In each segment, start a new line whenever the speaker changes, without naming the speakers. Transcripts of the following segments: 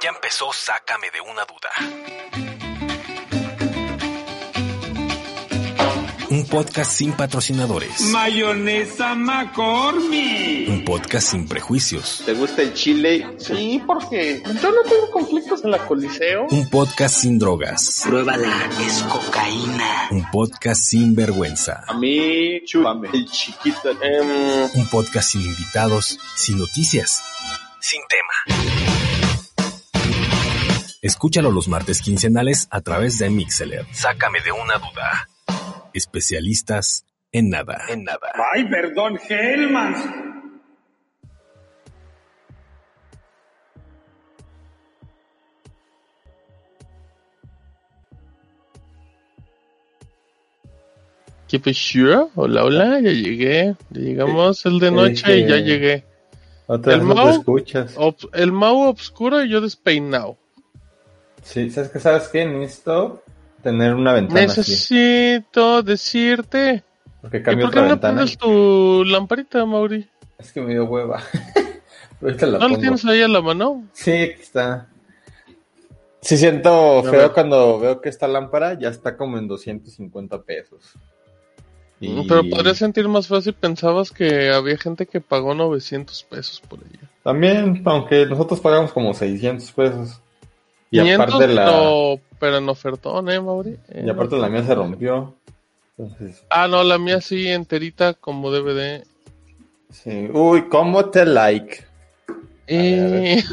Ya empezó Sácame de una duda. Un podcast sin patrocinadores.
Mayonesa McCormick.
Un podcast sin prejuicios.
¿Te gusta el chile?
Sí, porque yo no tengo conflictos en la Coliseo.
Un podcast sin drogas.
Pruébala, es cocaína.
Un podcast sin vergüenza.
A mí, chúpame, el chiquito.
Em,
Un podcast sin invitados, sin noticias, sin tema. Escúchalo los martes quincenales a través de Mixeler. Sácame de una duda. Especialistas en nada. En nada.
Ay, perdón, Hellmans.
¿Qué pasó? Hola, hola, ya llegué. Ya llegamos el de noche y ya llegué.
Otra
El
vez no te
Mau-
escuchas.
Ob- el Mau obscuro y yo despeinado.
Sí, ¿sabes qué? ¿Sabes qué? Necesito tener una ventana así.
Necesito decirte.
Porque
¿Y
cambio
por qué
otra
no
ventana.
pones tu lamparita, Mauri?
Es que me dio hueva. Pero ahorita la
¿No la
pongo.
tienes ahí a la mano?
Sí, aquí está. Sí siento feo cuando veo que esta lámpara ya está como en 250 pesos. Y-
Pero podría sentir más fácil. Pensabas que había gente que pagó 900 pesos por ella.
También, aunque nosotros pagamos como 600 pesos. Y
500,
aparte la,
pero, pero en ofertón, ¿eh, Mauri? Eh,
y aparte la mía se rompió. Entonces,
Ah, no, la mía sí, enterita como DVD.
sí. Uy, ¿cómo te like?
Y...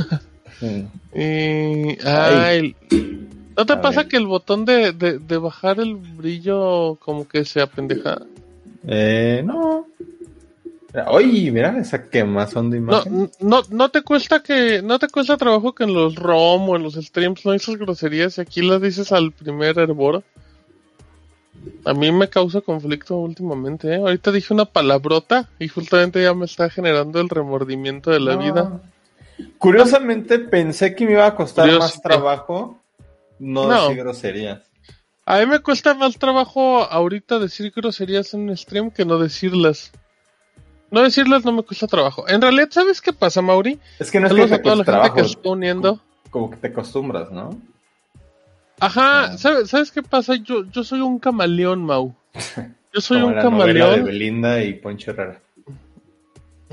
Sí.
y- ay, ¿No te
A
pasa
ver.
que el botón de, de, de bajar el brillo como que se apendeja?
Eh, no. Oye, mira esa quemazón de
No,
imagen.
no, no te cuesta que, no te cuesta trabajo que en los ROM o en los streams no dices groserías y aquí las dices al primer hervor. A mí me causa conflicto últimamente, ¿eh? Ahorita dije una palabrota y justamente ya me está generando el remordimiento de la
No.
vida.
Curiosamente pensé que me iba a costar más trabajo no,
No.
decir groserías.
A mí me cuesta más trabajo ahorita decir groserías en un stream que no decirlas. No decirlas no me cuesta trabajo. En realidad, ¿sabes qué pasa, Mauri?
Es que no es que
Saludos
te
a toda la
cueste
gente
trabajo,
que se está uniendo.
como que te acostumbras, ¿no?
Ajá,
Ah.
¿sabes, ¿sabes qué pasa? Yo, yo soy un camaleón, Mau. Yo soy
como
un
la novela de
camaleón.
Belinda y Poncho Herrera.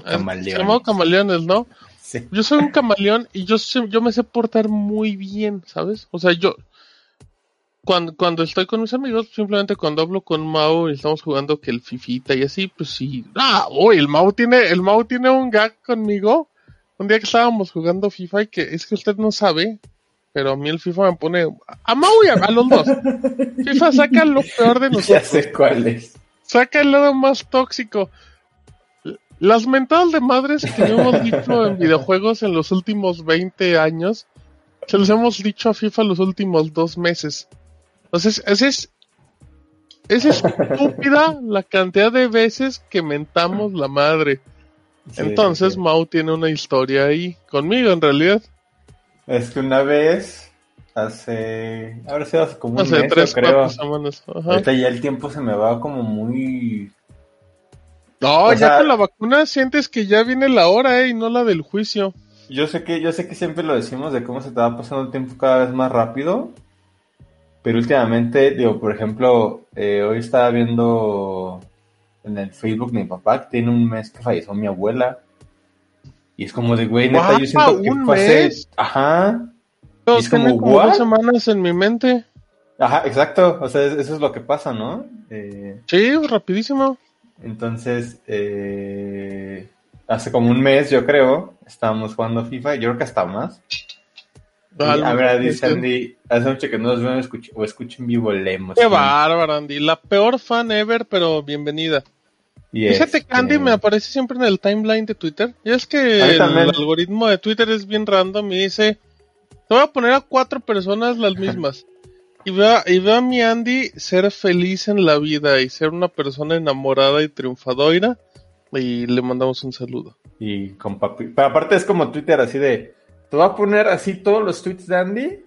camaleón.
llamado camaleones, ¿no?
Sí.
Yo soy un camaleón y yo, yo me sé portar muy bien, ¿sabes? O sea, yo... Cuando, cuando estoy con mis amigos, simplemente cuando hablo con Mau y estamos jugando que el fifita y así, pues sí. Ah, uy, el Mau tiene, el Mau tiene un gag conmigo. Un día que estábamos jugando FIFA y que es que usted no sabe, pero a mí el FIFA me pone a Mau y a, a los dos. FIFA saca lo peor de
Ya
nosotros.
sé cuál es.
Saca el lado más tóxico. Las mentadas de madres que hemos dicho en videojuegos en los últimos 20 años, se los hemos dicho a FIFA los últimos dos meses. Entonces, es, es, es estúpida la cantidad de veces que mentamos la madre.
Sí,
Entonces,
sí.
Mau tiene una historia ahí, conmigo en realidad.
Es que una vez, hace. Ahora sí, hace como un
Hace
mes,
tres,
creo.
cuatro semanas.
Ahorita ya el tiempo se me va como muy.
No,
o
ya
sea-
con la vacuna sientes que ya viene la hora, eh, y no la del juicio.
Yo sé que, yo sé que siempre lo decimos de cómo se te va pasando el tiempo cada vez más rápido. Pero últimamente, digo, por ejemplo, eh, hoy estaba viendo en el Facebook de mi papá que tiene un mes que falleció mi abuela. Y es como de, güey, neta, yo siento que
¿un
fue hace-
mes?
Ajá, Y es como,
como dos semanas en mi mente.
ajá, exacto. O sea, es- eso es lo que pasa, ¿no? Eh,
Sí, rapidísimo.
entonces, eh, hace como un mes, yo creo, estábamos jugando FIFA, yo creo que hasta más. A ver, dice
este-
Andy, hace mucho que no nos ven o escuchen vivo Lemos.
Qué bárbaro, Andy. La peor fan ever, pero bienvenida.
Y
Fíjate
este,
que Andy me aparece siempre en el timeline de Twitter. Y es que el algoritmo de Twitter es bien random y dice, te voy a poner a cuatro personas las mismas. Y veo, y veo a mi Andy ser feliz en la vida y ser una persona enamorada y triunfadora. Y le mandamos un saludo.
Y con papi. Pero aparte es como Twitter así de. Te voy a poner así todos los tweets de Andy.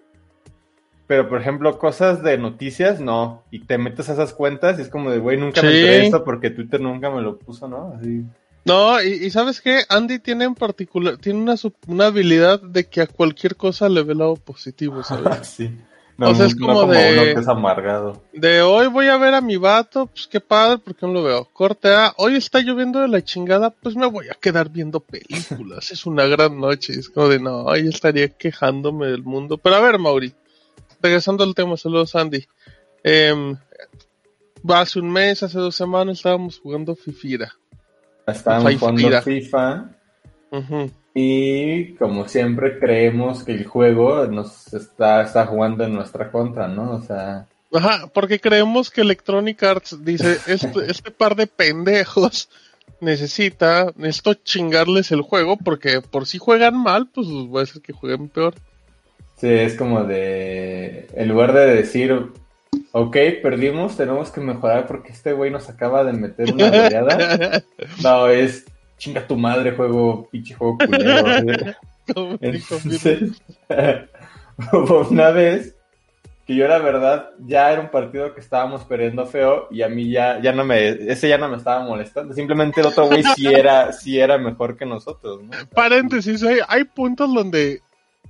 Pero por ejemplo, cosas de noticias, no. Y te metes a esas cuentas y es como de, güey, nunca me
Sí.
de esto porque Twitter nunca me lo puso, ¿no? Así.
No, y, y ¿sabes qué? Andy tiene en particular, tiene una, una habilidad de que a cualquier cosa le ve lado positivo, ¿sabes?
sí. No,
O sea, es
no
como de-
uno que es amargado.
De hoy voy a ver a mi vato, pues qué padre, porque no lo veo. Corte A, hoy está lloviendo de la chingada, pues me voy a quedar viendo películas. es una gran noche. Es como de, no, ahí estaría quejándome del mundo. Pero a ver, Mauri, regresando al tema, saludos Andy. Em, hace un mes, hace dos semanas estábamos jugando Fifira.
Estábamos jugando FIFA. Y como siempre creemos que el juego nos está, está jugando en nuestra contra, ¿no? O sea,
Ajá, porque creemos que Electronic Arts dice, este, este par de pendejos necesita, necesito chingarles el juego porque por si juegan mal, pues voy a hacer que jueguen peor.
sí, es como de, en lugar de decir, ok, perdimos, tenemos que mejorar porque este güey nos acaba de meter una goleada. No, es chinga tu madre, juego, pinche juego culero. Entonces, hubo una vez que yo la verdad ya era un partido que estábamos perdiendo feo y a mí ya, ya no me, ese ya no me estaba molestando. Simplemente el otro güey sí era, sí era mejor que nosotros, ¿no?
Paréntesis, hay, hay puntos donde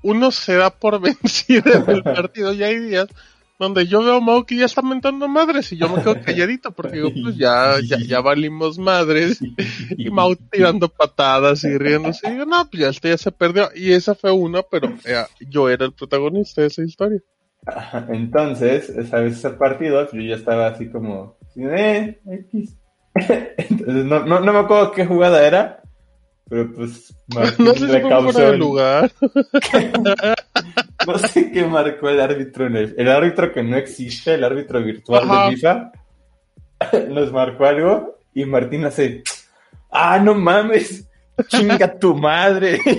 uno se da por vencido en el partido y hay días donde yo veo a Mau que ya está mentando madres y yo me quedo calladito porque digo, pues ya, ya, ya valimos madres y Mau tirando patadas y riéndose y digo, no, pues ya este ya se perdió y esa fue una, pero eh, yo era el protagonista de esa historia.
Entonces, esa vez ese partido, yo ya estaba así como, eh, X. Entonces, no, no, no me acuerdo qué jugada era, pero pues Martín
No sé si fue
causó
fuera de
el-
lugar.
No sé qué marcó el árbitro en el, el árbitro que no existe, el árbitro virtual
Ajá.
de FIFA. Nos marcó algo y Martín hace, ah, no mames, chinga tu madre.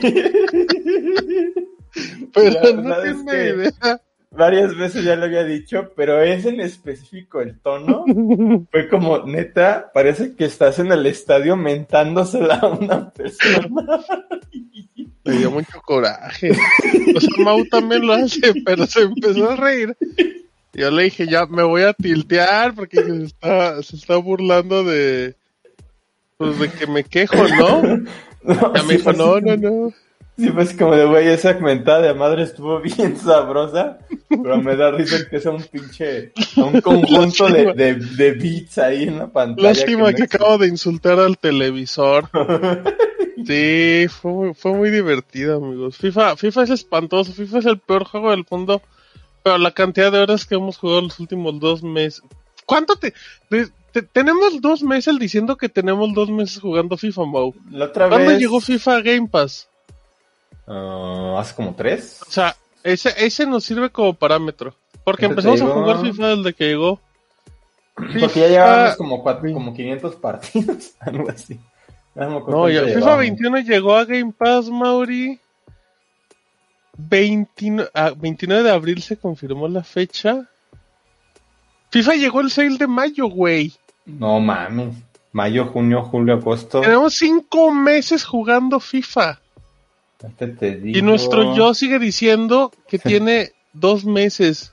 Pero
La
no
es que-
idea.
Varias veces ya lo había dicho, pero es en específico el tono. Fue como, neta, parece que estás en el estadio mentándosela a una persona.
Me dio mucho coraje. O sea, Mau también lo hace, pero se empezó a reír. Yo le dije, ya me voy a tiltear porque se está, se está burlando de, pues de que me quejo, ¿no?
No,
Ya me
sí
dijo, no, no, no.
Sí, pues como de güey, esa mentada de madre estuvo bien sabrosa, pero me da risa que sea un pinche, un conjunto de, de, de beats ahí en la pantalla.
Lástima que
no
acabo de insultar al televisor. Sí, fue muy, fue muy divertido, amigos. FIFA, FIFA es espantoso, FIFA es el peor juego del mundo, pero la cantidad de horas que hemos jugado los últimos dos meses. ¿Cuánto te, te- te- tenemos dos meses diciendo que tenemos dos meses jugando FIFA?
La otra
¿Cuándo
vez.
llegó FIFA a Game Pass?
Ah, hace como tres.
O sea, ese, ese nos sirve como parámetro. Porque empezamos a jugar FIFA desde que llegó.
Porque ya llevábamos como, cuatro, como 500 partidos, algo así.
No, ya, FIFA
llevábamos.
21 llegó a Game Pass, Mauri. 29, ah, 29 de abril se confirmó la fecha. FIFA llegó el 6 de mayo, güey.
No mames. Mayo, junio, julio, agosto.
Tenemos cinco meses jugando FIFA.
Este te digo.
Y nuestro yo sigue diciendo que tiene dos meses.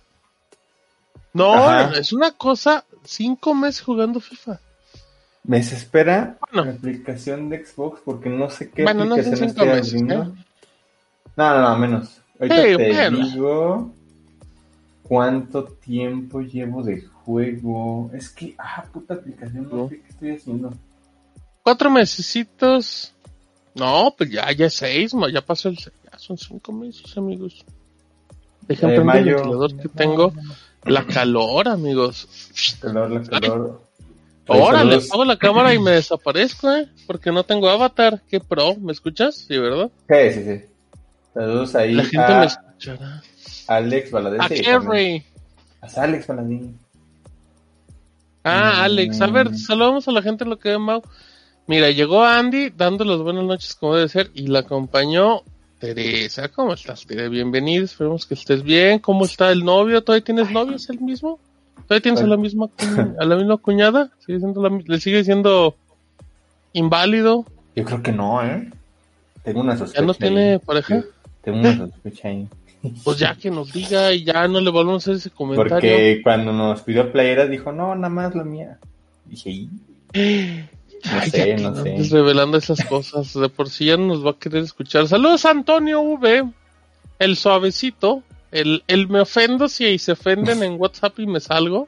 No,
Ajá.
es una cosa, cinco meses jugando FIFA.
Me desespera
Bueno.
la aplicación de Xbox porque no sé qué
Bueno, no son cinco meses. ¿eh?
No, no, no, menos. Ahorita
Hey,
te
bueno.
digo cuánto tiempo llevo de juego. Es que, ah, puta aplicación, no
No.
sé qué estoy haciendo.
Cuatro mesecitos. No, pues ya, ya es seis, ma, ya pasó el seis. Ya son cinco meses, amigos. Dejen
Eh,
prender el
mayo.
ventilador que tengo. La calor, amigos.
Calor, la calor.
Órale,
saludos.
apago la cámara y me desaparezco, ¿eh? Porque no tengo avatar. Qué pro, ¿me escuchas? Sí, ¿verdad?
Sí, sí, sí. Saludos ahí
La gente
a
me escuchará.
Alex Valadez.
A Kerry.
A Alex Valadín.
Ah,
Mm.
Alex, a ver, saludamos a la gente en lo que ve Mau. Mira, llegó Andy dando las buenas noches como debe ser y la acompañó Teresa. ¿Cómo estás, Tere? Bienvenido, esperemos que estés bien. ¿Cómo está el novio? ¿Todavía tienes novio? ¿Es el mismo? ¿Todavía tienes a la misma, a la misma cuñada? ¿Sigue siendo la ¿Le sigue siendo inválido?
Yo creo que no, ¿eh? Tengo una sospecha.
¿Ya no tiene
ahí.
pareja?
Tengo una sospecha ahí.
Pues ya que nos diga y ya no le volvemos a hacer ese comentario.
Porque cuando nos pidió playeras dijo, no, nada más la mía. Dije, "Y". No
Ay,
sé,
ya que
no
no
sé.
andes revelando esas cosas. De por sí ya no nos va a querer escuchar. Saludos Antonio V, el suavecito. El, el me ofendo si se ofenden en WhatsApp y me salgo.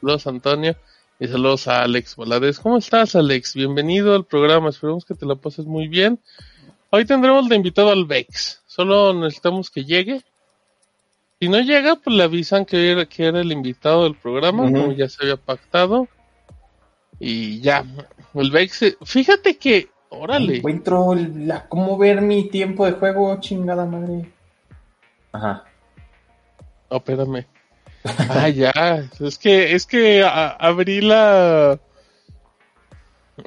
Saludos Antonio. Y saludos a Alex Valadez. ¿Cómo estás, Alex? Bienvenido al programa. Esperemos que te la pases muy bien. Hoy tendremos de invitado al Vex. Solo necesitamos que llegue. Si no llega, pues le avisan que era, que era el invitado del programa, como ya se había pactado. Y ya, el Vex, fíjate que, órale,
Encuentro la, cómo ver mi tiempo de juego, chingada madre. Ajá.
no, espérame. Ah, ya, es que, es que a- abrí la,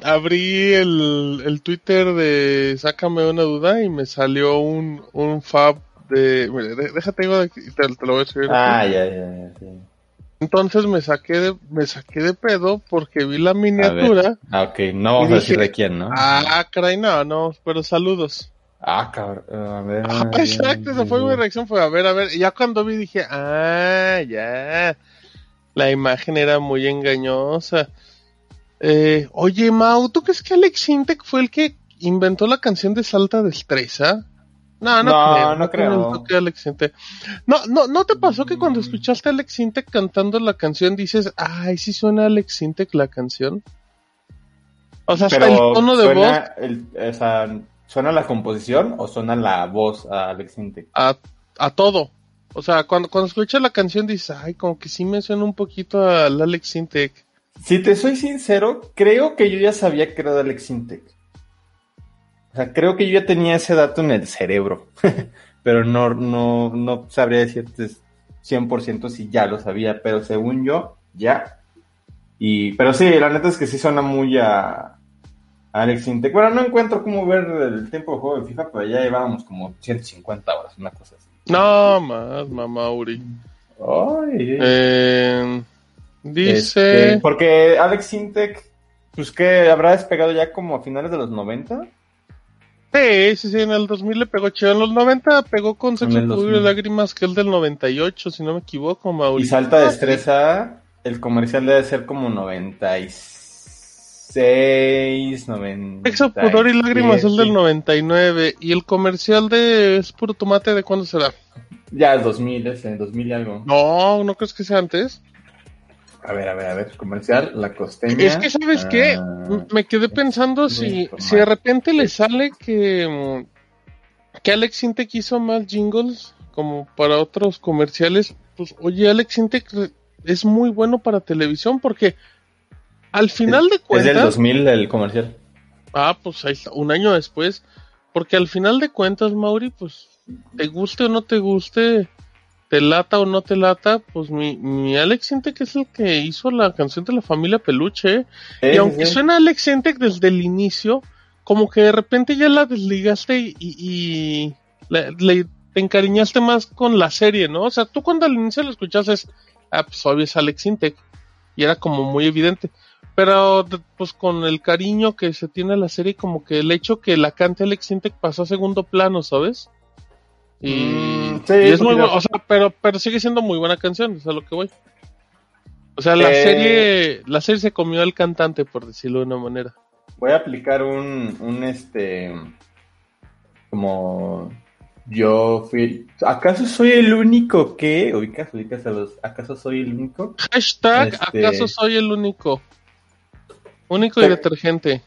abrí el, el Twitter de Sácame una duda y me salió un, un fab de, mira, de- déjate, digo de aquí, te, te lo voy a escribir. aquí.
Ah, ya, ya, ya.
Entonces me saqué de, me saqué de pedo porque vi la miniatura.
Ah, ok. No vamos a decir de quién, ¿no?
Ah, caray, no, no, pero saludos.
Ah, cabrón. A ver.
Ah,
ya,
exacto, esa fue mi reacción, fue a ver, a ver, ya cuando vi dije, ah, ya, la imagen era muy engañosa. Eh, oye, Mau, ¿tú crees que Alex Intec fue el que inventó la canción de Salta Destreza? No, no,
No,
creo,
no creo.
de Alex. No, no, ¿no te pasó que cuando escuchaste a Alex Intec cantando la canción dices, ay, sí suena Alex Intec la canción? O sea, hasta el tono de voz
suena, el, o sea, ¿suena la composición o suena la voz a Alex Intec?
a, a todo. O sea, cuando, cuando escuchas la canción dices, ay, como que sí me suena un poquito al Alex Intec.
Si te soy sincero, creo que yo ya sabía que era de Alex Intec. O sea, creo que yo ya tenía ese dato en el cerebro. pero no, no, no sabría decirte 100% si ya lo sabía. Pero según yo, ya. Y, pero sí, la neta es que sí suena muy a, Alex Intec. Bueno, no encuentro cómo ver el tiempo de juego de FIFA, pero ya llevábamos como 150 horas, una cosa así.
No más, mamá Uri.
Ay,
Eh, dice,
Este, porque Alex Intec, pues que habrá despegado ya como a finales de los 90.
Sí, sí, sí, en el 2000 le pegó chido. En los 90 pegó con Sexo,
En
Pudor y
2000.
Lágrimas, que el del 98, si no me equivoco, Mauri.
Y Salta Destreza, el comercial debe ser como 96, 90.
Sexo, Pudor y Lágrimas es el del 99. Y el comercial de Es Puro Tomate, ¿de cuándo será?
Ya el 2000, ese, 2000 y algo.
No, ¿no crees que sea antes?
A ver, a ver, a ver, comercial, La Costeña.
Es que, ¿sabes qué?
Ah,
Me quedé pensando si, si de repente le sale que, que Alex Intec hizo más jingles como para otros comerciales. Pues, oye, Alex Intec es muy bueno para televisión porque al final de
es del
cuentas.
2000 el comercial.
Ah, pues ahí está, un año después. Porque al final de cuentas, Mauri, pues, te guste o no te guste, te lata o no te lata, pues mi, mi Alex Intec es el que hizo la canción de la familia Peluche. ¿eh? Y aunque suena Alex Intec desde el inicio, como que de repente ya la desligaste y, y le, le- te encariñaste más con la serie, ¿no? O sea, tú cuando al inicio lo escuchaste, es, ah, pues obvio es Alex Intec. Y era como muy evidente. Pero pues con el cariño que se tiene a la serie, como que el hecho que la cante Alex Intec pasó a segundo plano, ¿sabes? Y,
Mm, sí,
y es muy bueno, o sea, pero, pero sigue siendo muy buena canción, es a lo que voy. O sea, la
Eh,
serie, la serie se comió al cantante, por decirlo de una manera.
Voy a aplicar un, un este, como yo fui, ¿acaso soy el único que, ubicas, ubicas a los, ¿acaso soy el único?
Hashtag,
Este-
¿acaso soy el único? Único y detergente.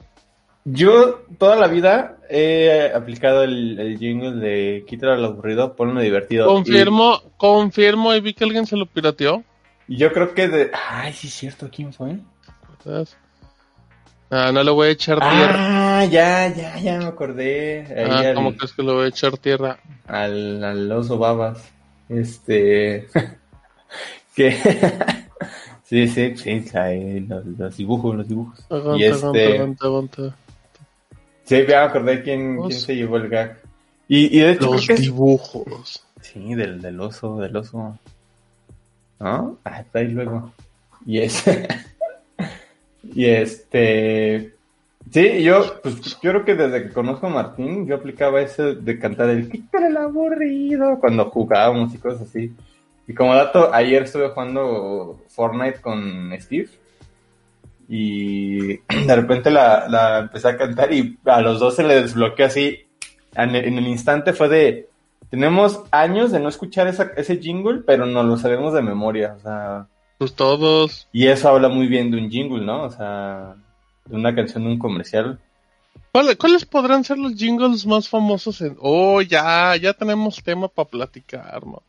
Yo toda la vida he aplicado el, el jingle de quítalo lo aburrido, ponlo divertido.
Confirmo, confirmo y vi que alguien se lo pirateó.
Y, yo creo que de, ay, sí es cierto, ¿quién fue?
¿verdad? Ah, no le voy a echar tierra.
Ah, ya, ya, ya me acordé. Ahí
Ah,
al-
¿cómo crees que le voy a echar tierra?
al, al oso babas. Este. que. sí, sí, sí, los, los dibujos, los dibujos.
Aguanta,
y este.
aguanta, aguanta.
Sí, ya me acordé quién, quién se llevó el gag. Y, y de hecho,
Los
es-
dibujos.
Sí, del, del oso, del oso. ¿No? Ah, está ahí luego. Y ese. y este. Sí, yo, pues yo creo que desde que conozco a Martín, yo aplicaba ese de cantar el quítale el aburrido cuando jugábamos y cosas así. Y como dato, ayer estuve jugando Fortnite con Steve. Y de repente la, la empecé a cantar y a los dos se le desbloqueó así. En el, en el instante fue de, tenemos años de no escuchar esa, ese jingle, pero no lo sabemos de memoria, o sea,
Pues todos.
y eso habla muy bien de un jingle, ¿no? O sea, de una canción de un comercial.
¿Cuál- ¿Cuáles podrán ser los jingles más famosos? En... Oh, ya, ya tenemos tema para platicar, ¿no?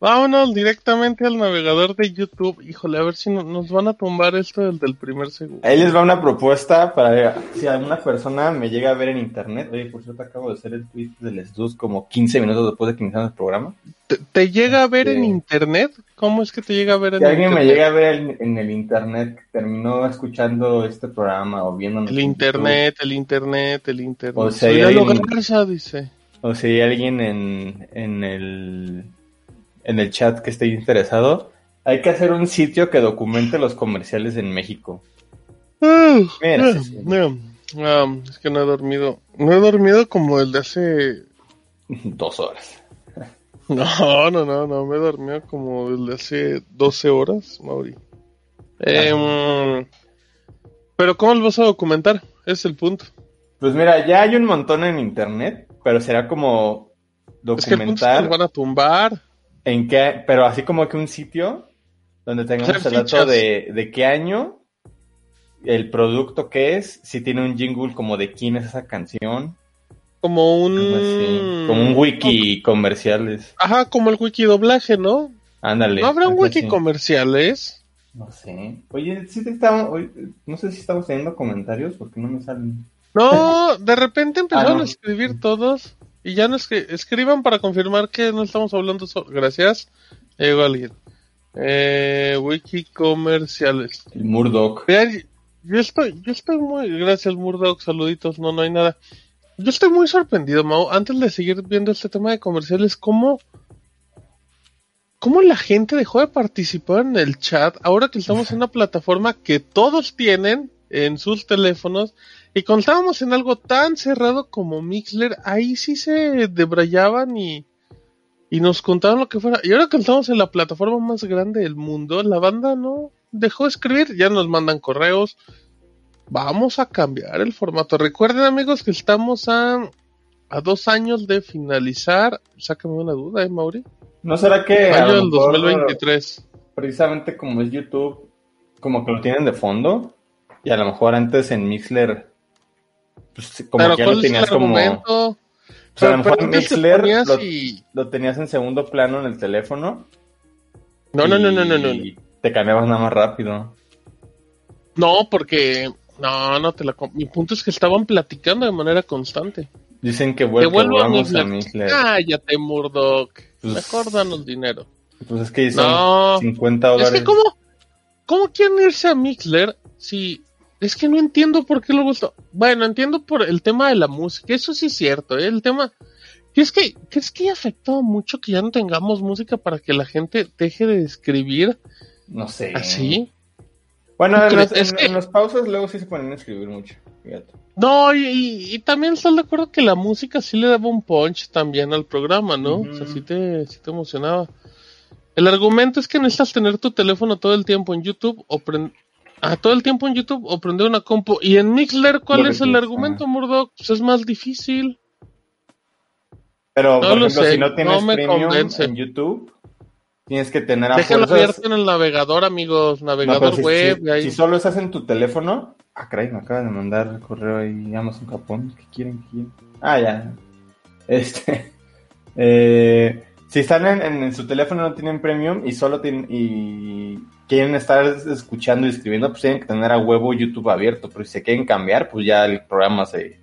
Vámonos directamente al navegador de YouTube. Híjole, a ver si no- nos van a tumbar esto del, del primer segundo.
Ahí les va una propuesta para si alguna persona me llega a ver en internet. Oye, por cierto, acabo de hacer el tweet del SDUS como 15 minutos después de que iniciamos el programa.
¿Te, te llega a ver en
Sí.
internet? ¿Cómo es que te llega a ver en
Si alguien me
internet?
llega a ver en, en el internet, que terminó escuchando este programa o viendo
El internet, el internet, el internet.
O sea,
Soy
alguien-
dice.
O si hay alguien en, en el en el chat que esté interesado, hay que hacer un sitio que documente los comerciales en México.
Ah,
Mira, sí,
ah, es que no he dormido. No he dormido como el de hace
Dos horas.
No, no, no, no, me he dormido como desde hace 12 horas, Mauri. Em, pero ¿cómo lo vas a documentar? Es el punto.
Pues mira, ya hay un montón en internet, pero será como
Es que el punto es que
documentar
nos van a tumbar.
En qué, pero así como que un sitio donde tengamos el dato de, de qué año, el producto que es, si tiene un jingle como de quién es esa canción,
Como un...
como un wiki comerciales.
Ajá, como el wiki doblaje, ¿no?
Ándale.
¿No habrá un wiki
así.
comerciales?
No sé. Oye, sí te estamos, oye, no sé si estamos teniendo comentarios porque no me salen.
No, de repente empezaron
Ah, no.
a escribir todos y ya no es que escriban para confirmar que no estamos hablando solo. Gracias. Llegó alguien. Eh, wiki comerciales.
Murdoch.
Vean, yo estoy, yo estoy muy, gracias Murdoch, saluditos, no, no hay nada. Yo estoy muy sorprendido, Mau, antes de seguir viendo este tema de comerciales, cómo, cómo la gente dejó de participar en el chat ahora que estamos en una plataforma que todos tienen en sus teléfonos y cuando estábamos en algo tan cerrado como Mixler, ahí sí se debrayaban y, y nos contaban lo que fuera. Y ahora que estamos en la plataforma más grande del mundo, la banda no dejó de escribir, ya nos mandan correos. Vamos a cambiar el formato. Recuerden amigos que estamos a, a dos años de finalizar. Sácame una duda, ¿eh, Mauri?
¿No será que
Año del
mejor,
2023.
precisamente como es YouTube, como que lo tienen de fondo? Y a lo mejor antes en Mixler, pues como que ya
¿cuál
lo
es
tenías como...
argumento?
O sea, a lo mejor
te
Mixler lo,
y-
lo tenías en segundo plano en el teléfono.
No, no, no, no, no, no.
y te cambiabas nada más rápido.
No, porque... No, no te la... Mi punto es que estaban platicando de manera constante.
Dicen que, vuel- que volvamos a
Mixler. Cállate, Murdoch.
Pues-
Mejor danos dinero.
Pues es que son
No.
50
Es
dólares.
que ¿cómo, ¿cómo quieren irse a Mixler si... Es que no entiendo por qué lo gustó. Bueno, entiendo por el tema de la música. Eso sí es cierto, ¿eh? El tema... ¿Crees que, ¿Crees que ha afectado mucho que ya no tengamos música para que la gente deje de escribir
No sé.
así?
Bueno, en, los-
Es
en-
que-
en los pausas luego sí se ponen a escribir mucho. Fíjate.
No, y, y- y también estás de acuerdo que la música sí le daba un punch también al programa, ¿no? O sea, sí te, sí te emocionaba. El argumento es que necesitas tener tu teléfono todo el tiempo en YouTube o ah, todo el tiempo en YouTube o prender una compu. Y en Mixler, ¿cuál
Lo
es el argumento, Murdoch? Pues es más difícil.
Pero,
No
por
lo
ejemplo,
sé,
si no tienes
no me
premium
convence.
en YouTube, tienes que tener a
Déjalo abierto en el navegador, amigos. Navegador
si,
web.
si-
ahí.
si solo estás en tu teléfono. Ah, caray, me acaba de mandar el correo ahí Amazon Japón. ¿Qué quieren? ¿Qué quieren? Ah, ya. Este. eh, si están en, en- en su teléfono no tienen premium y solo tienen. y quieren estar escuchando y escribiendo, pues tienen que tener a huevo YouTube abierto. Pero si se quieren cambiar, pues ya el programa se,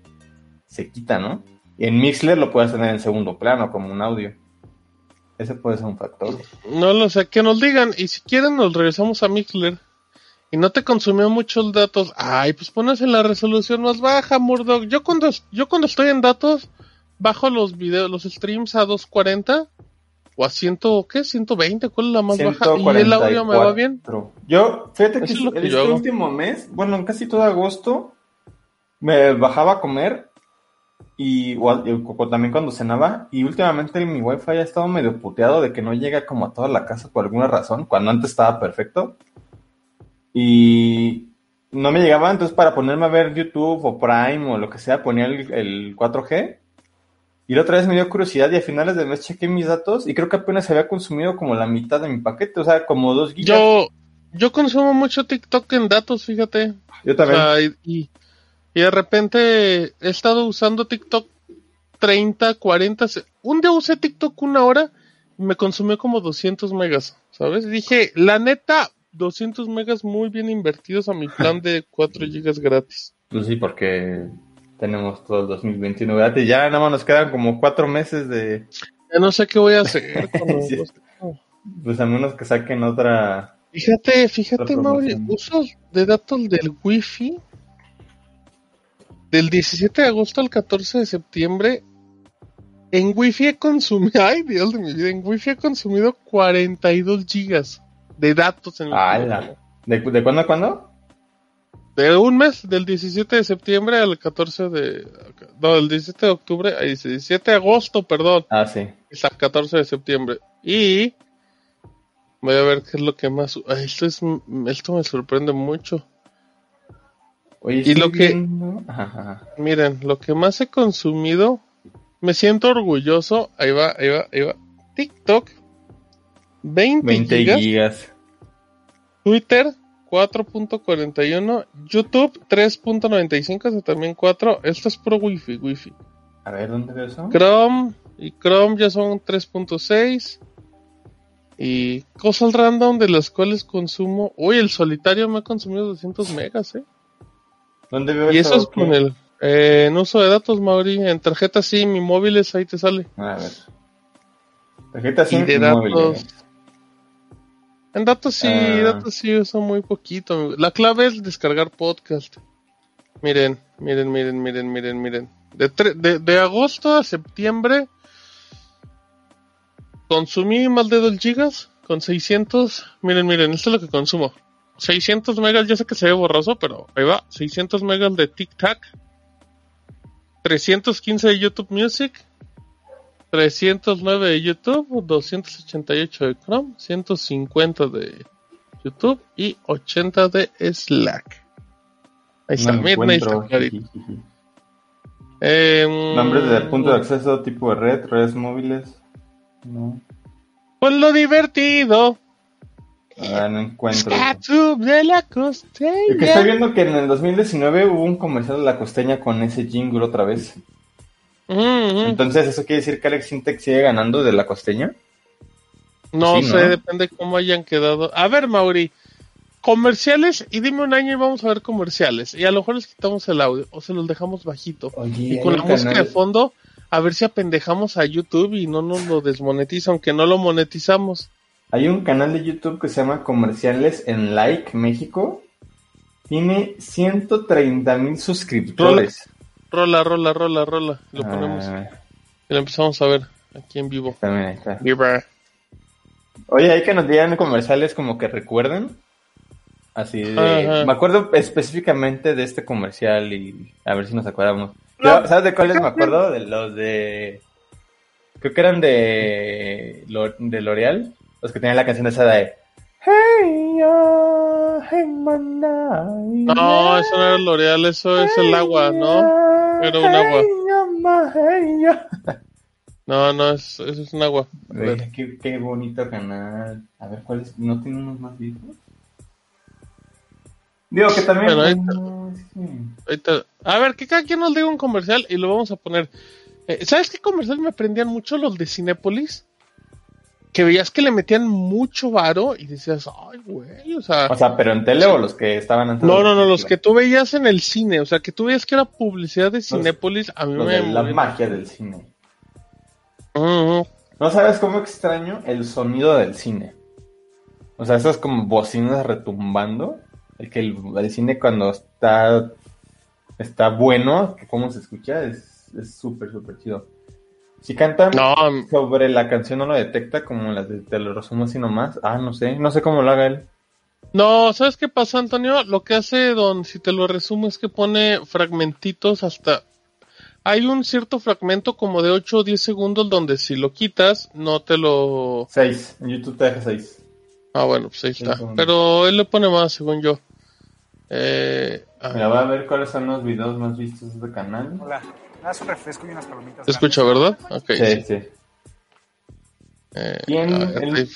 se quita, ¿no? Y en Mixler lo puedes tener en segundo plano, como un audio. Ese puede ser un factor.
No lo sé, que nos digan. Y si quieren, nos regresamos a Mixler. Y no te consumió muchos datos. Ay, pues pones en la resolución más baja, Murdoch. Yo cuando, yo cuando estoy en datos, bajo los videos, los streams a 240 o a 100, ¿qué? 120, ¿cuál es la más baja? Y el audio me va bien.
144. Yo, fíjate que,
es lo que
este
yo hago.
último mes, bueno, en casi todo agosto, me bajaba a comer y, o también cuando cenaba. Y últimamente mi wifi ha estado medio puteado de que no llega como a toda la casa por alguna razón, cuando antes estaba perfecto. Y, no me llegaba, entonces para ponerme a ver YouTube o Prime o lo que sea, ponía el, el 4G. Y la otra vez me dio curiosidad y a finales de mes chequé mis datos y creo que apenas había consumido como la mitad de mi paquete, o sea, como dos gigas.
Yo, yo consumo mucho TikTok en datos, fíjate.
Yo
O
también.
sea, y, y- y de repente he estado usando TikTok 30, 40. se- Un día usé TikTok una hora y me consumió como 200 megas, ¿sabes? Dije, la neta, 200 megas muy bien invertidos a mi plan de 4 gigas gratis.
Pues sí, porque tenemos todo el 2021, ¿verdad? Y ya nada más nos quedan como cuatro meses de,
Ya no sé qué voy a hacer.
Sí. pues a menos que saquen otra.
Fíjate, fíjate, Mauri, usos de datos del Wi-Fi del 17 de agosto al 14 de septiembre. En Wi-Fi he consumido, ay Dios de mi vida, en Wi-Fi he consumido 42 gigas de datos en el.
¿De, ¿De cuándo a cuándo?
De un mes, del 17 de septiembre al 14 de... No, del 17 de octubre, ay, 17 de agosto, perdón,
Ah, sí.
hasta el 14 de septiembre. Y... Voy a ver qué es lo que más... ay, esto, es, esto me sorprende mucho.
Oye,
Y lo que-
viendo- Ajá, ajá.
Miren, lo que más he consumido, me siento orgulloso. Ahí va, ahí va, ahí va. TikTok, 20,
20
gigas.
gigas.
Twitter, 4.41. YouTube, 3.95, eso también 4. Esto es pro Wi-Fi, Wi-Fi.
A ver, ¿dónde veo eso?
Chrome y Chrome ya son 3.6. Y cosas random de las cuales consumo. Uy, el solitario me ha consumido 200 megas, eh.
¿Dónde veo
Y eso es
¿Qué?
con el eh, en uso de datos, Mauri. En tarjeta sí, mi móviles, ahí te sale.
A ver. Tarjeta
y
SIM
de
y móvil,
datos.
eh.
En datos sí,
Ah.
datos sí uso muy poquito. La clave es descargar podcast. Miren, miren, miren, miren, miren, miren. De, de, de agosto a septiembre consumí más de 2 gigas con 600. Miren, miren, esto es lo que consumo. 600 megas, ya sé que se ve borroso, pero ahí va. 600 megas de TikTok. 315 de YouTube Music. 309 de YouTube, 288 de Chrome, 150 de YouTube y 80 de Slack. Ahí está,
No
miren, ahí está
encuentro.
clarito.
Jijiji.
Em,
Nombres de punto de acceso, tipo de red, redes móviles. No.
Pues lo divertido.
Ah, no encuentro.
de la
Es que estoy
costeña.
viendo que en el 2019 hubo un comercial de la costeña con ese jingle otra vez. Entonces, ¿eso quiere decir que Alex Sintek sigue ganando de la costeña?
No
sí,
sé,
¿no?
depende cómo hayan quedado. A ver, Mauri, comerciales y dime un año y vamos a ver comerciales. Y a lo mejor les quitamos el audio o se los dejamos bajito.
Oye,
Y con la música
canal-
de fondo, a ver si apendejamos a YouTube y no nos lo desmonetiza, aunque no lo monetizamos.
Hay un canal de YouTube que se llama Comerciales en Like México. Tiene 130 mil suscriptores.
Rola, rola, rola, rola. Lo
Ah,
ponemos y lo empezamos a ver aquí en vivo.
también ahí está.
Viva.
Oye, hay que nos digan comerciales como que recuerden. Así de...
Ajá.
Me acuerdo específicamente de este comercial y a ver si nos acordamos.
No.
Yo, ¿Sabes de cuáles me acuerdo? De los de... Creo que eran de, de L'Oreal. Los que tenían la canción esa de...
No, eso no era el L'Oreal, eso es el agua, ¿no? Era un agua.
Hey, ya, ma, hey, ya.
No, no, es, eso es un agua. Ver.
Qué, qué bonito canal. A ver, ¿cuál es? ¿No tiene unos más viejos? Digo que también...
Bueno, ahí A ver, que cada quien nos diga un comercial y lo vamos a poner. Eh, ¿Sabes qué comercial me prendían mucho los de Cinépolis? Que veías que le metían mucho varo y decías, ay, güey, o sea...
O sea, pero en tele o los que estaban antes.
no, no, no, los que tú veías en el cine, o sea, que tú veías que era publicidad de Cinépolis, a mí me...
de la magia del cine.
Ujú.
¿No sabes cómo extraño el sonido del cine? O sea, esas como bocinas retumbando. El que el, el cine cuando está está bueno, cómo se escucha, es es súper, súper chido. Si cantan
No,
sobre la canción no lo detecta como las de Te lo resumo así nomás. Ah, no sé, no sé cómo lo haga él.
no, ¿sabes qué pasa, Antonio? Lo que hace Don, si te lo resumo, es que pone fragmentitos hasta... Hay un cierto fragmento como de 8 o 10 segundos donde si lo quitas, no te lo...
Seis, en YouTube te deja seis.
Ah, bueno, pues ahí está. Pero él le pone más, según yo. Eh, ah,
Mira, voy a ver cuáles son los videos más vistos de este canal.
Hola. Haz un refresco y unas palomitas.
¿Se escucha, verdad? Ok.
Sí, sí.
Eh,
¿Quién- el-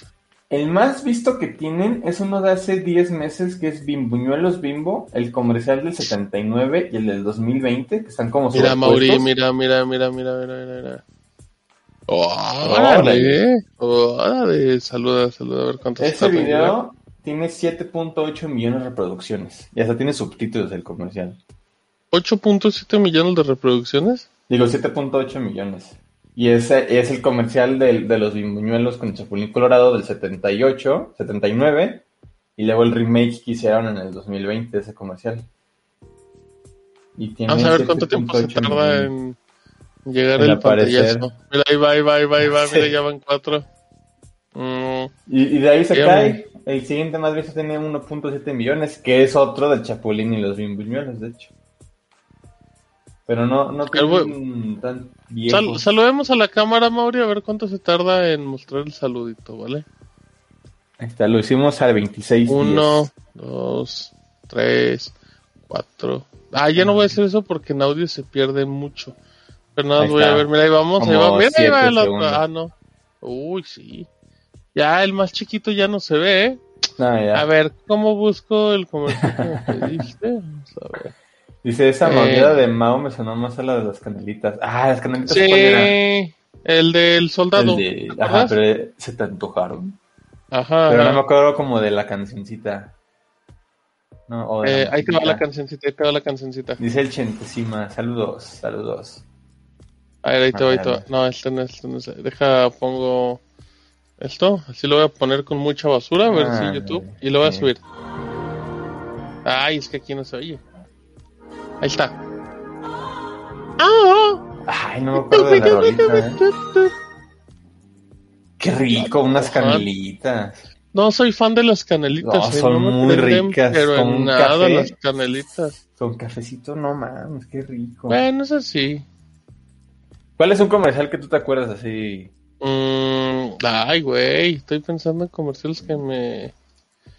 El más visto que tienen es uno de hace 10 meses que es Bimbuñuelos Bimbo, el comercial del 79 y el del 2020, que están como
Mira, Mauri, mira, mira, mira, mira, mira, mira, mira.
Órale.
Órale, órale, saluda, saluda, a ver cuántos teniendo.
video tiene 7.8 millones de reproducciones y hasta tiene subtítulos el comercial.
8.7 millones de reproducciones.
Digo, 7.8 millones. Y ese es el comercial del- de los bimbuñuelos con Chapulín Colorado del 78, 79, y luego el remake que hicieron en el 2020 de ese comercial. Y tiene
Vamos a ver cuánto tiempo se
7.8
tarda en llegar
En
el pantallazo. Mira, ahí va, ahí va, ahí va, ahí va, mira, ya van cuatro. Mm,
Y, y de ahí se cae. El siguiente más visto tiene 1.7 millones, que es otro del Chapulín y los bimbuñuelos, de hecho. Pero no, no tienen tan viejo.
sal- saludemos a la cámara, Mauri, a ver cuánto se tarda en mostrar el saludito, ¿vale?
Ahí está, lo hicimos al 26
Uno, dos, tres, cuatro. Ah, ya no voy a hacer eso porque en audio se pierde mucho. Pero nada,
Ahí
voy
está.
a ver, mira, ahí vamos, ahí va. Mira, ahí va el otro. Ah, no. Uy, sí. Ya el más chiquito ya no se ve, ¿eh?
Ah, ya.
A ver, ¿cómo busco el comercial que pediste? Vamos a ver.
Dice, esa
Eh.
mordida de Mao me sonó más a la de las canelitas. Ah, las canelitas.
Sí, el del soldado.
El de...
¿te
Ajá, pero se te antojaron.
Ajá,
Pero no me acuerdo como de la cancioncita. No, o de
Eh, ahí te va la cancioncita, ahí te va la cancioncita.
Dice el Chentesima, saludos, saludos.
A ver, ahí te va, ahí te va. No, este no, este no es. Deja, pongo esto. Así lo voy a poner con mucha basura, a ver
Ah,
si YouTube. Y lo voy a subir. Ay, es que aquí no se oye. Ahí está. ¡Ah!
Ay, no me acuerdo de la rolita, ¿eh? Qué rico, unas canelitas.
No soy fan de las canelitas.
No,
eh,
son muy
prenden,
ricas,
Pero
con
en nada
café.
las canelitas.
Con cafecito, no mames, qué rico.
Bueno, es así.
¿Cuál es un comercial que tú te acuerdas así?
Mm, ay, güey. Estoy pensando en comerciales que me.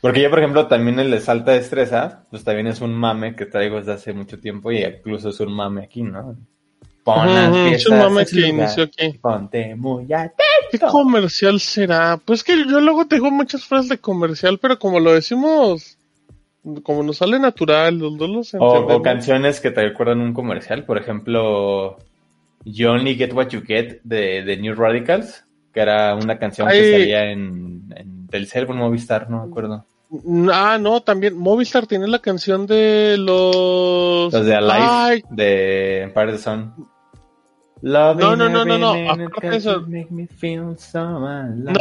Porque yo, por ejemplo, también el de Salta Destreza, pues también es un mame que traigo desde hace mucho tiempo y incluso es un mame aquí, ¿no? Pon las
ujú, es un
piezas
mame que inició aquí.
Ponte muy
¿Qué
atento.
comercial será? Pues que yo luego tengo muchas frases de comercial, pero como lo decimos, como nos sale natural, los dos los
O,
entendemos.
o canciones que te recuerdan un comercial, por ejemplo, You Only Get What You Get de, de New Radicals, que era una canción que salía en, en Telcel en Movistar, no me acuerdo.
Ah, no, también Movistar tiene la canción de los...
Los de Alive,
Ay,
de Empire the Sun.
No, no, no, no, no, aparte eso-
so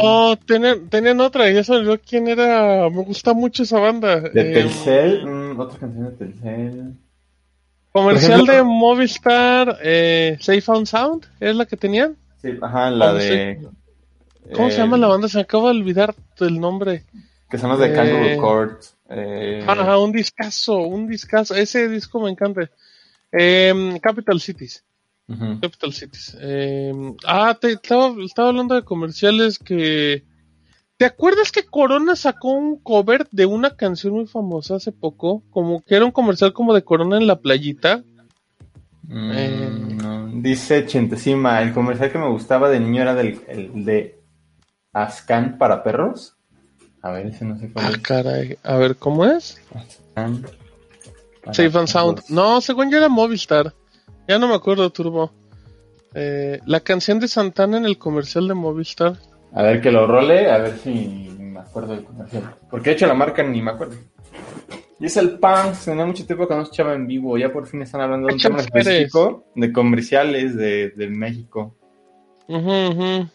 no, tenían, tenían otra, ya se olvidó quién era, me gusta mucho esa banda.
De
Eh,
Telcel, mm, otra canción de Telcel.
comercial
ejemplo-
de Movistar, eh, Safe and Sound, ¿es la que tenían?
Sí, ajá, la
¿Cómo
de...
¿Cómo se
eh,
llama la banda? Se acaba de olvidar el nombre.
Que son los de
Eh,
Kangaroo Court. eh,
Ajá, un discazo, un discazo. Ese disco me encanta. Em, Capital Cities.
ujú.
Capital Cities. Em, ah, te, estaba, estaba hablando de comerciales que... ¿Te acuerdas que Corona sacó un cover de una canción muy famosa hace poco? Como que era un comercial como de Corona en la playita.
Mm,
Eh.
no. Dice Chentesima, el comercial que me gustaba de niño era del el de Ascan para perros. A ver, ese no sé cuál
Ah,
es.
caray. A ver, ¿cómo es? Safe and Sound. No, según yo era Movistar. Ya no me acuerdo, Turbo. Eh, la canción de Santana en el comercial de Movistar.
A ver que lo role, a ver si me acuerdo del comercial. Porque de hecho la marca ni me acuerdo. Y es el Punks, tenía mucho tiempo que no escuchaba en vivo, ya por fin están hablando de un tema específico de comerciales de, de México.
Ujú, ujú.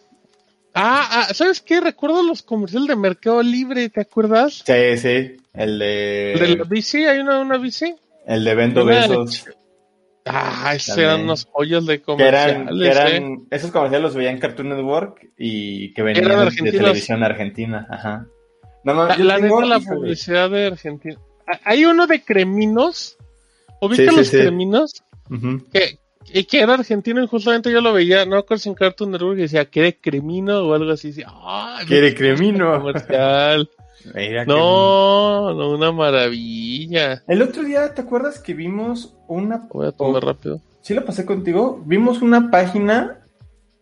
Ah, ah, ¿sabes qué? Recuerdo los comerciales de Mercado Libre, ¿te acuerdas?
Sí, sí, el de...
¿El de la bici? ¿Hay una, una bici?
El de Vendo Besos.
Ah, esos eran unas joyas de
Que
comerciales,
eran, que
¿eh?
esos comerciales los veía en Cartoon Network y que venían
Eran
de- televisión argentina, ajá. No, no,
La,
yo
la
tengo-
neta, la publicidad de Argentina. Ah, Hay uno de Creminos. ¿Ubica
Sí, sí,
los
sí.
Creminos? Que, y que era argentino y justamente yo lo veía, no me acuerdo si en Cartoon Network decía que era Cremino o algo así. decía.
Quiere Cremino.
Comercial.
Mira
No, no, una maravilla.
El otro día, ¿te acuerdas que vimos una...
Voy a tomar rápido.
Sí lo pasé contigo. Vimos una página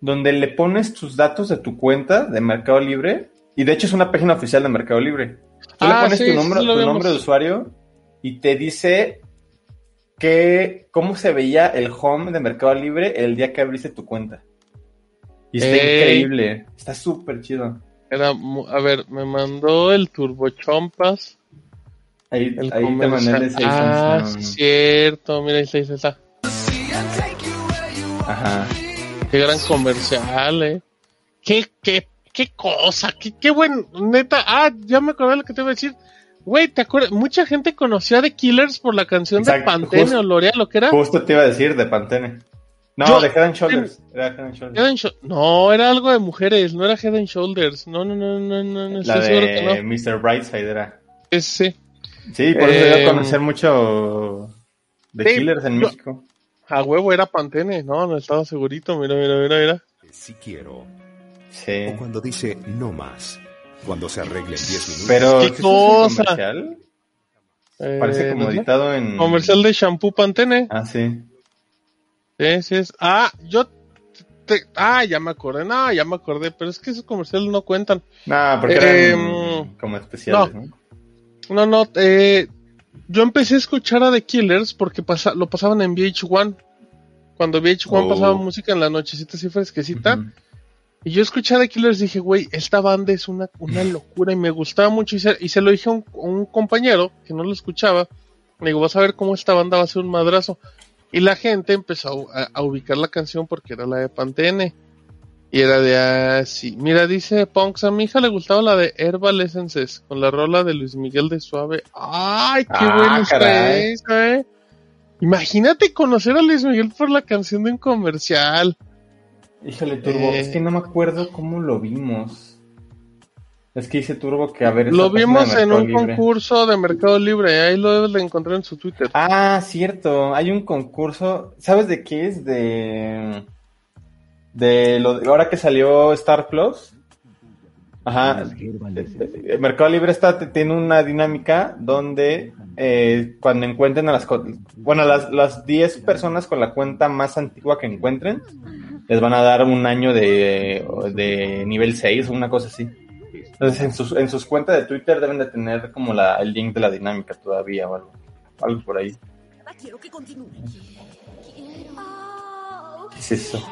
donde le pones tus datos de tu cuenta de Mercado Libre. Y de hecho es una página oficial de Mercado Libre. Tú le
Ah,
pones
sí,
tu, nombre,
sí
tu nombre de usuario y te dice que cómo se veía el home de Mercado Libre el día que abriste tu cuenta. Y está
Ey.
increíble. Está súper chido.
Era, a ver, me mandó el Turbo Chompas.
Ahí,
El
ahí te mandé el
Ah, sí, cierto. Mira, ahí está.
Ajá.
Qué gran comercial, eh. Qué, qué, qué cosa, qué, qué buen, neta. Ah, ya me acordé lo que te iba a decir. Güey, ¿te acuerdas? Mucha gente conocía a The Killers por la canción de
Exacto,
Pantene
justo-
o L'Oreal, ¿lo que era?
Justo te iba a decir de Pantene. No,
Yo-
de Head and Shoulders. Era Head and Shoulders.
Head and no, era algo de mujeres, no era Head and Shoulders. No, no, no, no, no, no
La
estoy seguro
de
que no.
Mr. Brightside era.
Ese.
Sí, por eso
Eh,
dio a conocer mucho de
sí,
Killers en México.
A huevo era Pantene, no, no estaba segurito. Mira, mira, mira, mira.
Si quiero.
Sí.
O cuando dice no más. Cuando se arregle en 10 minutos.
Pero
¿Qué
¿sí es
cosa?
comercial?
Eh,
Parece como
no
editado en.
Comercial de shampoo Pantene.
Ah, sí.
Sí, sí es. Ah, yo. te- ah, ya me acordé. No, ya me acordé. Pero es que esos comerciales no cuentan.
No, porque
Eh,
eran como especiales, ¿no?
No, no. Eh, yo empecé a escuchar a The Killers porque pasa, lo pasaban en VH1. Cuando VH1
Oh.
pasaba música en la nochecita así fresquecita.
Ujú.
Y yo escuché a The Killers y dije, güey, esta banda es una, una locura y me gustaba mucho. Y se, y se lo dije a un, a un compañero que no lo escuchaba. Le digo, vas a ver cómo esta banda va a ser un madrazo. Y la gente empezó a, a ubicar la canción porque era la de Pantene. Y era de así. Mira, dice Punks, a mi hija le gustaba la de Herbal Essences con la rola de Luis Miguel de Suave. ¡Ay, qué
Ah,
bueno está esa, eh! Imagínate conocer a Luis Miguel por la canción de un comercial.
Híjole, Turbo.
Eh.
Es que no me acuerdo cómo lo vimos. Es que dice Turbo que a ver.
Lo vimos en un
Libre.
concurso de Mercado Libre, ahí lo debes de encontrar en su Twitter.
Ah, cierto. Hay un concurso. ¿Sabes de qué es? De. De lo de- ahora que salió Star Plus. Ajá. Eh, Mercado Libre está, tiene una dinámica donde eh, cuando encuentren a las bueno las, las 10 personas con la cuenta más antigua que encuentren les van a dar un año de, de nivel 6 o una cosa así. Entonces en sus, en sus cuentas de Twitter deben de tener como la, el link de la dinámica todavía o algo, algo por ahí. ¿Qué es eso?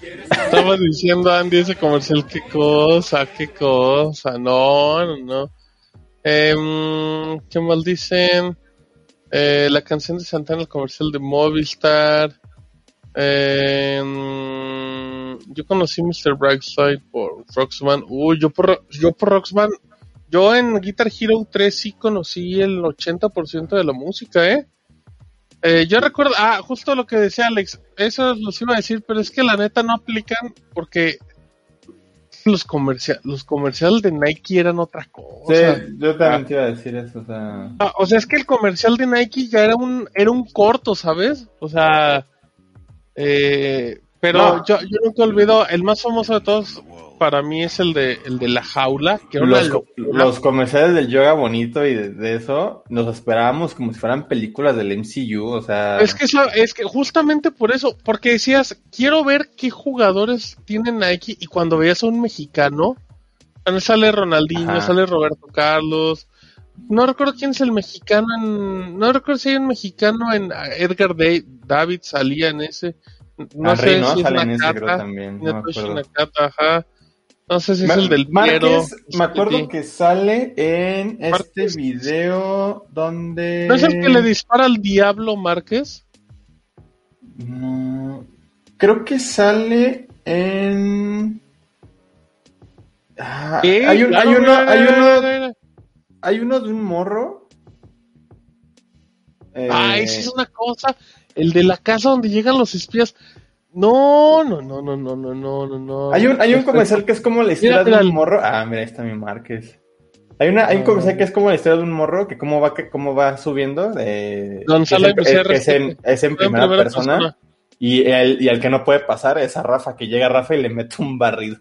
Estaba diciendo Andy ese comercial, qué cosa, qué cosa, no, no, no. Em, ¿Qué mal dicen? Eh, la canción de Santana, el comercial de Movistar. Em, yo conocí Mr. Brightside por Roxman. Uy, yo por, yo por Roxman, yo en Guitar Hero 3 sí conocí el 80% de la música, ¿eh? Eh, yo recuerdo, ah, justo lo que decía Alex, eso los iba a decir, pero es que la neta no aplican porque los comerciales, los comerciales de Nike eran otra cosa.
Sí, yo también te iba a decir eso, o sea...
Ah, o sea, es que el comercial de Nike ya era un, era un corto, ¿sabes? O sea, eh, pero
No.
yo, yo nunca olvido, el más famoso de todos para mí es el de, el de la jaula, que
Los, comerciales del yoga bonito y de, de eso, nos esperábamos como si fueran películas del MCU, o sea...
Es que eso, es que justamente por eso, porque decías, quiero ver qué jugadores tienen Nike y cuando veías a un mexicano, sale Ronaldinho,
Ajá.
sale Roberto Carlos, no recuerdo quién es el mexicano en, no recuerdo si hay un mexicano en ah, Edgar Day, David salía en ese, no
Henry,
sé
¿no?
si es
Sale en ese, creo,
Nakata,
también, no me
ajá. No sé si es el del
Márquez, me acuerdo que sale en este
Márquez.
video donde...
¿No es el que le dispara al Diablo Márquez?
No, creo que sale en... Ah, hay, un-
claro,
hay uno, hay uno, hay uno de un morro. Eh,
Ay, sí es una cosa. El de la casa donde llegan los espías. No, no, no, no, no, no, no, no.
Hay un, hay un este, comercial que es como la historia de un morro. Ah, mira, ahí está mi Márquez. Hay, una, hay un comercial que es como la historia de un morro, que cómo va, que cómo va subiendo. De,
Gonzalo
es, es, en, primera, persona. persona. Y el, y el que no puede pasar es a Rafa, que llega Rafa y le mete un barrido.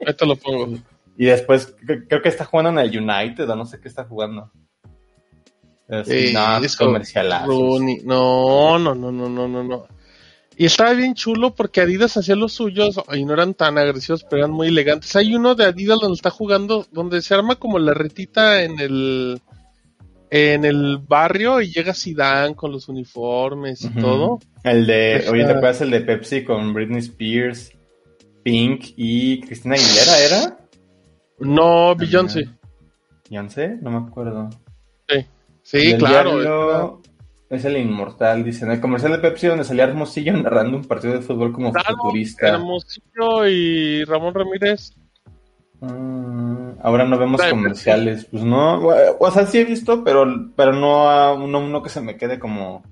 Esto lo pongo.
Y después creo que está jugando en el United o no sé qué está jugando. Es,
Eh,
no, es.
No, no, no, no, no, no, no. Y estaba bien chulo porque Adidas hacía los suyos y no eran tan agresivos, pero eran muy elegantes. Hay uno de Adidas donde está jugando, donde se arma como la retita en el en el barrio y llega Zidane con los uniformes y todo.
El de, oye, ¿te acuerdas el de Pepsi con Britney Spears, Pink y Cristina Aguilera era?
No, Beyoncé.
¿Beyoncé? No me acuerdo.
Sí, claro.
Es el inmortal, dicen. El comercial de Pepsi donde salía Hermosillo narrando un partido de fútbol como
Claro,
futurista.
Hermosillo y Ramón Ramírez.
Ah, ahora no vemos comerciales. Pues no, o sea, sí he visto, pero, pero no a uno, uno que se me quede como,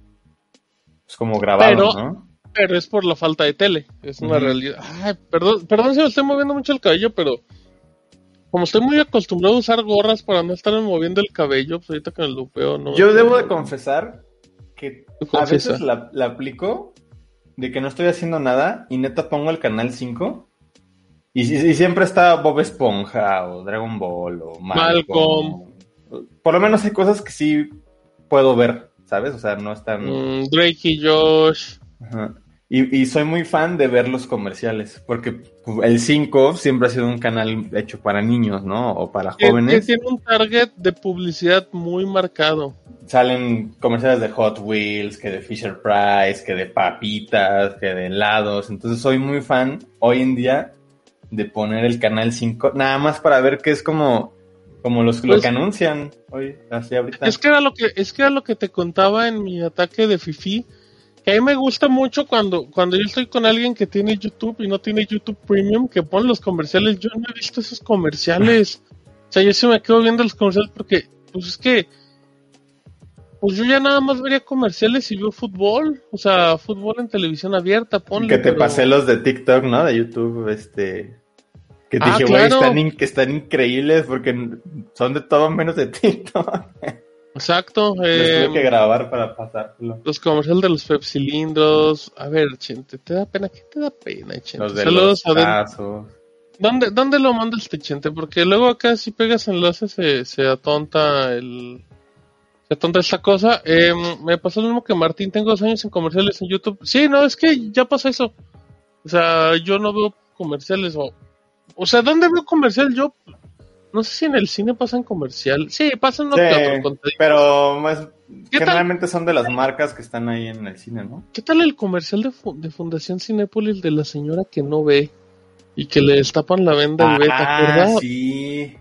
pues como grabado,
Pero-
¿no?
Pero es por la falta de tele, es una realidad. Ay, perdón, perdón si me estoy moviendo mucho el cabello, pero como estoy muy acostumbrado a usar gorras para no estarme moviendo el cabello, pues ahorita que me lo veo, no.
Yo debo de confesar que a veces la, la aplico de que no estoy haciendo nada y neta pongo el canal 5 y, y- y siempre está Bob Esponja o Dragon Ball o Malcolm. Por lo menos hay cosas que sí puedo ver, ¿sabes? O sea, no están...
Mm, Drake y Josh.
Ajá. Y, y soy muy fan de ver los comerciales, porque el 5 siempre ha sido un canal hecho para niños, ¿no? O para
que- que
jóvenes.
tiene un target de publicidad muy marcado.
Salen comerciales de Hot Wheels, que de Fisher Price, que de papitas, que de helados. Entonces soy muy fan hoy en día de poner el canal 5, nada más para ver qué es como, como los, lo
Pues-
que anuncian hoy, así ahorita.
Es que era lo que es que era lo que te contaba en mi ataque de Fifi. Que a mí me gusta mucho cuando, cuando yo estoy con alguien que tiene YouTube y no tiene YouTube Premium, que pone los comerciales. Yo no he visto esos comerciales. O sea, yo sí me quedo viendo los comerciales porque, pues es que, pues yo ya nada más vería comerciales y veo fútbol. O sea, fútbol en televisión abierta, ponle.
que te
pero-
pasé los de TikTok, ¿no? De YouTube, este. Que te
Ah,
dije, güey,
claro.
están, in- están increíbles porque son de todo menos de TikTok.
Exacto.
Los
eh,
tuve que grabar para pasártelo.
los comerciales de los pepsilindros. A ver, Chente, ¿te da pena? ¿Qué te da pena, Chente?
Los de
Saludos
los
a
casos.
¿Dónde, ¿Dónde lo mandas, Chente? Porque luego acá si pegas enlaces se, se atonta el... Se atonta esta cosa. Eh, me pasó lo mismo que Martín, tengo dos años en comerciales en YouTube. Sí, no, es que ya pasa eso. O sea, yo no veo comerciales o... O sea, ¿dónde veo comercial yo? No sé si en el cine pasan comercial. Sí, pasan uno
Sí,
otro.
pero más, generalmente son de las marcas que están ahí en el cine, ¿no?
¿Qué tal el comercial de, de Fundación Cinépolis de la señora que no ve y que le destapan la venda y ve? ¿Te acuerdas?
Sí.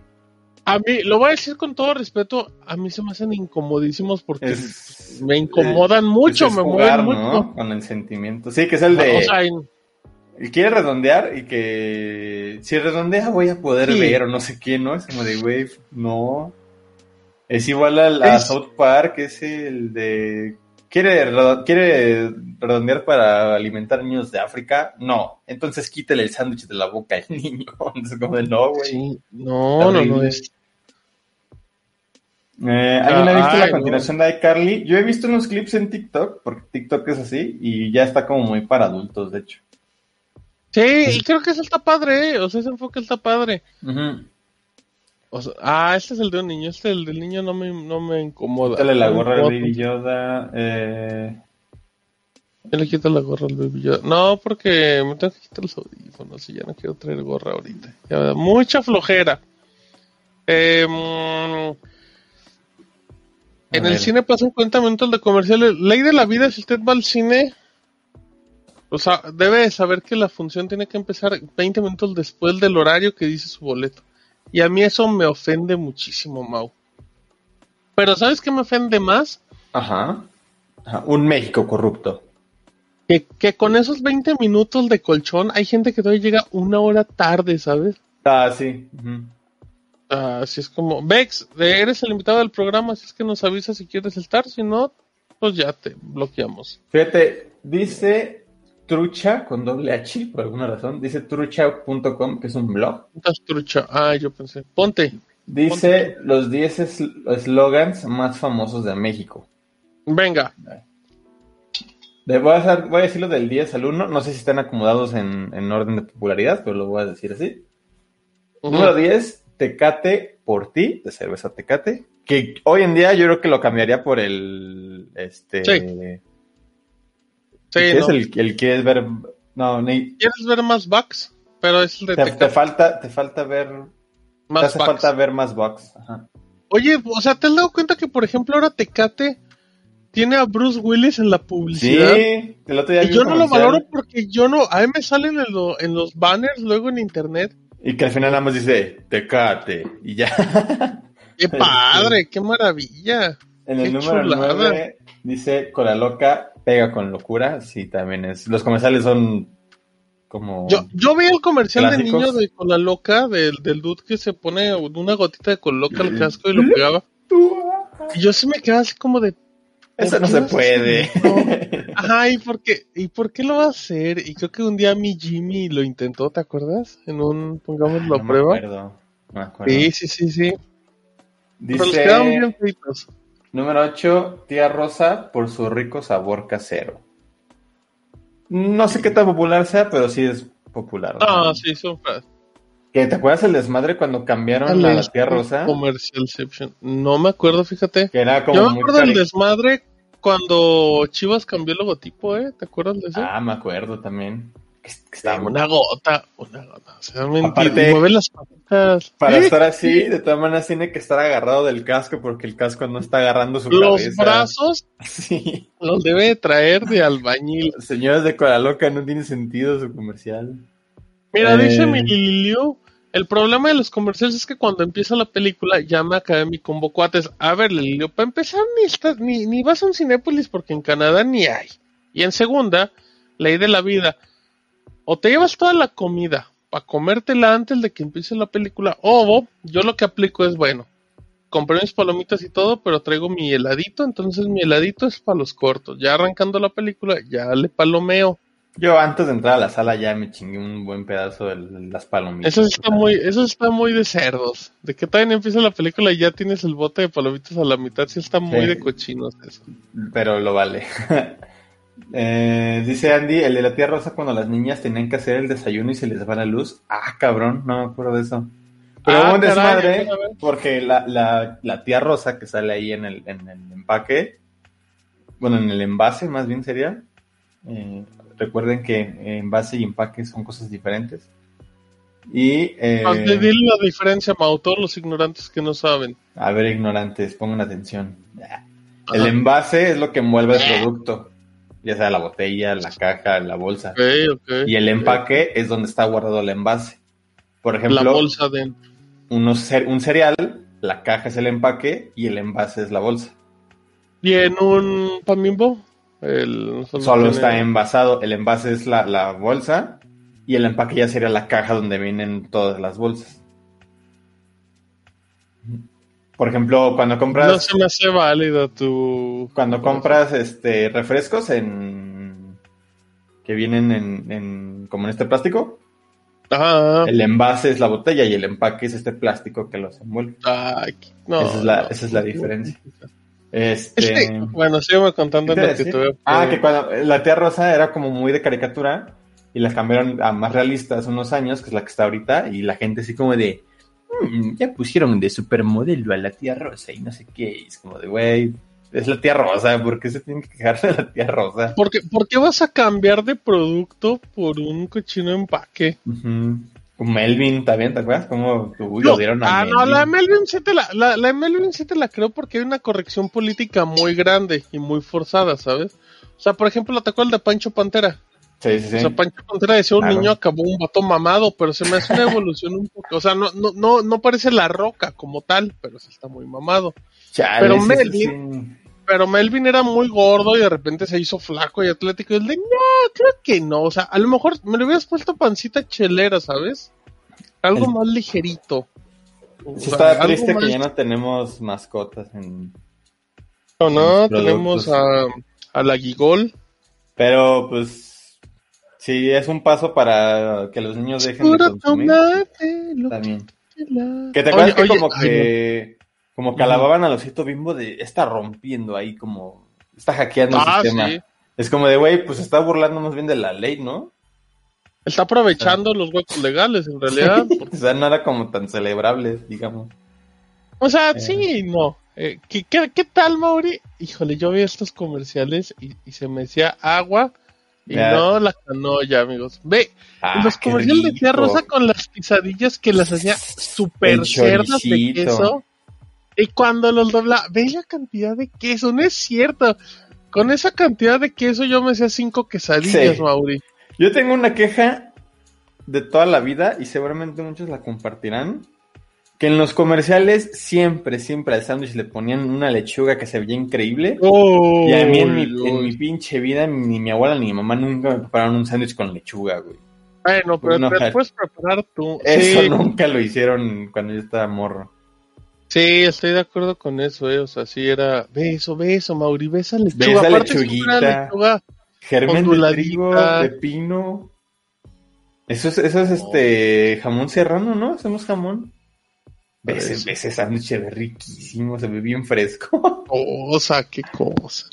A mí, lo voy a decir con todo respeto, a mí se me hacen incomodísimos porque
Es,
me incomodan mucho,
es
me
jugar,
mueven
¿no?
mucho.
Con el sentimiento. Sí, que es el de...
O sea, en-
el quiere redondear y que si redondea voy a poder
Sí.
ver o no sé qué, ¿no? Es como de, güey, no. Es igual a la
Es-
South Park, es el de... ¿Quiere, redo- ¿Quiere redondear para alimentar niños de África? No. Entonces quítale el sándwich de la boca al niño. Es como de, no, güey.
sí, no, no, no, es,
Eh, ¿Alguien ha visto
Ay,
la
no.
continuación de iCarly? Yo he visto unos clips en TikTok, porque TikTok es así, y ya está como muy para adultos, de hecho.
Sí, y creo que eso está padre, ¿eh? o sea, ese enfoque está padre. O sea, ah, este es el de un niño, este el del niño no me, no me incomoda.
Quítale la gorra al. Baby Yoda. Eh,
Yo le quito la gorra al baby Yoda. No, porque me tengo que quitar los audífonos y ya no quiero traer gorra ahorita. Ya mucha flojera. Eh, en el cine pasan 50 minutos de comerciales. Ley de la vida, si usted va al cine, o sea, debe de saber que la función tiene que empezar 20 minutos después del horario que dice su boleto. Y a mí eso me ofende muchísimo, Mau. Pero ¿sabes qué me ofende más?
ajá. Ajá, Un México corrupto.
Que, que con esos 20 minutos de colchón hay gente que todavía llega una hora tarde, ¿sabes?
Ah, sí. ujú.
Así es como, Vex, eres el invitado del programa, así es que nos avisas si quieres estar, si no, pues ya te bloqueamos.
Fíjate, dice trucha con doble H, por alguna razón. Dice trucha.com, que es un blog.
Trucha. Ah, yo pensé, ponte.
Dice los 10 esl- eslogans más famosos de México.
Venga,
voy a, hacer- voy a decirlo del 10 al 1. No sé si están acomodados en, en orden de popularidad, pero lo voy a decir así.
Ujú.
Número 10, Tecate por ti, de cerveza Tecate. Que hoy en día yo creo que lo cambiaría por el. Este.
Sí. Sí,
¿qué
no.
es el, el que es ver. No, ni.
¿Quieres ver más bugs? Pero es el de
Te, te falta, te falta ver. te
más
hace
bugs.
falta ver más box. Ajá.
Oye, o sea, ¿te has dado cuenta que, por ejemplo, ahora Tecate tiene a Bruce Willis en la
Sí,
publicidad?
el otro día
y yo no lo valoro porque yo no, a mí me salen en, lo- en los banners luego en internet.
Y que al final nada más dice Tecate. Y ya.
¡Qué padre! ¡Qué maravilla!
En el
Qué
número
chulada.
9 dice Cola Loca pega con locura. Sí, también es. Los comerciales son como.
Yo, yo vi el comercial de niño de Cola Loca, del, del dude que se pone una gotita de Cola Loca al casco y lo pegaba. Y yo sí me quedaba así como de...
Eso
¿por
no se puede.
hacer Ajá, ¿y por, qué, ¿y por qué lo va a hacer? Y creo que un día mi Jimmy lo intentó, ¿te acuerdas? En un, pongámoslo
No
a
me
prueba.
acuerdo. No me acuerdo.
Sí, sí, sí, sí. Pero los quedaban bien feitos.
Número 8, Tía Rosa por su rico sabor casero. No sé qué tan popular sea, pero sí es popular.
Ah, sí, son
¿Que ¿Te acuerdas el desmadre cuando cambiaron a la Tía Rosa?
Comercialception. No me acuerdo, fíjate.
Que era como
Yo me acuerdo del desmadre cuando Chivas cambió el logotipo, ¿eh? ¿Te acuerdas de eso?
Ah, me acuerdo también.
Una gota, una gota. O sea,
Aparte-
mueve las patitas.
Para
¿Eh?
estar así, de todas maneras tiene que estar agarrado del casco porque el casco no está agarrando su
Los
cabeza.
brazos
Sí.
los debe de traer de albañil.
Señores de Cola Loca, no tiene sentido su comercial.
Mira,
Eh.
dice mi Liliu, el problema de los comerciales es que cuando empieza la película ya me acabé mi combo cuates. A ver, Liliu, para empezar ni, estás, ni, ni vas a un Cinépolis porque en Canadá ni hay. Y en segunda, ley de la vida. O te llevas toda la comida para comértela antes de que empiece la película. O yo lo que aplico es, bueno, compré mis palomitas y todo, pero traigo mi heladito, entonces mi heladito es para los cortos. Ya arrancando la película, ya le palomeo.
Yo antes de entrar a la sala ya me chingué un buen pedazo de las palomitas.
Eso está muy, eso está muy de cerdos. De que no empieza la película y ya tienes el bote de palomitas a la mitad, sí está muy
Sí.
de cochinos eso.
Pero lo vale. Eh, dice Andy, el de la tía Rosa cuando las niñas tenían que hacer el desayuno y se les va la luz. Ah, cabrón, no me acuerdo de eso. Pero
Ah,
hubo un
caray,
desmadre porque la, la, la tía Rosa que sale ahí en el, en el empaque, bueno, en el envase más bien sería. eh, recuerden que envase y empaque son cosas diferentes. Y, eh,
dile la diferencia, Mau, todos los ignorantes que no saben.
a ver, ignorantes, pongan atención. El envase es lo que envuelve el producto, ya sea la botella, la caja, la bolsa.
Ok, ok.
Y el empaque es donde está guardado el envase. Por
La
ejemplo,
bolsa dentro.
unos un cereal, la caja es el empaque y el envase es la bolsa.
Y en un pan bimbo, el,
Solo
tiene-
está envasado, el envase es la, la bolsa y el empaque ya sería la caja donde vienen todas las bolsas. Por ejemplo, cuando compras...
No se me hace válida tu...
Cuando compras este refrescos en que vienen en, en- como en este plástico,
Ajá.
el envase es la botella y el empaque es este plástico que los envuelve.
Ay, no,
esa, es la,
no.
esa es la diferencia. Este,
bueno, sígueme contando
¿qué
en
te
lo que a
Ah, que cuando la tía Rosa era como muy de caricatura y las cambiaron a más realistas unos años, que es la que está ahorita, y la gente así como de "Mm, ya pusieron de supermodelo a la tía Rosa y no sé qué, y es como de güey, es la tía Rosa, ¿por qué se tienen que quejar de la tía Rosa?
¿Por qué, por qué vas a cambiar de producto por un cochino empaque?
Melvin también, ¿te acuerdas? Como tú
No,
lo dieron a
ah,
Melvin.
no, la de Melvin sí te la, la, la de Melvin sí te la creo porque hay una corrección política muy grande y muy forzada, ¿sabes? O sea, por ejemplo, ¿te acuerdas de Pancho Pantera?
Sí, sí, sí.
O sea, Pancho Pantera decía un
Claro.
niño acabó un vato mamado, pero se me hace una evolución un poco, o sea, no, no, no, no parece la roca como tal, pero sí está muy mamado.
Chale,
pero Melvin-. Pero Melvin era muy gordo y de repente se hizo flaco y atlético. Y el de, no, creo que no. O sea, a lo mejor me lo hubieras puesto pancita chelera, ¿sabes? Algo
El-
más ligerito. O
Sí
sea,
está triste
más-
que ya no tenemos mascotas en...
No, no, tenemos a, a la Gigol.
Pero pues sí, es un paso para que los niños dejen de
Puro
consumir. También.
que
te acuerdas
Oye,
que
oye,
como
ay,
que como que alababan al osito bimbo de está rompiendo ahí como está hackeando
Ah,
el sistema.
sí.
Es como de, güey, pues está burlando más bien de la ley, ¿no?
Está aprovechando los huecos legales, en realidad.
o sea, no era como tan celebrable, digamos.
O sea, sí y no. Eh, ¿qué, qué, qué tal, Mauri? Híjole, yo vi estos comerciales y, y se me decía agua y no la canoya, amigos. Ve,
Ah,
los comerciales de tía. Rosa con las quesadillas que las hacía super cerdas de queso. Y cuando los dobla, ve la cantidad de queso, no es cierto. Con esa cantidad de queso yo me hacía cinco quesadillas,
Sí.
Mauri.
Yo tengo una queja de toda la vida y seguramente muchos la compartirán. Que en los comerciales siempre, siempre al sándwich le ponían una lechuga que se veía increíble. y a mí en mi, en pinche vida, ni mi abuela ni mi mamá nunca me prepararon un sándwich con lechuga, güey.
Bueno, pero
No,
te puedes preparar tú.
Eso
Sí.
nunca lo hicieron cuando yo estaba morro.
Sí, estoy de acuerdo con eso, eh. O sea, sí era. Ve eso, ve eso, Mauri, ve esa lechuga.
Ve esa
Aparte, es una
lechuguita.
lechuga.
Germen de trigo, pepino. Eso es, eso es este jamón serrano, ¿no? Hacemos jamón. Ve ese, sándwich, se ve riquísimo, se ve bien fresco.
Cosa, qué cosa.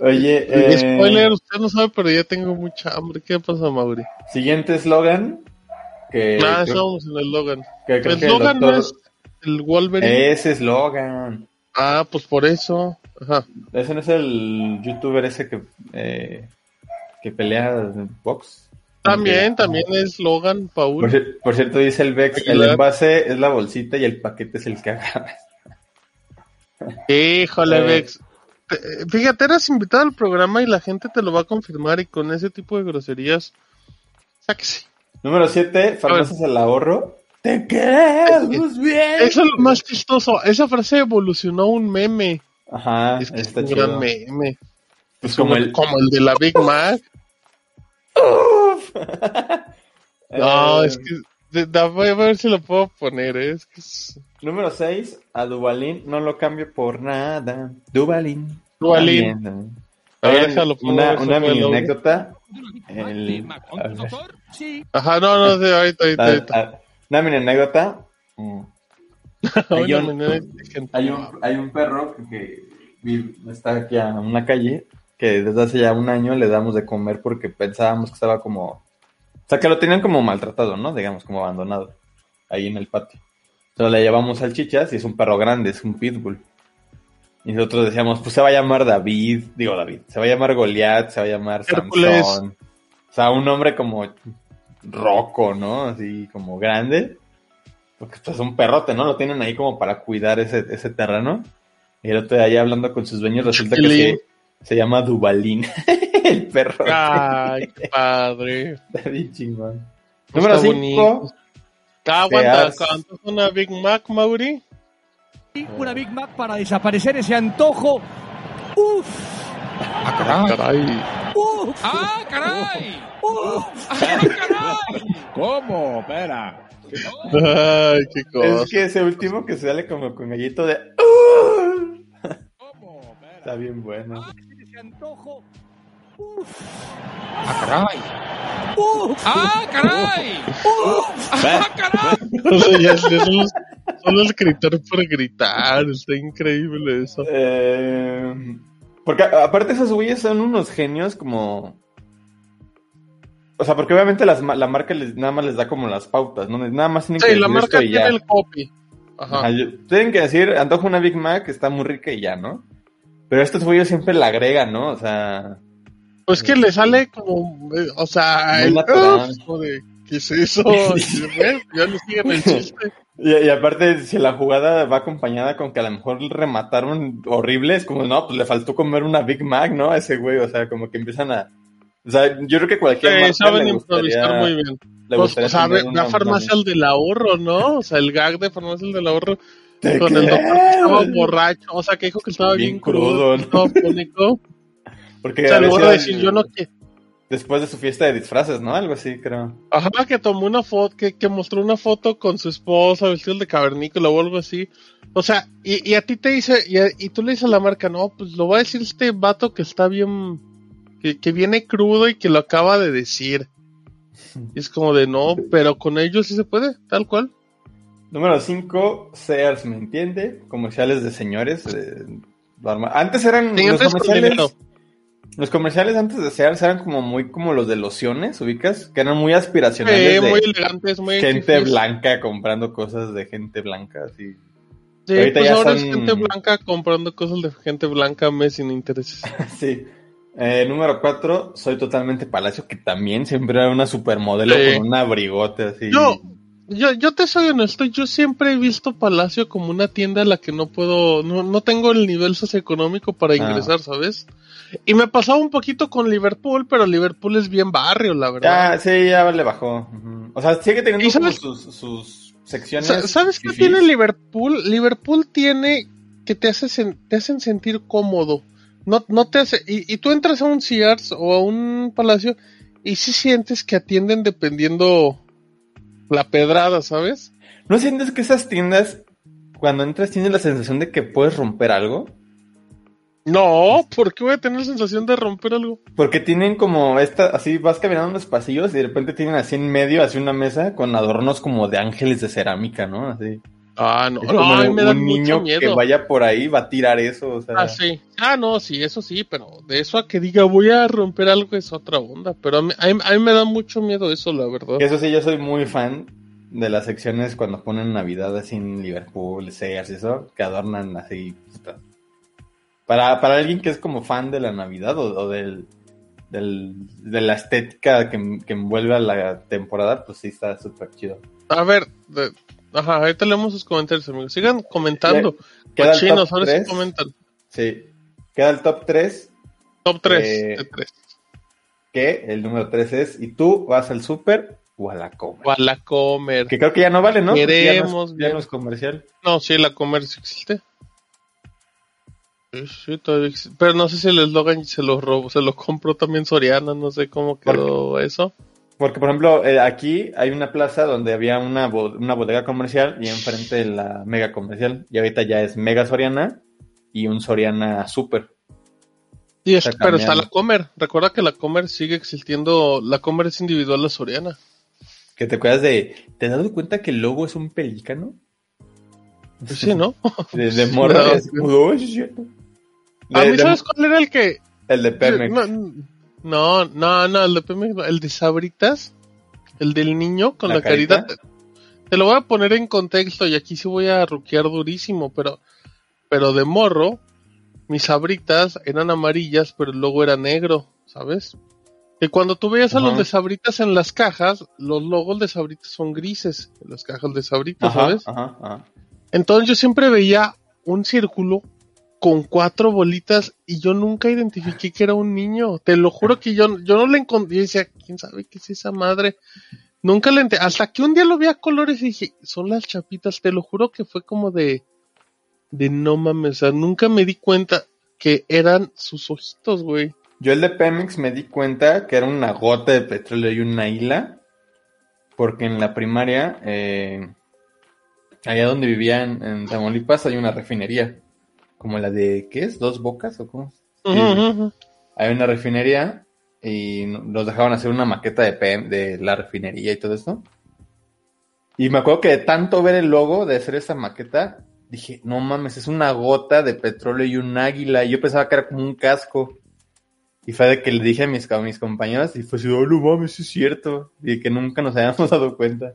Oye, eh,
Spoiler, usted no sabe, pero ya tengo mucha hambre. ¿Qué pasa, Mauri?
siguiente eslogan. Que,
Ah,
creo-
estamos en el Logan.
que creo
El
que el
Logan
doctor-
no es el Wolverine.
Ese eslogan.
Ah, pues por eso. Ajá.
Ese no es el youtuber ese que, eh, que pelea en box.
También, también es Logan Paul.
Por, cier- por cierto, dice el Vex, el envase es la bolsita y el paquete es el que agarras.
Híjole,
Eh.
Vex. Te- Fíjate, eras invitado al programa y la gente te lo va a confirmar y con ese tipo de groserías. Sáquese.
Número 7, farmacias al ahorro. Te queremos bien.
Eso es lo más chistoso. Esa frase evolucionó a un meme.
Ajá,
Es que es
está
un
chido.
gran meme.
Pues como el...
como el de la Big Mac. No,
Eh,
es que. voy a ver si lo puedo poner. eh, Es que es.
Número 6, a Dubalín no lo cambio por nada. Dubalín. También, también.
A ver, déjalo, pongo,
una una mini anécdota. El-
Ajá, no, no sé, ahorita, ahorita.
a-
ahorita.
a- una mini anécdota. Mm. hay un-. Hay un, hay un perro que, que está aquí a una calle que desde hace ya un año le damos de comer porque pensábamos que estaba como... O sea, que lo tenían como maltratado, ¿no? Digamos, como abandonado. Ahí en el patio. Entonces le llevamos salchichas y es un perro grande, es un pitbull. Y nosotros decíamos, pues se va a llamar David, digo David, se va a llamar Goliat, se va a llamar
Hércules.
Sansón. O sea, un hombre como roco, ¿no? Así como grande. Porque pues, es un perrote, ¿no? Lo tienen ahí como para cuidar ese, ese terreno. Y el otro día ahí hablando con sus dueños resulta que
Chiquilín.
Se, llama Dubalín. el perro.
Ay, qué padre.
Está bien chingón. Número
bonito.
5.
Ah, aguanta, ¿cuánto es una Big Mac, Mauri?
Una Big Mac para desaparecer ese antojo. ¡Uf!
Caray.
¡Uf!
¡Ah, caray!
¡Uf!
¡Ah, caray!
¿Cómo? Espera.
Ay, qué cosa.
Es que ese último que sale como con gallito de.
¿Cómo? Espera.
Está bien bueno.
Ese antojo. ¡Uf!
¡Ah, caray!
¡Uf!
¡Ah, caray! ¡Ah, caray!
O sea, ya es- ya solo, solo el gritar por gritar. Está increíble eso.
Eh, porque aparte esos güeyes son unos genios como... O sea, porque obviamente las la marca les, nada más les da como las pautas, ¿no? Nada más tienen que
Sí, la
decir
marca
esto y ya.
tiene el copy. Ajá.
Ajá, yo- tienen que decir, antojo una Big Mac, está muy rica y ya, ¿no? Pero estos güeyes siempre la agregan, ¿no? O sea...
Pues que le sale como, eh, o sea, el, como de, ¿qué es eso? Ya le siguen el chiste.
Y, y aparte, si la jugada va acompañada con que a lo mejor remataron horrible, es como, no, pues le faltó comer una Big Mac, ¿no? A ese güey, o sea, como que empiezan a... O sea, yo creo que cualquier
Sí, saben improvisar
gustaría-
muy bien. Pues, o sea,
tener
ve,
una
ve a farmacia del ahorro, ¿no? O sea, el gag de farmacia del ahorro
Te
con el doctor que estaba borracho, o sea, que dijo que estaba
Bien
bien,
crudo,
crudo,
¿no? Porque
O sea,
veces
decir, yo no que,
Después de su fiesta de disfraces, ¿no? Algo así, creo.
ajá, que tomó una foto, que, que mostró una foto con su esposa vestido de cavernícola o algo así. O sea, y, y a ti te dice, y, a- y tú le dices a la marca, no, pues lo va a decir este vato que está bien, que, que viene crudo y que lo acaba de decir. Y es como de, no, pero con ellos sí se puede, tal cual.
Número 5, Sears, ¿me entiende? Comerciales de señores. eh. Antes eran los comerciales. Los comerciales antes de Sears eran como muy como los de lociones, ubicas, que eran muy aspiracionales.
Sí,
de
muy elegantes, muy
gente blanca comprando cosas de gente blanca, así.
Sí,
Ahorita
pues
ya
ahora
son-
es gente blanca comprando cosas de gente blanca mes sin intereses.
Sí. Eh, número cuatro, soy totalmente Palacio, que también siempre era una supermodelo
Sí.
con un abrigote así.
Yo, yo, yo te soy honesto, yo siempre he visto Palacio como una tienda a la que no puedo, no, no tengo el nivel socioeconómico para
Ah.
ingresar, ¿sabes? Y me pasaba un poquito con Liverpool, pero Liverpool es bien barrio, la verdad.
Ya, sí, ya le bajó. O sea, sigue teniendo
¿Y
como
sabes-
sus, sus secciones.
Sa- ¿Sabes qué tiene Liverpool? Liverpool tiene que te, hace te hacen sentir cómodo. No, no te hace, y, y tú entras a un Sears o a un Palacio y sí sientes que atienden dependiendo la pedrada, ¿sabes?
¿No sientes que esas tiendas, cuando entras, tienes la sensación de que puedes romper algo?
No, ¿por qué voy a tener la sensación de romper algo?
Porque tienen como esta, así vas caminando en los pasillos y de repente tienen así en medio, así una mesa con adornos como de ángeles de cerámica, ¿no? Así.
Ah, no, no,
como
a mí me da
un
mucho
niño
miedo.
que vaya por ahí va a tirar eso, o sea.
Ah, sí. Ah, no, sí, eso sí, pero de eso a que diga voy a romper algo es otra onda. Pero a mí, a mí- a mí me da mucho miedo eso, la verdad.
Eso sí, yo soy muy fan de las secciones cuando ponen Navidad así en Liverpool, Sears y eso, que adornan así. puta. Para, para alguien que es como fan de la Navidad o, o del, del- de la estética que, que envuelve a la temporada, pues sí está súper chido.
A ver, de- ajá, ahorita leemos sus comentarios, amigos. Sigan comentando.
Queda top
ahora sí comentan.
Sí. Queda el top 3,
Top 3
Eh,
de 3.
que el número 3 es, ¿y tú vas al súper o a la comer?
O a la comer.
Que creo que ya no vale, ¿no? Porque ya no es-
Queremos
ya no es comercial.
No, sí, la comer sí existe. Sí, sí, todavía existe. Pero no sé si el eslogan se lo robó, se lo compró también Soriana, no sé cómo quedó eso.
Porque, por ejemplo, eh, aquí hay una plaza donde había una, bo- una bodega comercial y enfrente la mega comercial. Y ahorita ya es mega Soriana y un Soriana super.
Es-
Está
pero está la comer. Recuerda que la comer sigue existiendo. La comer es individual la Soriana.
Que te acuerdas de. ¿Te has dado cuenta que el logo es un pelícano?
Pues sí, ¿no?
De, de morra.
No,
es "Oh, sí es cierto".
A mí, ¿sabes cuál era el que.?
El de Pemex.
No, no, no, no, el de el de Sabritas. El del niño con
¿La
carita? Te, te lo voy a poner en contexto y aquí sí voy a ruquear durísimo, pero. Pero de morro, mis sabritas eran amarillas, pero el logo era negro, ¿sabes? Y cuando tú veías a los de sabritas en las cajas, los logos de sabritas son grises, en las cajas de sabritas,
Ajá,
¿sabes?
ajá, ajá.
Entonces yo siempre veía un círculo con cuatro bolitas y yo nunca identifiqué que era un niño. Te lo juro que yo, yo no le encontré. Yo decía, ¿quién sabe qué es esa madre? Nunca le entendí. Hasta que un día lo vi a colores y dije, son las chapitas. Te lo juro que fue como de, de no mames. O sea, nunca me di cuenta que eran sus ojitos, güey.
Yo el de Pemex me di cuenta que era una gota de petróleo y una isla. Porque en la primaria, eh, allá donde vivía en, en Tamaulipas, hay una refinería. Como la de, ¿qué es? ¿Dos bocas o cómo? Hay una refinería y no- nos dejaban hacer una maqueta de, PM de la refinería y todo esto. Y me acuerdo que de tanto ver el logo de hacer esa maqueta, dije, no mames, es una gota de petróleo y un águila. Y yo pensaba que era como un casco. Y fue de que le dije a mis, a mis compañeros y fue así, oh, no mames, es cierto. Y que nunca nos habíamos dado cuenta.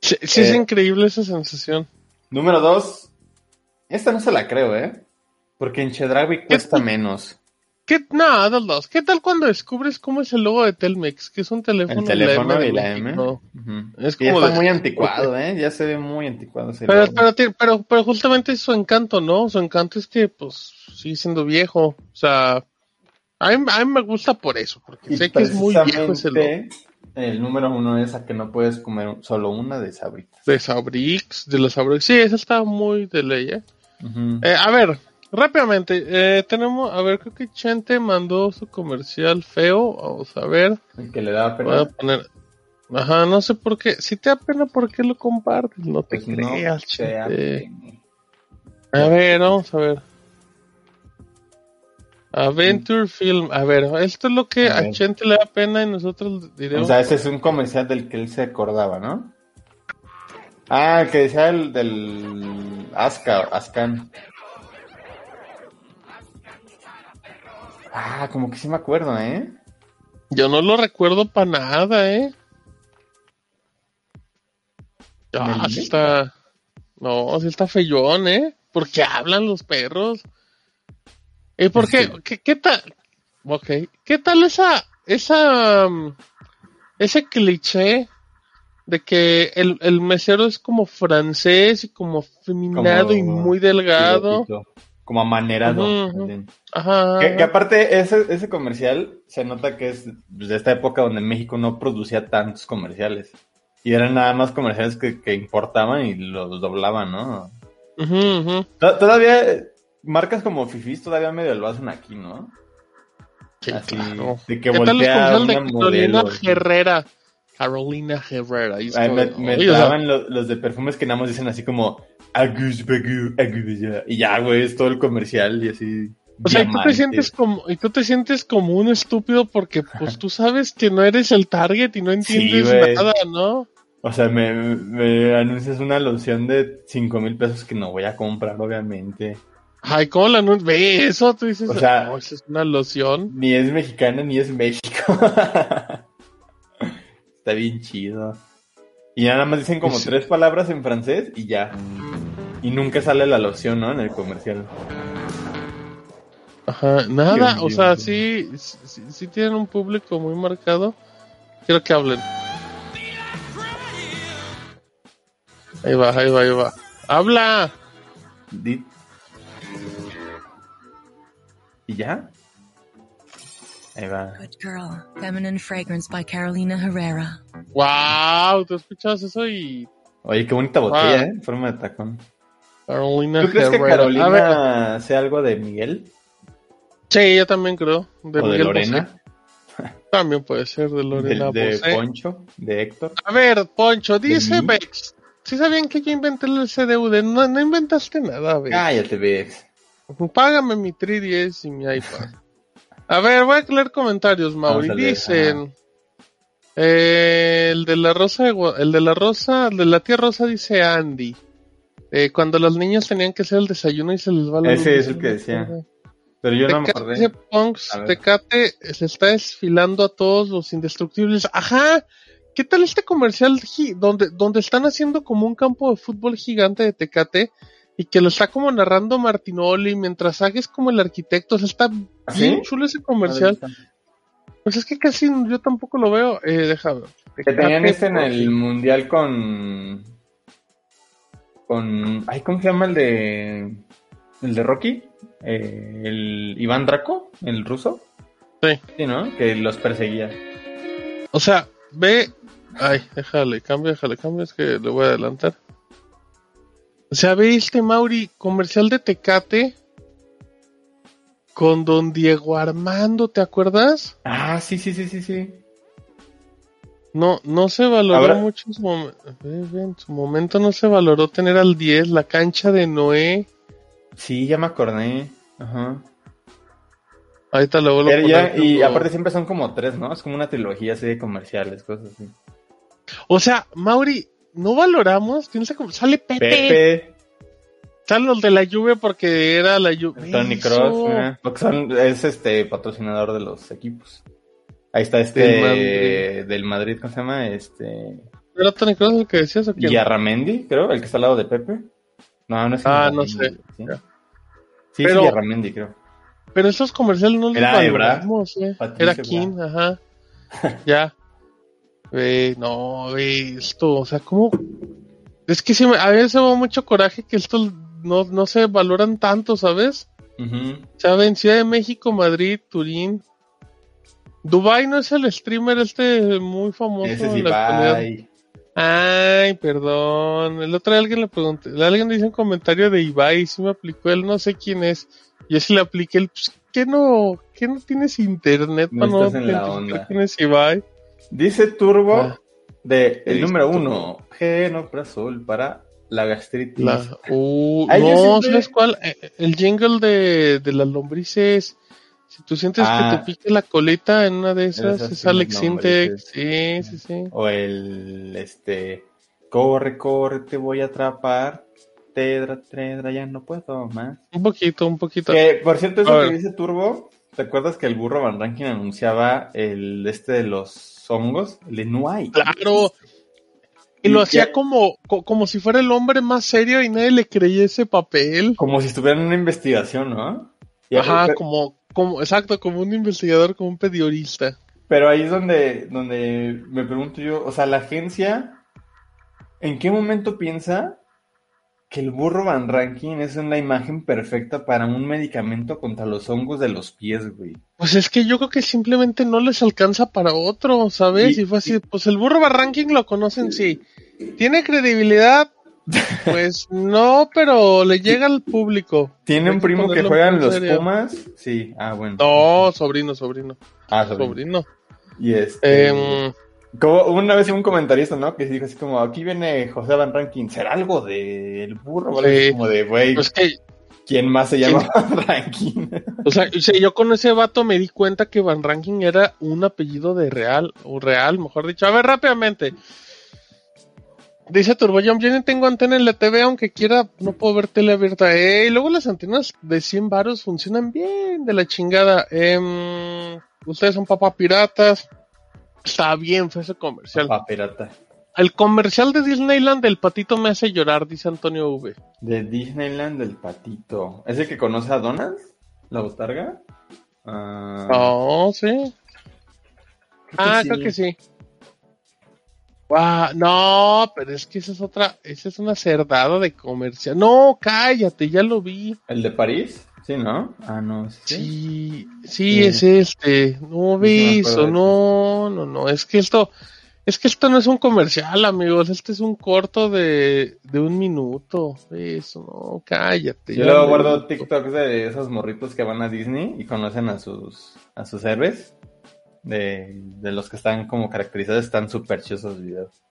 Sí, sí es
Eh,
increíble esa sensación.
Número dos, esta no se la creo, ¿eh? Porque en Chedraui cuesta menos.
¿Qué, nada, dos, dos. ¿Qué tal cuando descubres cómo es el logo de Telmex? Que es un teléfono,
El teléfono
de
la M.
México?
Ujú.
Es
Y ya
como
está
de-
muy anticuado, ¿eh? Ya se ve muy anticuado ese
Pero,
logo.
pero, pero, pero justamente es su encanto, ¿no? Su encanto es que, pues, sigue siendo viejo. O sea, a mí, a mí me gusta por eso, porque
Y
sé que es muy viejo ese logo.
El número uno es a que no puedes comer solo una de sabritas.
De Sabrix, de los Sabrix. Sí, esa está muy de ley, ¿eh? Eh, a ver, rápidamente, eh, tenemos, a ver, creo que Chente mandó su comercial feo. Vamos a ver.
El que le daba
Voy a
pena.
poner. Ajá, no sé por qué. Si te da pena, ¿por qué lo compartes? No te
Pues
creas,
te da
Chente.
pena.
A ver, vamos a ver. Adventure Film. A ver, esto es lo que
A.
Chente le da pena y nosotros diremos.
O sea, ese es un comercial del que él se acordaba, ¿no? Ah, que decía el del Aska, Ascan. Ah, como que sí me acuerdo, ¿eh?
Yo no lo recuerdo para nada, ¿eh? Ah,
¿Del
sí está. No, sí está feyón, ¿eh? ¿Por qué hablan los perros? ¿Y por qué? ¿Qué, qué tal? Ok. ¿Qué tal esa. esa. mm, ese cliché de que el, el mesero es como francés y como feminado
Como
y muy delgado?
Como amanerado. Más bien.
Ajá.
Que, que aparte, ese, ese comercial se nota que es de esta época donde México no producía tantos comerciales. Y eran nada más comerciales que, que importaban y los doblaban, ¿no? To- Todavía, marcas como Fifis todavía medio lo hacen aquí, ¿no?
Sí,
Así,
claro.
de que
¿Qué tal
voltea
de
una
Carolina
modelo.
Herrera? Carolina Herrera.
Ay, me, me
oye, o sea,
traban lo- los de perfumes que nada más dicen así como Y ya, güey, es todo el comercial y así.
O sea, y tú te sientes como, y tú te sientes como un estúpido porque pues tú sabes que no eres el target y no entiendes nada, ¿no?
O sea, me, me anuncias una loción de 5 mil pesos que no voy a comprar, obviamente.
Ay, ¿cómo la anuncias? Ve eso, tú dices,
O sea-
"No, eso es una loción.
Ni es mexicana ni es México. Está bien chido. Y nada más dicen como
Sí.
tres palabras en francés y ya. Y nunca sale la loción, ¿no? En el comercial.
Ajá, nada,
Dios
o sea, sí, sí, sí tienen un público muy marcado. Quiero que hablen. Ahí va, ahí va, ahí va. ¡Habla!
¿Y ya? Ahí va.
Good Girl, Feminine Fragrance by Carolina Herrera.
¡Wow! ¿Tú escuchas eso y
Oye, qué bonita botella,
Wow.
¿eh? En forma de tacón.
Carolina
¿Tú crees que
Herrera?
Carolina sea algo de Miguel?
sí, yo también creo. De
¿O de
Miguel
Lorena?
Bosé. También puede ser de
¿De,
Lorena
de
Bosé.
Poncho? ¿De Héctor?
A ver, Poncho, dice? Vex. ¿Sí sabían que yo inventé el CDUD? No, no inventaste nada, Vex.
Cállate, Vex.
Págame mi 3DS y mi iPad. A ver, voy a leer comentarios, Mauri. Dicen. eh, el de la rosa, de el de la rosa, el de la tía rosa dice Andy. Eh, cuando los niños tenían que hacer el desayuno y se les va la
Ese
luz.
es el que decía. Pero yo no me acordé.
Punks. Tecate se está desfilando a todos los indestructibles. Ajá. ¿Qué tal este comercial donde, donde están haciendo como un campo de fútbol gigante de Tecate y que lo está como narrando Martinoli mientras Sage es como el arquitecto? O sea, está
¿Ah,
bien
sí?
chulo ese comercial. Pues es que casi yo tampoco lo veo. Eh, deja ver.
Que tenían este en el mundial con. Con. Ay, ¿cómo se llama el de. El de Rocky? Eh, el Iván Draco, el ruso.
Sí.
Sí, ¿no? Que los perseguía.
O sea, ve. Ay, déjale, cambio, déjale, cambio, es que le voy a adelantar. O sea, ve este Mauri comercial de Tecate con don Diego Armando, ¿te acuerdas?
Ah, sí, sí, sí, sí, sí.
No, no se valoró mucho en su, en su momento, no se valoró tener al 10, la cancha de Noé.
Sí, ya me acordé. Ajá.
Ahorita lo vuelvo a
Pero ya- y
como-
aparte siempre son como tres, ¿no? Es como una trilogía así de comerciales, cosas así.
O sea, Mauri, no valoramos, piensa como, sale Pepe,
Pepe,
salen los de la lluvia porque era la lluvia.
Tony. Cross, mira, porque son, es este patrocinador de los equipos. Ahí está este
Del Madrid.
del Madrid, ¿cómo se llama? Este
¿Era Tony Cross el que decías o quién?
Yarramendi, creo, el que está al lado de Pepe. No, no es
Ah, no sé.
Sí,
Pero-
sí, Yarramendi, creo.
Pero esos comerciales no los
Era Ebra.
valoramos, eh. Era. King, ajá. ya. No, ve esto, o sea, ¿cómo? Es que sí, a veces me da mucho coraje que estos no, no se valoran tanto, ¿sabes?
Ujú.
¿Saben? Ciudad de México, Madrid, Turín. Dubai no es el streamer este muy famoso
Ese es
en la actualidad. Ay, perdón. El otro día alguien le pregunté, alguien dice un comentario de Ibai, si me aplicó él, no sé quién es. Yo sí le apliqué el, pues, ¿qué no, qué no tienes internet
No
para no
estás en la onda.
quién es Ibai?
Dice Turbo
Ah.
de el número uno, Genoprazol para la gastritis.
La, uh, no,
siempre-
¿sabes cuál? Eh, El jingle de, de las lombrices. Si tú sientes
Ah.
que te pique la colita en una de esas, es Alex Sintek. Sí, sí, sí.
O el este corre, corre, te voy a atrapar. Tedra, tedra, ya no puedo más.
Un poquito, un poquito.
Que por cierto, eso que dice Turbo, ¿Te acuerdas que el burro Van Rankin anunciaba el este de los hongos? El.
Claro. Y lo hacía como, co- como si fuera el hombre más serio y nadie le creía ese papel.
Como si estuviera en una investigación, ¿no? Y-
Ajá, como, como, exacto, como un investigador, como un periodista.
pero ahí es donde, donde me pregunto yo, o sea, la agencia, ¿en qué momento piensa que el burro Van Rankin es una imagen perfecta para un medicamento contra los hongos de los pies, güey?
Pues es que yo creo que simplemente no les alcanza para otro, ¿sabes?
Y-
Y, fue así, pues el burro Barranking lo conocen, sí. ¿Tiene credibilidad? Pues no, pero le llega al público.
¿Tiene un primo que juega en los
serio.
Pumas? Sí, ah, bueno.
No, sobrino, sobrino.
Ah, sobrino.
Sobrino.
Y este...
Em,
Como una vez un comentarista, ¿no? Que dijo así como, aquí viene José Van Rankin, ¿será algo del burro? ¿Vale?
Sí.
Como de, güey,
pues que,
¿quién más se llama Van Rankin?
o sea, yo con ese vato me di cuenta que Van Ranking era un apellido de real, o real, mejor dicho. A ver, rápidamente. Dice Turboyom, yo ni tengo antena en la TV, aunque quiera, no puedo ver tele abierta. Eh, y luego las antenas de 100 varos funcionan bien, de la chingada. Em, ustedes son papá piratas. Está bien, fue ese comercial.
Papá pirata.
El comercial de Disneyland del patito me hace llorar, dice Antonio V.
De Disneyland del patito. ¿Es el que conoce a Donald? ¿La botarga? Ah,
No, sí. Ah, creo que sí. Guau, no, pero es que esa es otra, esa es una cerdada de comercial. No, cállate, ya lo vi.
¿El de París? Sí, ¿no? Ah, no. ¿sí?
Sí, sí, es este. No
No
vi eso,
acuerdo de
no, no, no. Es que esto, es que esto no es un comercial, amigos. Este es un corto de, de un minuto. Eso, no, cállate.
Yo luego
lo
guardo. TikToks de esos morritos que van a Disney y conocen a sus, a sus héroes. De, de los que están como caracterizados, están súper chidos esos videos.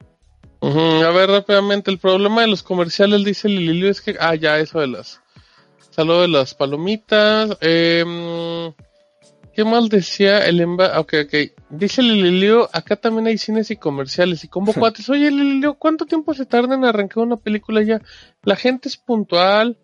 A ver, rápidamente, el problema de los comerciales, dice Lililio, es que, ah, ya, eso de las, saludo de las palomitas, em, ¿qué más decía el emba? Ok, ok, dice Lililio, acá también hay cines y comerciales, y como cuates, oye Lililio, ¿cuánto tiempo se tarda en arrancar una película ya? La gente es puntual,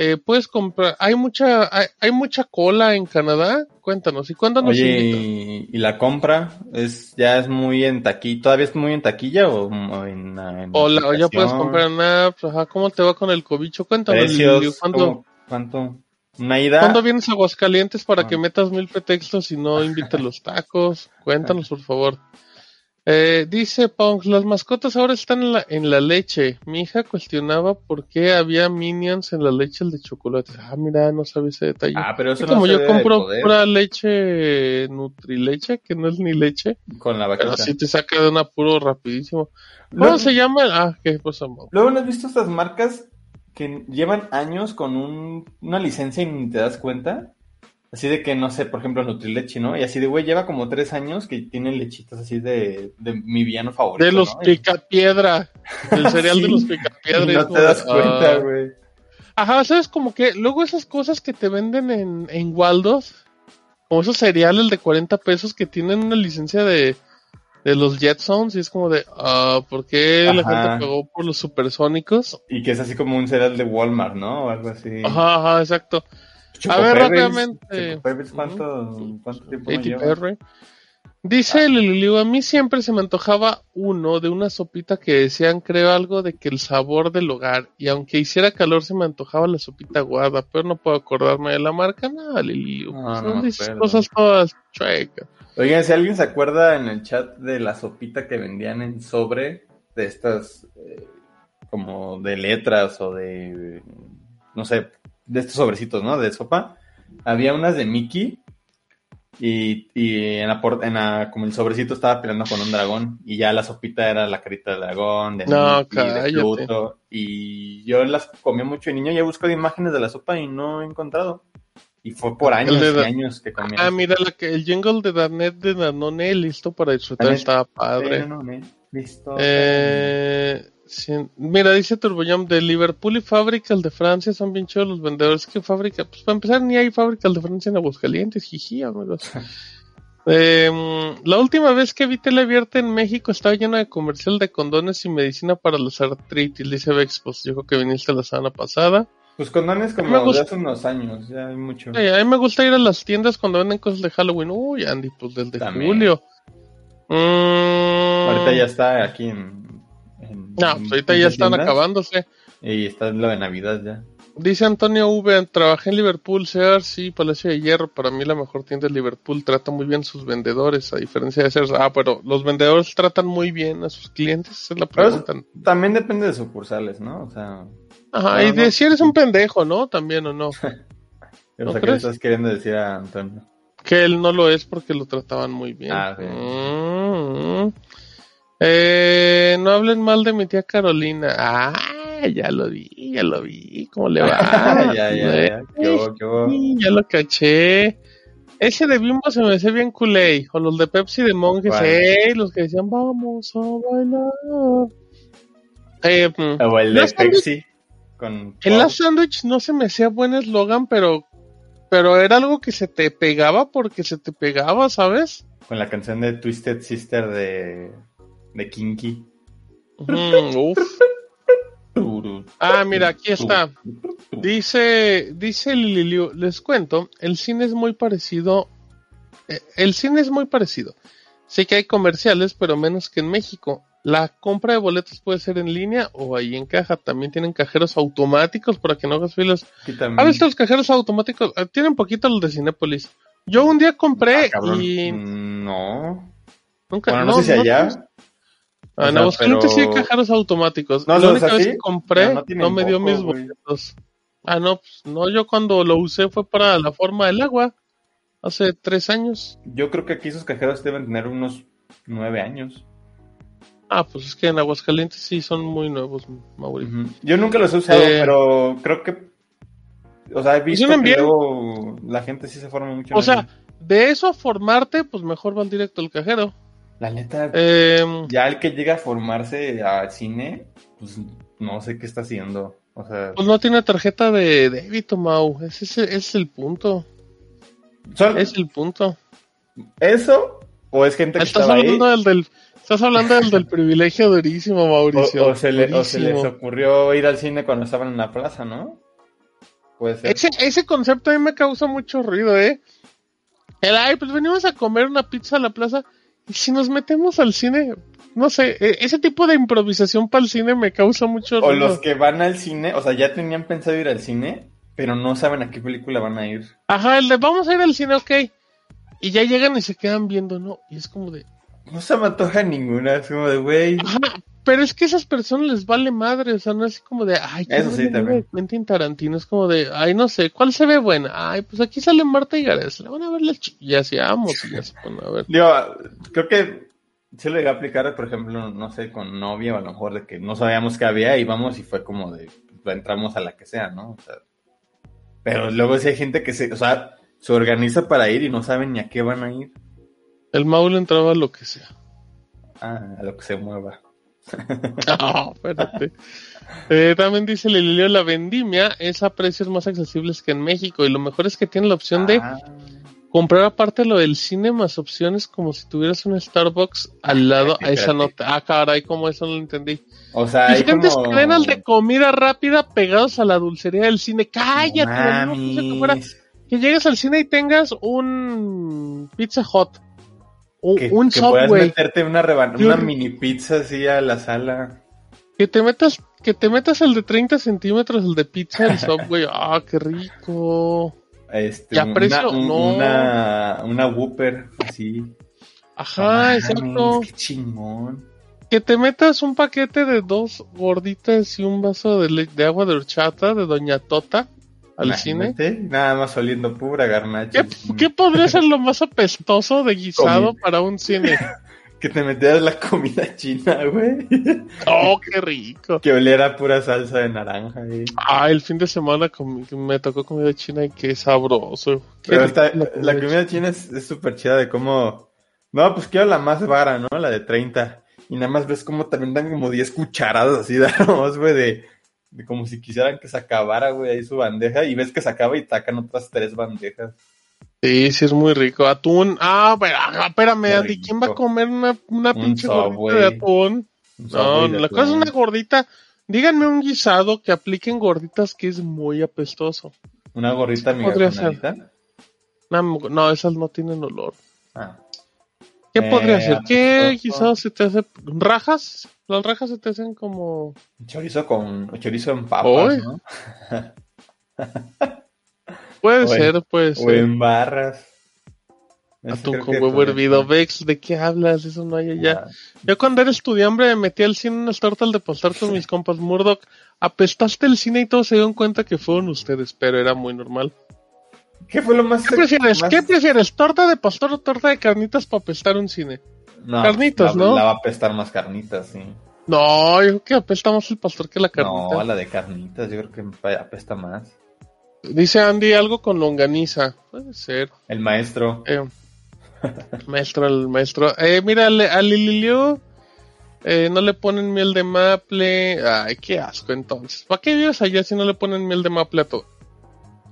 eh, puedes comprar, hay mucha, hay, hay mucha cola en Canadá, cuéntanos, ¿y cuándo nos
Oye, y, y la compra es ya es muy en taquilla, todavía es muy en taquilla o, o en, en
O, la- o ya puedes comprar en apps, ajá, ¿cómo te va con el cobicho? Cuéntanos,
precios,
¿cuándo?
¿cómo- ¿cuánto? Una ida.
¿Cuándo vienes a Aguascalientes para
Ah.
que metas mil pretextos y no invites los tacos? Cuéntanos, por favor. Eh, dice Pong, las mascotas ahora están en la, en la leche. Mi hija cuestionaba por qué había minions en la leche el de chocolate. Ah, mira, no sabía ese detalle.
Ah, pero eso
Es
no
como yo compro pura leche Nutrileche, que no es ni leche,
con la
pero
vaquita.
sí te saca de un apuro rapidísimo. ¿Cómo
Luego-
se llama? Ah, qué cosa.
Luego, ¿no has visto estas marcas que llevan años con un- una licencia y ni te das cuenta? Así de que, no sé, por ejemplo, Nutrileche, ¿no? Y así de, güey, lleva como tres años que tienen lechitas así de, de mi villano favorito,
De los
¿no?
picapiedra. El cereal
Sí,
de los picapiedra.
no te das cuenta,
ah.
güey.
Ajá, ¿sabes? Como que luego esas cosas que te venden en, en Waldos, como esos cereales de 40 pesos que tienen una licencia de, de los Jetsons, y es como de, ah, ¿por qué la gente pagó por los supersónicos?
Y que es así como un cereal de Walmart, ¿no? O algo así.
Ajá, ajá, exacto. A ver, rápidamente.
¿cuánto, cuánto tiempo.
Dice el Liliu, a mí siempre se me antojaba uno de una sopita que decían, creo algo de que el sabor del hogar, y aunque hiciera calor se me antojaba la sopita aguada, pero no puedo acordarme de la marca, nada, Liliu.
No,
Son
no acuerdo.
cosas todas chuecas.
Oigan, si alguien se acuerda en el chat de la sopita que vendían en sobre, de estas eh, como de letras o de, no sé, de estos sobrecitos, ¿no? De sopa. Había unas de Mickey y, y en, la, por- en la- como el sobrecito estaba peleando con un dragón y ya la sopita era la carita del dragón, de
No,
Mickey, de. Pluto. Y yo las comí mucho de niño, ya busco imágenes de la sopa y no he encontrado. Y fue por años y años que comí.
Ah, mira, la que, el jingle de Danet de Danone, listo para disfrutar,
Danette
estaba padre.
Danone, listo.
Eh, sí, mira, dice Turboyam de Liverpool y Fábrica, el de Francia, son bien chidos los vendedores que fábrica. Pues para empezar, ni hay fábrica el de Francia en Aguascalientes, jiji, amigos. Eh, la última vez que vi tele abierta en México estaba llena de comercial de condones y medicina para los artritis, dice Vexpos. Dijo que viniste la semana pasada.
Pues condones como
Me gusta-
de hace unos años, ya hay mucho.
Eh, a mí me gusta ir a las tiendas cuando venden cosas de Halloween. Uy, Andy, pues desde
También.
julio. Mm,
Ahorita ya está aquí en...
No,
en
pues ahorita ya están
tiendas,
acabándose.
Y está lo de Navidad ya.
Dice Antonio V, trabajé en Liverpool, Sears sí, Palacio de Hierro. Para mí la mejor tienda es Liverpool. Trata muy bien sus vendedores, a diferencia de Sears. Ah, pero los vendedores tratan muy bien a sus clientes, esa es la
Pero
pregunta.
También depende de sucursales, ¿no? O sea,
Ajá, y de
no.
si eres un pendejo, ¿no? También o no.
o sea,
¿No
¿qué le
crees?
estás queriendo decir a Antonio?
Que él no lo es porque lo trataban muy bien.
Ah, ok.
Mm. Eh, no hablen mal de mi tía Carolina. Ah, ya lo vi, ya lo vi. ¿Cómo le va?
ya, ya, ya.
Ya lo caché. Ese de Bimbo se me hacía bien culé. O los de Pepsi de monjes. ¡Ey! Los que decían, vamos a bailar. Eh, mm,
O el de
sándwich-
Pepsi. Con
el Last Sandwich no se me hacía buen eslogan, pero, pero era algo que se te pegaba porque se te pegaba, ¿sabes?
con la canción de Twisted Sister de, de Kinky.
Mm, uf. Ah, mira, aquí está. Dice, dice Liliu, les cuento, el cine es muy parecido. eh, El cine es muy parecido. Sé que hay comerciales, pero menos que en México. La compra de boletos puede ser en línea o ahí en caja. También tienen cajeros automáticos para que no hagas filas. ¿Has visto los cajeros automáticos? Eh, Tienen poquito los de Cinépolis. Yo un día compré
Ah,
y
No.
nunca.
Bueno, no, sé si allá.
Ah,
O
en
sea,
Aguascalientes sí hay cajeros automáticos.
No,
la
no,
única vez que compré no,
no
me dio
poco,
mis boletos. Ah, no, pues no, yo cuando lo usé fue para la forma del agua. Hace tres años.
Yo creo que aquí esos cajeros deben tener unos nueve años.
Ah, pues es que en Aguascalientes sí son muy nuevos, Mauricio.
Ujú. Yo nunca los he usado,
Eh,
pero creo que. O sea, he visto
Funcionan
que luego la gente sí se forma mucho.
O sea, de eso a formarte, pues mejor van directo al cajero.
La neta,
Eh,
ya el que llega a formarse al cine, pues no sé qué está haciendo. O sea,
pues no tiene tarjeta de débito, Mau. Ese es, ese es el punto.
¿son
Es el punto.
eso o es gente que
Estás
estaba ahí?
hablando del, del- estás hablando del, del privilegio durísimo, Mauricio.
O, o se le, o se les ocurrió ir al cine cuando estaban en la plaza, ¿no? Puede ser.
Ese, ese concepto a mí me causa mucho ruido, ¿eh? El, ay, pues venimos a comer una pizza a la plaza si nos metemos al cine, no sé, e- ese tipo de improvisación para el cine me causa mucho
O
ruido.
los que van al cine, o sea, ya tenían pensado ir al cine, pero no saben a qué película van a ir.
Ajá, el de vamos a ir al cine, ok. Y ya llegan y se quedan viendo, ¿no? Y es como de...
No se me antoja ninguna, es como de, güey.
Ajá, pero es que a esas personas les vale madre, o sea, no es así como de, ay,
Eso sí, también.
de Quentin Tarantino, es como de, ay, no sé, ¿cuál se ve buena? Ay, pues aquí sale Marta y Gareth, le van a ver la ch... Y así vamos, y ya se ponen a ver.
Digo, creo que sí lo llegué a aplicar, por ejemplo, no sé, con novia o a lo mejor de que no sabíamos qué había y vamos y fue como de, pues, entramos a la que sea, ¿no? O sea, pero luego sí hay gente que se, o sea, se organiza para ir y no saben ni a qué van a ir.
El Maul entraba a lo que sea.
Ah, a lo que se mueva.
No, espérate. Eh, también dice Lilio, la vendimia es a precios más accesibles que en México y lo mejor es que tiene la opción de
Ah,
comprar aparte lo del cine más opciones como si tuvieras un Starbucks al lado a esa
espérate.
nota. Ah, caray, como eso no lo entendí.
o sea, hay como...
cadenas de comida rápida pegados a la dulcería del cine. Cállate,
No
que, fuera- que llegues al cine y tengas un Pizza Hut. Un,
Que,
un
que puedas
Subway.
meterte una, una mini pizza así a la sala.
Que te metas, que te metas el de 30 centímetros, el de pizza del Subway. Ah, qué rico.
Este,
¿Y a precio?
una, un-
No.
una, una Whopper, así.
Ajá,
No mames,
exacto.
Qué chingón.
Que te metas un paquete de dos gorditas y un vaso de, de agua de horchata de Doña Tota al cine.
Nada más oliendo pura garnacha.
¿Qué, qué podría ser lo más apestoso de guisado para un cine?
Que te metieras la comida china, güey.
Oh, qué rico.
que oliera pura salsa de naranja. güey.
Ah, el fin de semana me tocó comida china y qué sabroso. Qué
Pero está-
la
la
comida
china es es súper chida de cómo... No, pues quiero la más vara, ¿no? La de 30. Y nada más ves como también dan como 10 cucharadas así de arroz, güey, de, de como si quisieran que se acabara, güey, ahí su bandeja. Y ves que se acaba y sacan otras tres bandejas.
Sí, sí es muy rico. Atún. Ah, pero, ah, espérame, Andy, ¿quién va a comer una, una
Un
pinche gordita
Subway.
de atún? No,
de
la cosa es una gordita díganme un guisado que apliquen gorditas que es muy apestoso.
Una
ser.
alita.
No, no, esas no tienen olor.
Ah.
¿Qué
Eh,
podría ser? ¿Qué guisado se te hace? ¿Rajas? Las rajas se te hacen como...
Chorizo con chorizo en papas, ¿no?
Puede
O en-
ser, puede
O
ser.
en barras.
Atún con huevo hervido. Vex, ¿de qué hablas? Eso no hay allá.
Ah,
Yo cuando era estudiante me metí al cine en unas tortas de pastar con mis compas Murdoch. Apestaste el cine y todos se dieron cuenta que fueron ustedes, pero era muy normal.
¿Qué fue lo más...
¿Qué prefieres?
más-
¿Qué prefieres? ¿Torta de pastor o torta de carnitas para apestar un cine?
No,
Carnitas,
la-
¿no?
La va a apestar más carnitas, sí.
No, yo creo que apesta más el pastor que la carnita.
No, la de carnitas, yo creo que apesta más.
Dice Andy algo con longaniza. Puede ser.
El maestro.
Eh, maestro, el maestro. Eh, mira, a Lililio eh, no le ponen miel de maple. Ay, qué asco entonces. ¿Para qué vives allá si no le ponen miel de maple a todo?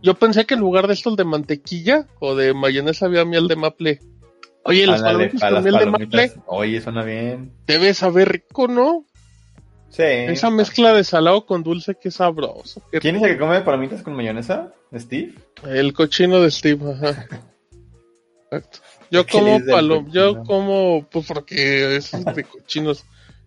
Yo pensé que en lugar de esto el de mantequilla o de mayonesa había miel de maple. Oye, las palomitas con miel de maple
Oye, suena bien.
debe saber rico, ¿no?
Sí.
Esa mezcla de salado con dulce, qué sabroso. qué
¿Quién es el que come palomitas con mayonesa? ¿Steve?
El cochino de Steve, ajá. Exacto. Yo
¿Qué
como palom, yo como, pues porque es de cochinos.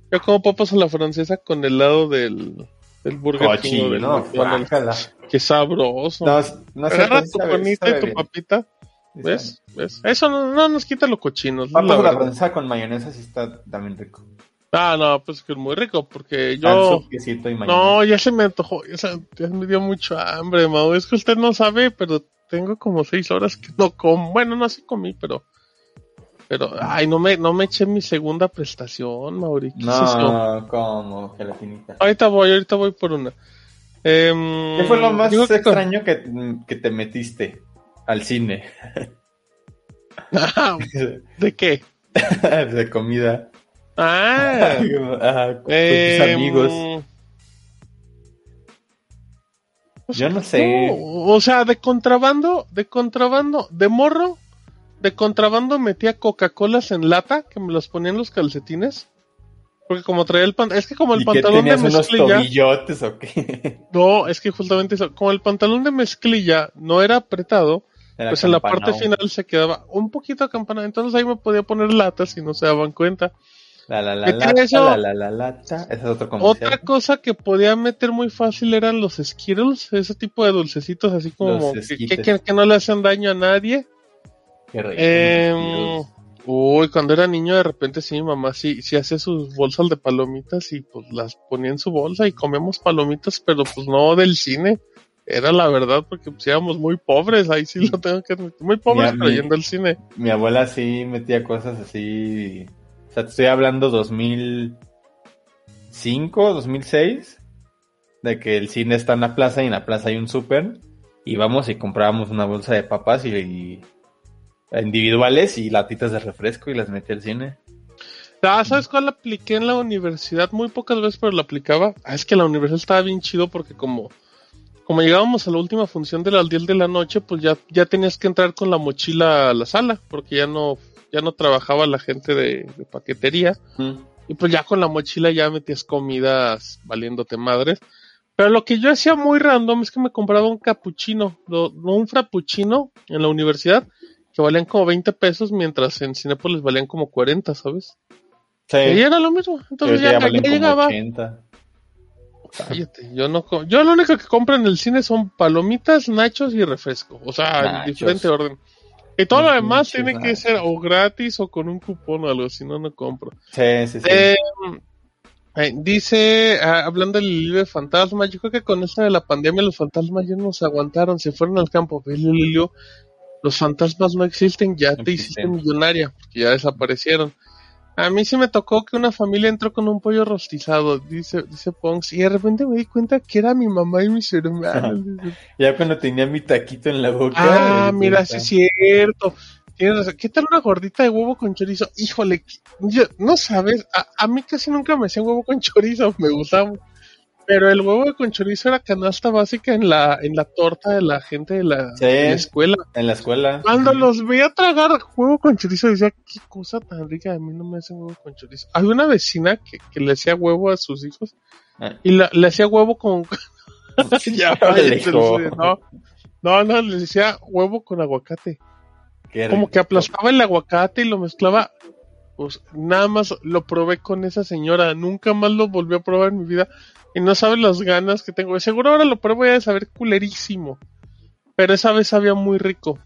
Yo como papas a la francesa con el lado del, del Burger
Cochino,
McDonald's. Qué sabroso.
No, no
Agarra tu panita y tu
bien.
papita, ¿ves? ¿Ves? Eso no, no nos quita lo cochinos.
Papas
la
a la francesa con mayonesa sí está también rico.
Ah, no, pues que es muy rico porque yo...
Y.
No, ya se me antojó, ya, se- ya me dio mucho hambre, Mau. Es que usted no sabe, pero tengo como seis horas que no como. Bueno, no así comí, pero. Pero, ay, no me, no me eché mi segunda prestación, Mauri. ¿Qué es?
No, como gelatinita.
Ahorita voy, ahorita voy por una. Em,
¿Qué fue lo más
que-
extraño que, que te metiste al cine?
Ah, ¿De qué?
de comida.
Ah,
Ah, con tus
em,
amigos. Yo no sé.
No, o sea, de contrabando, de contrabando, de morro, de contrabando metía Coca-Colas en lata, que me los ponía en los calcetines. Porque como traía el pantalón, es que como el
¿Y que
pantalón de
unos
mezclilla,
o qué?
no, es que justamente eso, como el pantalón de mezclilla no era apretado,
Era
pues en la parte final se quedaba un poquito acampanado, entonces ahí me podía poner latas y no se daban cuenta.
La la la
¿Qué
la,
tiene eso?
la la la lata. Es otro.
Otra cosa que podía meter muy fácil eran los Skittles, ese tipo de dulcecitos así como que, que- que no le hacen daño a nadie.
Qué rico.
Eh, uy, cuando era niño de repente sí, mi mamá sí, sí hacía sus bolsas de palomitas y pues las ponía en su bolsa y comíamos palomitas, pero pues no del cine. Era la verdad porque pues éramos muy pobres, ahí sí lo tengo que admitir. Muy pobres,
Mi-
pero yendo al cine.
Mi abuela sí metía cosas así. O sea, te estoy hablando 2005, 2006. De que el cine está en la plaza y en la plaza hay un súper. Y vamos y comprábamos una bolsa de papas y, y individuales y latitas de refresco y las metí al cine.
Ah, ¿sabes cuál apliqué en la universidad? Muy pocas veces, pero lo aplicaba. Ah, es que la universidad estaba bien chido porque como, como llegábamos a la última función de las 10 de la noche, pues ya, ya tenías que entrar con la mochila a la sala, porque ya no, ya no trabajaba la gente de, de paquetería. Y pues ya con la mochila ya metías comidas valiéndote madres. Pero lo que yo hacía muy random es que me compraba un capuchino, no un frappuccino en la universidad, que valían como 20 pesos, mientras en Cinépolis valían como 40, ¿sabes?
Sí.
Y era lo mismo. Entonces ya, ya
como
llegaba.
80.
Cállate, yo no yo lo único que compro en el cine son palomitas, nachos y refresco, o sea, en diferente orden. Y todo lo demás tiene que ser o gratis o con un cupón o algo, si no no compro.
Sí, sí, sí.
Eh, eh, dice, ah, hablando del libro de fantasmas, yo creo que con esta de la pandemia los fantasmas ya no se aguantaron, se fueron al campo. Lilio, los fantasmas no existen, ya te hiciste millonaria, porque ya desaparecieron. A mí sí me tocó que una familia entró con un pollo rostizado, dice, dice Ponks, y de repente me di cuenta que era mi mamá y mis hermanos.
Ya cuando tenía mi taquito en la boca.
Ah,
di
mira, sí es cierto. ¿Qué tal una gordita de huevo con chorizo? Híjole, yo- no sabes, a, a mí casi nunca me hacían huevo con chorizo, me gustaba. Pero el huevo con chorizo era canasta básica en la, en la torta de la gente de la,
Sí.
de la escuela.
En la escuela.
Cuando los veía tragar huevo con chorizo, decía, qué cosa tan rica, a mí no me hacen huevo con chorizo. Había una vecina que, que le hacía huevo a sus hijos Y la- le hacía huevo con... ya, no, no, no, le decía huevo con aguacate. Como que aplastaba el aguacate y lo mezclaba. Pues nada más lo probé con esa señora. Nunca más lo volví a probar en mi vida. Y no sabes las ganas que tengo. Seguro ahora lo pruebo y a saber culerísimo. Pero esa vez sabía muy rico.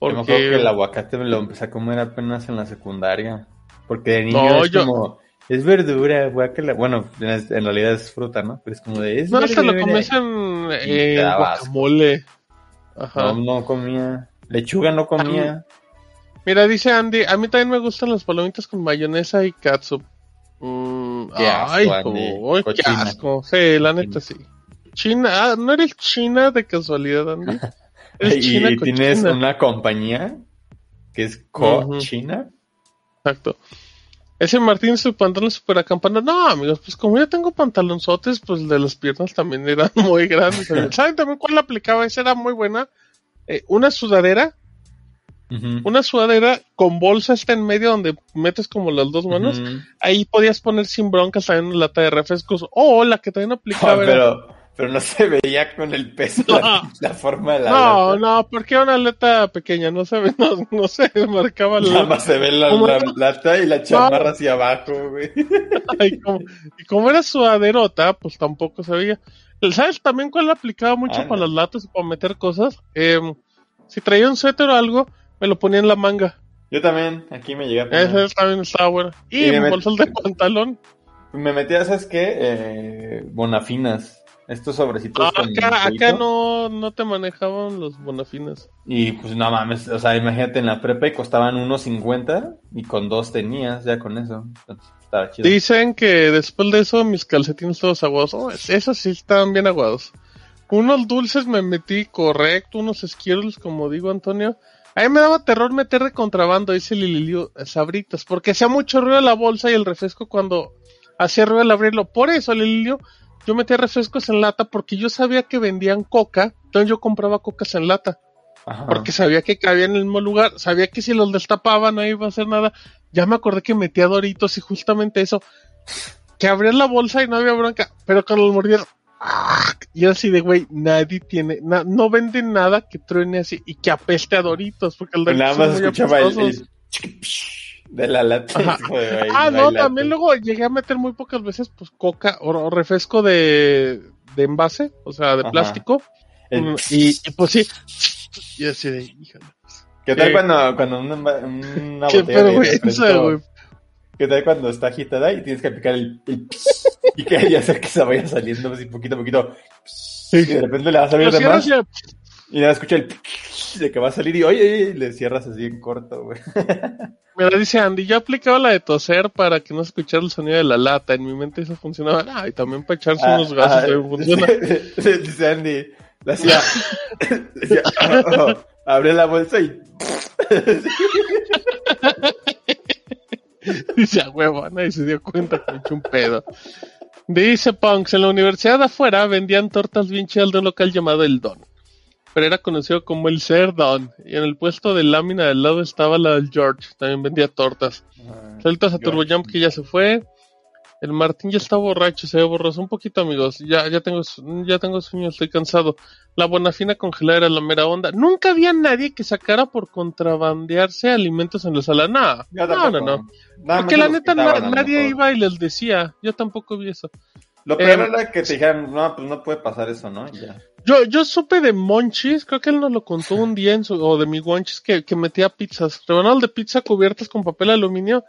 Yo me acuerdo
Porque
que el aguacate me lo empecé a comer apenas en la secundaria. Porque de niño
No,
es
yo-
como, es verdura, guácala. Bueno, en, realidad es fruta, ¿no? Pero es como de, es
no se lo
verdura.
comes en, en guacamole. Ajá.
No, no comía. Lechuga no comía.
Mira, dice Andy, a mí también me gustan las palomitas con mayonesa y catsup. Mm,
Qué asco,
ay,
Andy.
uy, qué asco. Sí, la neta sí. China, ah, ¿no eres china de casualidad, Andy? Eres
y
china
tienes
cochina.
una compañía que es cochina.
Exacto. Ese Martín, su pantalón super acampana. No, amigos, pues como yo tengo pantalonzotes, pues el de las piernas también eran muy grandes. ¿Saben también cuál aplicaba? Esa era muy buena. Eh, una sudadera, Una sudadera con bolsa esta en medio donde metes como las dos manos. Ahí podías poner sin broncas también una lata de refrescos. O la que también aplicaba
Ah,
era-
pero, pero no se veía con el peso la, la forma de la
No,
lata.
no, porque era una lata pequeña, no se ve, no, no se marcaba la
Nada más se ve la, lata y la chamarra hacia abajo, güey.
Ay, como- y como era sudaderota, pues tampoco se veía. ¿Sabes también cuál aplicaba mucho
Anda.
para las latas y para meter cosas? Em, si traía un suéter o algo, me lo ponía en la manga.
Yo también, aquí me llegué a poner.
Esa también estaba buena. Y,
Y me
bolsas de pantalón.
Me metía, ¿sabes qué? Eh, bonafinas. Estos sobrecitos
Ah, acá, acá no, no te manejaban los bonafinas.
Y pues no mames, o sea, imagínate en la prepa y costaban 1.50 y con dos tenías ya con eso. Entonces, estaba chido.
Dicen que después de eso mis calcetines todos aguados. Oh, esos sí estaban bien aguados. Unos dulces me metí correcto, unos Skittles, como digo Antonio. A mí me daba terror meter de contrabando, dice Lililio, sabritas, porque hacía mucho ruido la bolsa y el refresco cuando hacía ruido al abrirlo. Por eso, Lililio, yo metía refrescos en lata porque yo sabía que vendían coca, entonces yo compraba cocas en lata.
Ajá.
Porque sabía que cabía en el mismo lugar, sabía que si los destapaban no iba a hacer nada. Ya me acordé que metía doritos y justamente eso, que abrías la bolsa y no había bronca, pero cuando los mordías, y así de güey, nadie tiene, na- no venden nada que truene así y que apeste a doritos, porque el
Pues
doritos
nada más escuchaba el, el de la lata.
Ah,
no
también luego llegué a meter muy pocas veces, pues coca o, o refresco de, de envase, o sea, de
Ajá.
plástico,
El
Mm, y, y pues sí, y así de, híjole.
¿Qué tal
Eh,
cuando, cuando una, una botella de refresco-. ¿Qué tal cuando está agitada y tienes que aplicar el, el y que y hacer que se vaya saliendo así poquito a poquito? Y de repente le vas a
Lo
de más y nada, escucha el de que va a salir y oye, y le cierras así en corto, güey.
Mira, dice Andy, yo aplicaba la de toser para que no escuchara el sonido de la lata. En mi mente eso funcionaba. Ah, y también para echarse
Ah,
unos gases
ah,
también funciona.
Dice Andy, le hacía, oh, oh, abre la bolsa y
Dice a huevo, nadie se dio cuenta que me eché un pedo. Dice Punks, en la universidad de afuera vendían tortas bien chidas de un local llamado El Don. Pero era conocido como el Ser Don. Y en el puesto de lámina del lado estaba la del George. También vendía tortas. Saludos a Turbo Jump que ya se fue. El Martín ya está borracho, se ve borroso un poquito, amigos. Ya, ya tengo, ya tengo sueño, estoy cansado. La bonafina congelada era la mera onda. Nunca había nadie que sacara por contrabandearse alimentos en la sala.
Yo
no, no, no.
Nada
Porque la neta
quitaban,
na- nadie iba y les decía. Yo tampoco vi eso.
Lo peor
Em,
era que te dijeran, no, pues no puede pasar eso, ¿no? Ya.
Yo, yo supe de Monchis, creo que él nos lo contó un día en su, o de mi Monchis que, que metía pizzas, rebanadas de pizza cubiertas con papel aluminio.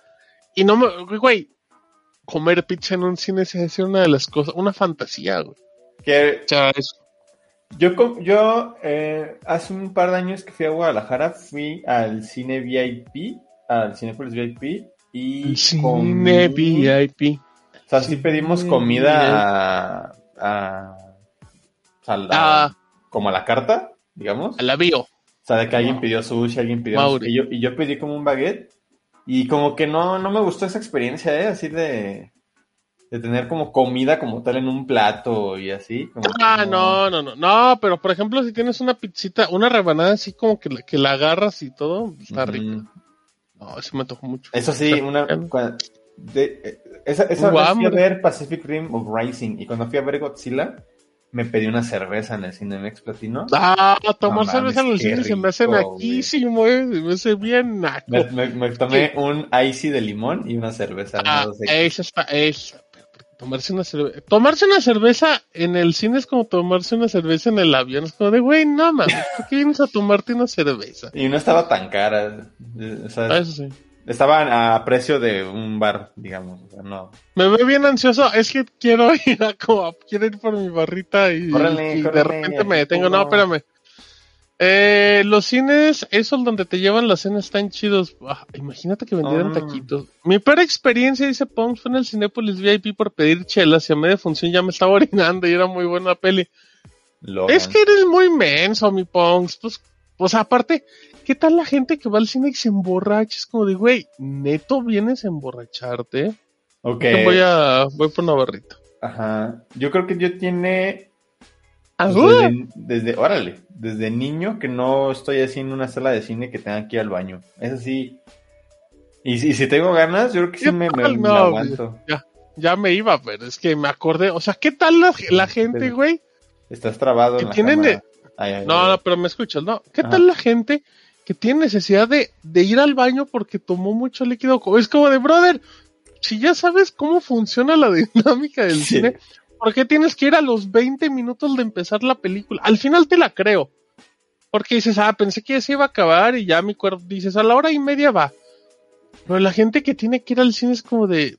Y no me, güey, comer pizza en un cine se decía una de las cosas, una fantasía, güey.
Que yo, yo eh, hace un par de años que fui a Guadalajara, fui al cine VIP, al Cinepolis VIP, y
Cine
comí-
VIP.
O sea, sí pedimos
Cine
comida a, a, a-
Ah.
como a la carta, digamos.
A la bio.
O sea, de que alguien pidió sushi, alguien pidió... Y yo, y yo pedí como un baguette. Y como que no, no me gustó esa experiencia, ¿eh? Así de... De tener como comida como tal en un plato y así. como
Ah, no, no, no, no, pero por ejemplo, si tienes una pizzita, una rebanada así como que la, que la agarras y todo, está
Ujú.
rico. No, eso me antojó mucho.
Eso sí, una, cua- de- eh, esa, esa vez fui a ver Pacific Rim of Rising y cuando fui a ver Godzilla me pedí una cerveza en el Cinemex Platino.
Ah, tomar
No
cerveza en el
qué
cine se me hace
rico,
naquísimo, eh. Se me hace bien naco.
Me, me- me tomé un icy de limón y una cerveza.
Ah,
no sé.
esa está, esa. Tomarse una cerveza. Tomarse una cerveza en el cine es como tomarse una cerveza en el avión. Es como de, güey, no mames, ¿por qué vienes a tomarte una cerveza?
Y no estaba tan cara. o sea,
Ah, eso sí.
Estaba a precio de un bar, digamos. O sea, no.
Me veo bien ansioso, es que quiero ir a como, quiero ir por mi barrita y,
Córrele,
y de repente me detengo. No, espérame. Eh, los cines, esos donde te llevan las cenas están chidos. Ah, imagínate que vendieran
Mm.
taquitos. Mi peor experiencia, dice Pons, fue en el Cinépolis VIP por pedir chelas y a media función ya me estaba orinando y era muy buena la peli.
Logan.
Es que eres muy menso, mi Pons. Pues, o sea, aparte, ¿qué tal la gente que va al cine y se emborracha? Es como de, güey, neto vienes a emborracharte.
Ok.
Voy a, voy por una barrita.
Ajá. Yo creo que yo tiene. Desde, desde, órale, desde niño que no estoy así en una sala de cine que tenga que ir al baño. Es así. Y, si- y si tengo ganas, yo creo que sí me, me- aguanto.
Ya, ya me iba, pero es que me acordé. O sea, ¿qué tal la, la gente, güey?
Estás trabado
Que
en la
tienen de-
Ay, ay,
No,
ay.
no, pero me escuchas, ¿no? ¿Qué
Ajá.
tal la gente que tiene necesidad de, de ir al baño porque tomó mucho líquido? Es como de, brother, si ya sabes cómo funciona la dinámica del
Sí.
cine, ¿por qué tienes que ir a los 20 minutos de empezar la película? Al final te la creo. Porque dices, ah, pensé que ya se iba a acabar y ya mi cuerpo dices, a la hora y media va. Pero la gente que tiene que ir al cine es como de,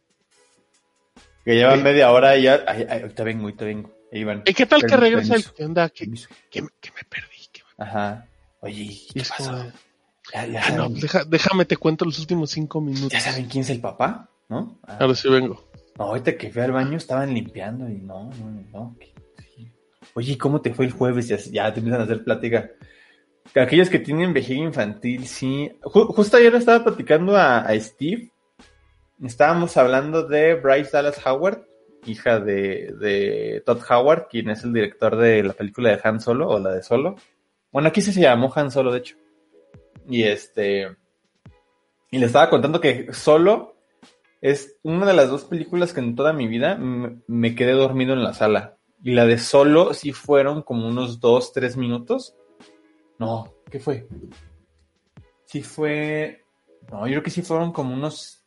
Que llevan media hora y ya. Ay, ay, ahorita vengo, ahorita vengo.
¿y qué tal que regresa el que onda? Que, que me, que me perdí. que me-
Ajá. Oye, ¿qué
es
pasó? Ya, ya
ah, no, deja- déjame te cuento los últimos cinco minutos.
ya saben quién es el papá, ¿no? Ah,
Ahora sí vengo.
No, ahorita que fui al baño estaban limpiando y no, no, no. que- sí. Oye, ¿y ¿cómo te fue el jueves? Ya, ya te empiezan a hacer plática. Aquellos que tienen vejiga infantil, sí. Ju- justo ayer estaba platicando a, a Steve. Estábamos hablando de Bryce Dallas Howard, hija de, de Todd Howard, quien es el director de la película de Han Solo o la de Solo. Bueno, aquí sí se llamó Han Solo, de hecho. Y este. Y le estaba contando que Solo es una de las dos películas que en toda mi vida me quedé dormido en la sala. Y la de Solo sí fueron como unos dos, tres minutos. No, ¿qué fue? Sí fue... No, yo creo que sí fueron como unos...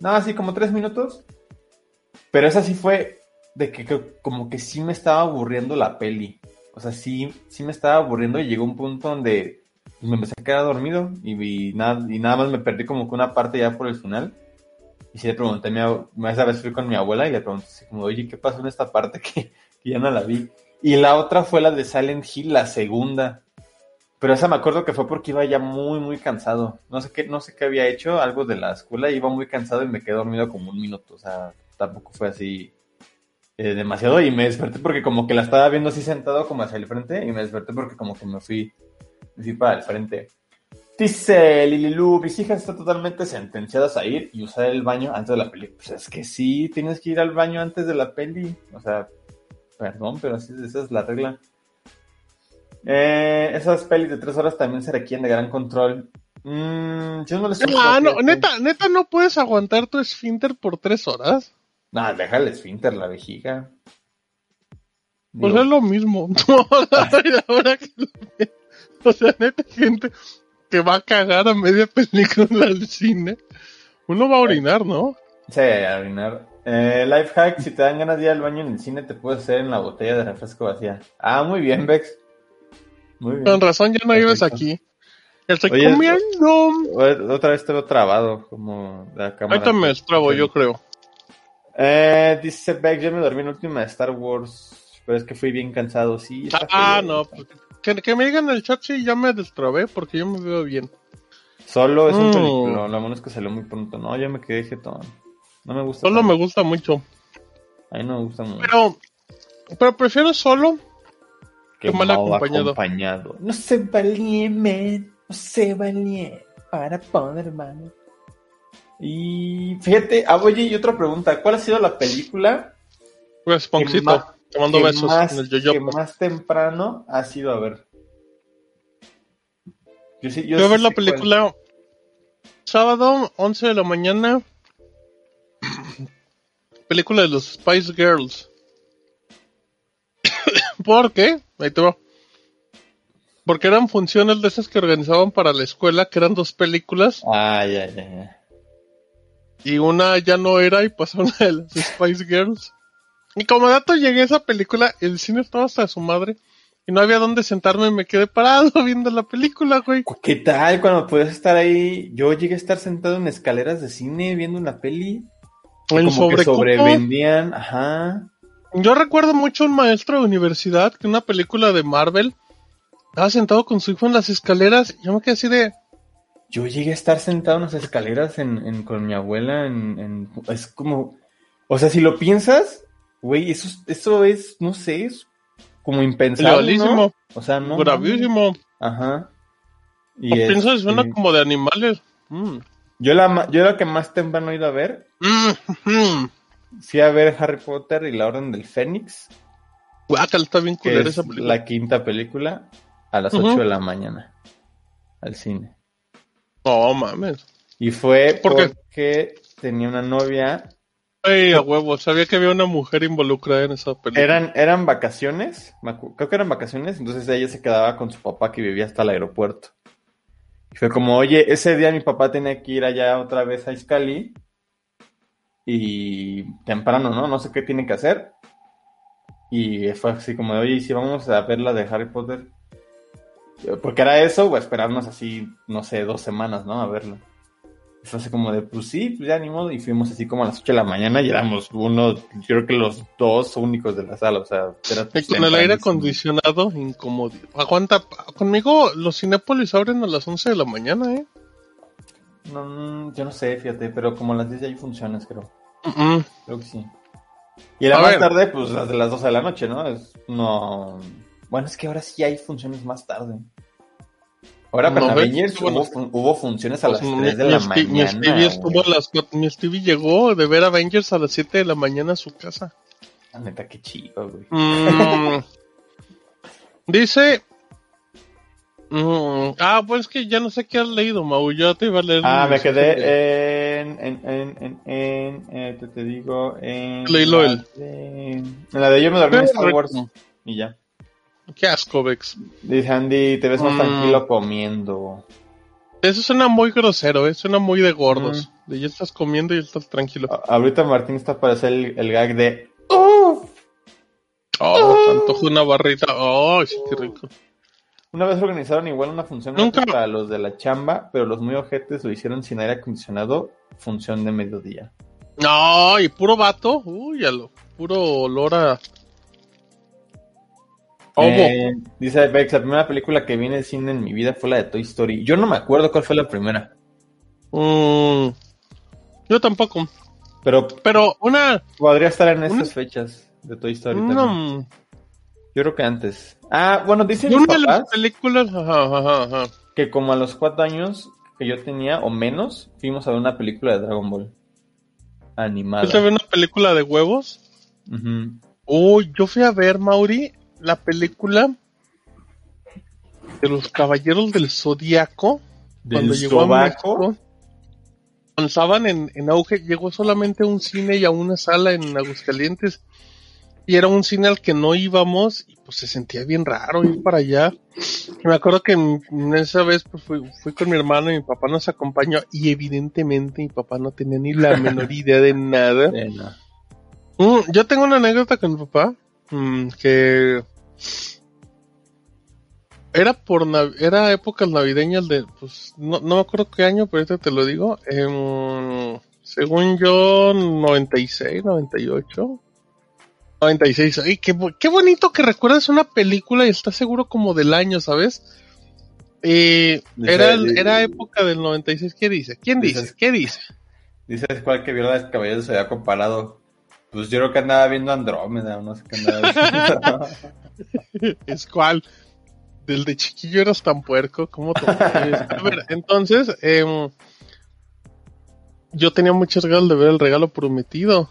No, sí, como tres minutos. Pero esa sí fue de que, que como que sí me estaba aburriendo la peli. O sea, sí, sí me estaba aburriendo y llegó un punto donde pues, me empecé a quedar dormido y, nada, y nada más me perdí como que una parte ya por el final. Y sí le pregunté a mi abu- esa vez fui con mi abuela y le pregunté así como, oye, ¿qué pasó en esta parte que, que ya no la vi? Y la otra fue la de Silent Hill, la segunda. Pero esa me acuerdo que fue porque iba ya muy, muy cansado. No sé qué, no sé qué había hecho, algo de la escuela, iba muy cansado y me quedé dormido como un minuto. O sea, tampoco fue así eh, demasiado. Y me desperté porque como que la estaba viendo así sentado como hacia el frente y me desperté porque como que me fui, me fui para el frente. Dice Lililu, mis hijas están totalmente sentenciadas a ir y usar el baño antes de la peli. Pues es que sí, tienes que ir al baño antes de la peli. O sea, perdón, pero así, esa es la regla. Eh, esas pelis de tres horas también se requieren de gran control. Mm, yo no les
Ah, no, neta, neta, no puedes aguantar tu esfínter por tres horas.
No, déjale esfínter la vejiga.
Pues es lo mismo. Ahora que lo veo. O sea, neta, gente que va a cagar a media película al cine. Uno va a orinar, ¿no?
Sí, a orinar. Eh, life hack, si te dan ganas de ir al baño en el cine, te puedes hacer en la botella de refresco vacía. Ah, muy bien, Bex. Muy bien.
Con razón ya no ibas
Perfecto.
aquí. Estoy
Oye,
comiendo.
Otra vez te veo trabado, como la cámara.
Ahorita me estrabo, yo creo.
Eh, dice Beck, yo me dormí en la última de Star Wars, pero es que fui bien cansado, sí.
Ah, no. pues, Que, que me digan en el chat si ya me destrabé porque yo me veo bien.
Solo es un
Mm.
película, lo bueno es que salió muy pronto. No, yo me quedé jetón. No me gusta.
Solo
tanto.
me gusta mucho.
A mí no me gusta mucho.
Pero, pero prefiero solo
que
mal acompañado.
acompañado. No se valía, man. No se valía para poder, hermano. Y fíjate, ah, oye, y otra pregunta. ¿Cuál ha sido la película
Pues, Poncito,
más-
besos
más,
en el yo-yo.
que más temprano ha sido a ver? Yo sí, yo
a ver la
cuál.
película sábado, 11 de la mañana. película de los Spice Girls. ¿Por qué? Ahí te va. Porque eran funciones de esas que organizaban para la escuela, que eran dos películas.
Ah, ya, ya, ya.
Y una ya no era y pasó una de las Spice Girls. Y como dato llegué a esa película, el cine estaba hasta su madre. Y no había dónde sentarme me quedé parado viendo la película, güey.
¿Qué tal cuando puedes estar ahí? Yo llegué a estar sentado en escaleras de cine viendo una peli. Como que sobrevendían, ajá.
Yo recuerdo mucho a un maestro de universidad que en una película de Marvel estaba sentado con su hijo en las escaleras y yo me quedé así de...
Yo llegué a estar sentado en las escaleras en, en- con mi abuela en, Es como... O sea, si lo piensas, güey, eso, es- eso es, no sé, es como impensable. ¿no? O sea, no...
Bravísimo.
mames. Ajá. Y
O pienso que suena
este,
como de animales. Mm.
Yo la, yo la que más temprano he ido a ver,
Mm.
fui a ver Harry Potter y la Orden del Fénix,
Guácala, está bien
que es
esa película.
la quinta película, a las
Ujú.
8 de la mañana, al cine.
No mames.
Y fue
¿Por qué?
porque tenía una novia
Ay, a huevo, sabía que había una mujer involucrada en esa película.
Eran, eran vacaciones, creo que eran vacaciones, entonces ella se quedaba con su papá que vivía hasta el aeropuerto. Y fue como, oye, ese día mi papá tenía que ir allá otra vez a Iscali y temprano, ¿no? No sé qué tiene que hacer. Y fue así como oye, ¿y si vamos a ver la de Harry Potter? Porque era eso, o esperarnos así, no sé, dos semanas, ¿no? A fue así como de, pues sí, pues ya ni modo. Y fuimos así como a las 8 de la mañana y éramos uno, yo creo que los dos únicos de la sala, o sea, era
Y con el aire acondicionado, incómodo. Aguanta, conmigo los Cinépolis abren a las 11 de la mañana, ¿eh?
No, mm, yo no sé, fíjate, pero como a las 10 ya hay funciones, creo. Creo que sí. Y la
A
más
ver.
tarde, pues las de las 12 de la noche, ¿no? Es, no. Bueno, es que ahora sí hay funciones más tarde. Ahora para
No.
Avengers hubo, fun- hubo funciones a
Pues,
las
mi-
3 de
mi
la
Stevie- Mi
mañana.
Stevie, estuvo a las cuatro- mi Stevie llegó de ver Avengers a las 7 de la mañana a su casa.
La neta, qué chido, güey.
Mm, dice. mm, ah, pues que ya no sé qué has leído, Mau. Yo te iba a leer.
Ah, me quedé en, en, en, en, en, eh, te, te digo, en...
Leílo
la de- en la de Yo me dormí en Star Wars. Y ya.
Qué asco, Vex.
Dice Andy, te ves más
Mm.
tranquilo comiendo.
Eso suena muy grosero, ¿eh? Suena muy de gordos.
Mm.
De ya estás comiendo y ya estás tranquilo.
A- Ahorita Martín está para hacer el, el gag de...
Oh, antojo una barrita. Oh, sí, qué rico.
Una vez organizaron igual una función
Nunca.
para los de la chamba, pero los muy ojetes lo hicieron sin aire acondicionado, función de mediodía.
No, y puro vato. Uy, a lo puro olor a.
Eh, dice Bex, la primera película que vi en el cine en mi vida fue la de Toy Story. Yo no me acuerdo cuál fue la primera,
Mm, yo tampoco.
pero
Pero una.
podría estar en estas
Una-
fechas de Toy Story también. Yo creo que antes. Ah, bueno, dicen mis
una de las
papás
películas. Ajá, ajá, ajá.
que como a los cuatro años que yo tenía o menos, fuimos a ver una película de Dragon Ball animada.
¿Fuiste a ver una película de huevos? Uy, yo fui a ver, Mauri, la película de los Caballeros del Zodíaco. Cuando
¿Del
llegó a? México, cuando estaban en, en auge, llegó solamente a un cine y a una sala en Aguascalientes. Y era un cine al que no íbamos y pues se sentía bien raro ir para allá. Y me acuerdo que esa vez pues, fui, fui con mi hermano y mi papá nos acompañó y evidentemente mi papá no tenía ni la menor idea de nada. Mm, yo tengo una anécdota con mi papá mm, que era por era épocas navideñas de pues no, no me acuerdo qué año pero ahorita te lo digo em, según yo 96 98 96 Ay, qué, qué bonito que recuerdas una película y estás seguro como del año sabes Eh, era el- era época del 96 qué dice quién dice qué dice
Dices cuál que vio la de Caballeros se había comparado. Pues yo creo que andaba viendo Andrómeda, no sé qué andaba viendo.
es cual. Del de chiquillo eras tan puerco, ¿cómo te A ver, entonces, em, yo tenía muchas ganas de ver el regalo prometido.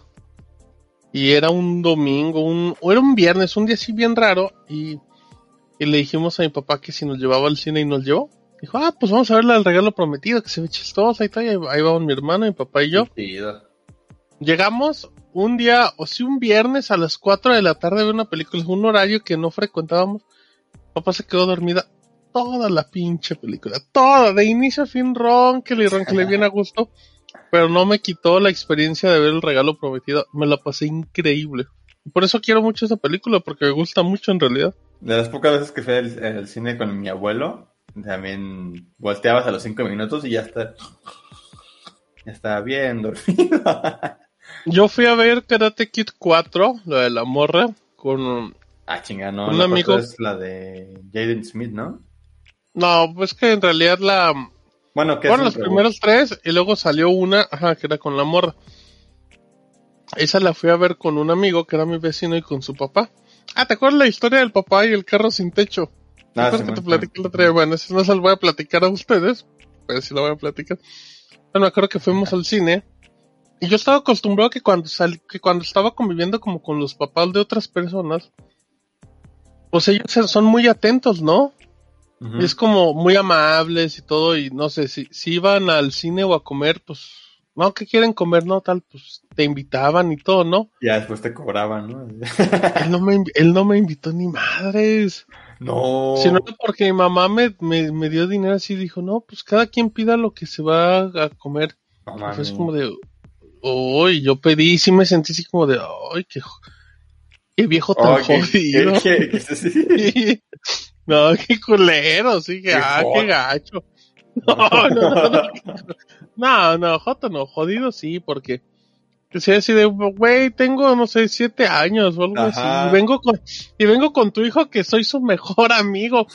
Y era un domingo, un, o era un viernes, un día así bien raro. Y, y le dijimos a mi papá que si nos llevaba al cine y nos llevó. Dijo, ah, pues vamos a ver la del regalo prometido, que se ve chistosa y tal. Y ahí, ahí vamos mi hermano, mi papá y yo.
Chido.
Llegamos un día, o sí un viernes a las 4 de la tarde a ver una película, un horario que no frecuentábamos. Papá se quedó dormida toda la pinche película, toda, de inicio a fin, ronquele y ronquele bien a gusto, pero no me quitó la experiencia de ver el regalo prometido, me la pasé increíble. Por eso quiero mucho esa película, porque me gusta mucho en realidad.
De las pocas veces que fui al, al cine con mi abuelo, también volteabas a los cinco minutos y ya está. Ya estaba bien dormido.
Yo fui a ver Karate Kid 4, lo de la morra, con
Ah, chinga, no.
Un
la
amigo-
Es la de Jaden Smith, ¿no?
No, pues que en realidad la...
Bueno, que
Fueron los primeros tres y luego salió una, ajá, que era con la morra. Esa la fui a ver con un amigo que era mi vecino y con su papá. Ah, ¿te acuerdas la historia del papá y el carro sin techo? ¿Te
Ah, sí,
que te platiqué el otro día? Bueno, eso no se lo voy a platicar a ustedes, pero sí lo voy a platicar. Bueno, me acuerdo que fuimos al cine y yo estaba acostumbrado que cuando sal, que cuando estaba conviviendo como con los papás de otras personas, pues ellos son muy atentos, ¿no? Y es como muy amables y todo, y no sé, si, si iban al cine o a comer, pues, no, ¿qué quieren comer? No, tal, pues te invitaban y todo, ¿no?
Ya después te cobraban, ¿no?
Él no me, él no me invitó ni madres.
no.
Si no era porque mi mamá me, me, me dio dinero así, dijo, no, pues cada quien pida lo que se va a comer.
No
Y así como de, uy, yo pedí y sí me sentí así como de, ay, qué, qué viejo tan
Oh,
jodido.
qué- qué- sí.
No, qué culero, sí, que,
Qué
ah, qué gacho. No, no, no, no, no, no, joto no, jodido sí, porque decía así de, güey, tengo, no sé, siete años o algo
Ajá.
así, y vengo con, y vengo con tu hijo que soy su mejor amigo.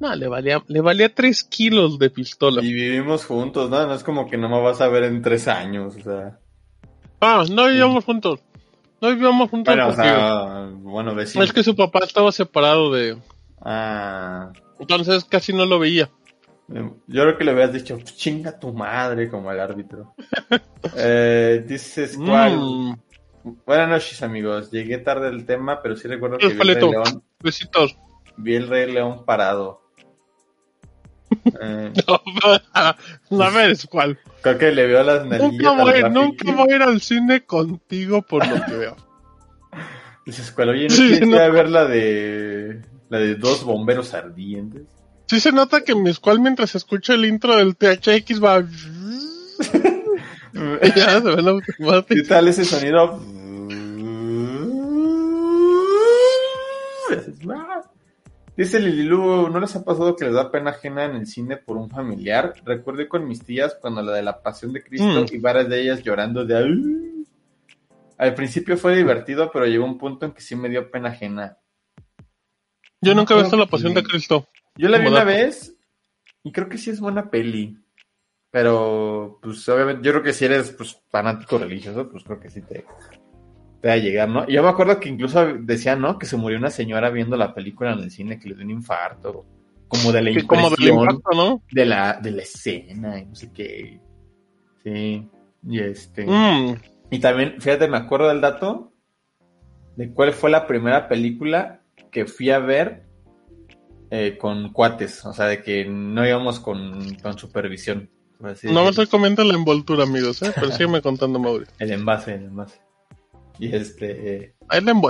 No, le valía, le valía tres kilos de pistola.
Y vivimos juntos, ¿no? No es como que no me vas a ver en tres años, o sea.
Ah, no vivíamos juntos. No vivíamos juntos
Bueno, o sea, bueno, vecino.
es que su papá estaba separado de,
Ah.
entonces casi no lo veía.
Yo creo que le hubieras dicho, "Pues chinga tu madre, como el árbitro. eh, dices cuál.
Mm,
Buenas noches, amigos. Llegué tarde al tema, pero sí recuerdo que vi el Rey. León,
besitos.
vi el Rey León parado. Eh,
No, a ver, es cuál.
creo que le veo las
Nunca voy, nunca voy a ir al cine contigo por lo que veo.
Dices, ¿cuál? Oye, ¿no
Sí, no.
a ver la de, la de dos bomberos ardientes?
Sí se nota que mi escual mientras escucho el intro del THX va... ya se ve
¿Qué tal ese sonido? Dice Lililu, ¿no les ha pasado que les da pena ajena en el cine por un familiar? Recuerdo con mis tías cuando la de la Pasión de Cristo
Mm.
y varias de ellas llorando de... "Ay". Al principio fue divertido, pero llegó un punto en que sí me dio pena ajena.
Yo nunca he visto La Pasión de Cristo.
Yo la vi una vez y creo que sí es buena peli. Pero, pues, obviamente, yo creo que si eres, pues, fanático religioso, pues creo que sí te, te va a llegar, ¿no? Yo me acuerdo que incluso decían, ¿no? Que se murió una señora viendo la película en el cine, que le dio un infarto. Como de la
como del
impresión
impacto, ¿no?
de la, de la escena y no sé qué. Sí. Y este.
Mm,
Y también, fíjate, me acuerdo del dato de cuál fue la primera película que fui a ver eh, con cuates. O sea, de que no íbamos con, con supervisión.
no me estoy comiendo la envoltura, amigos, ¿eh? Pero sígueme contando, Mauri.
El envase, el envase. Y este. eh,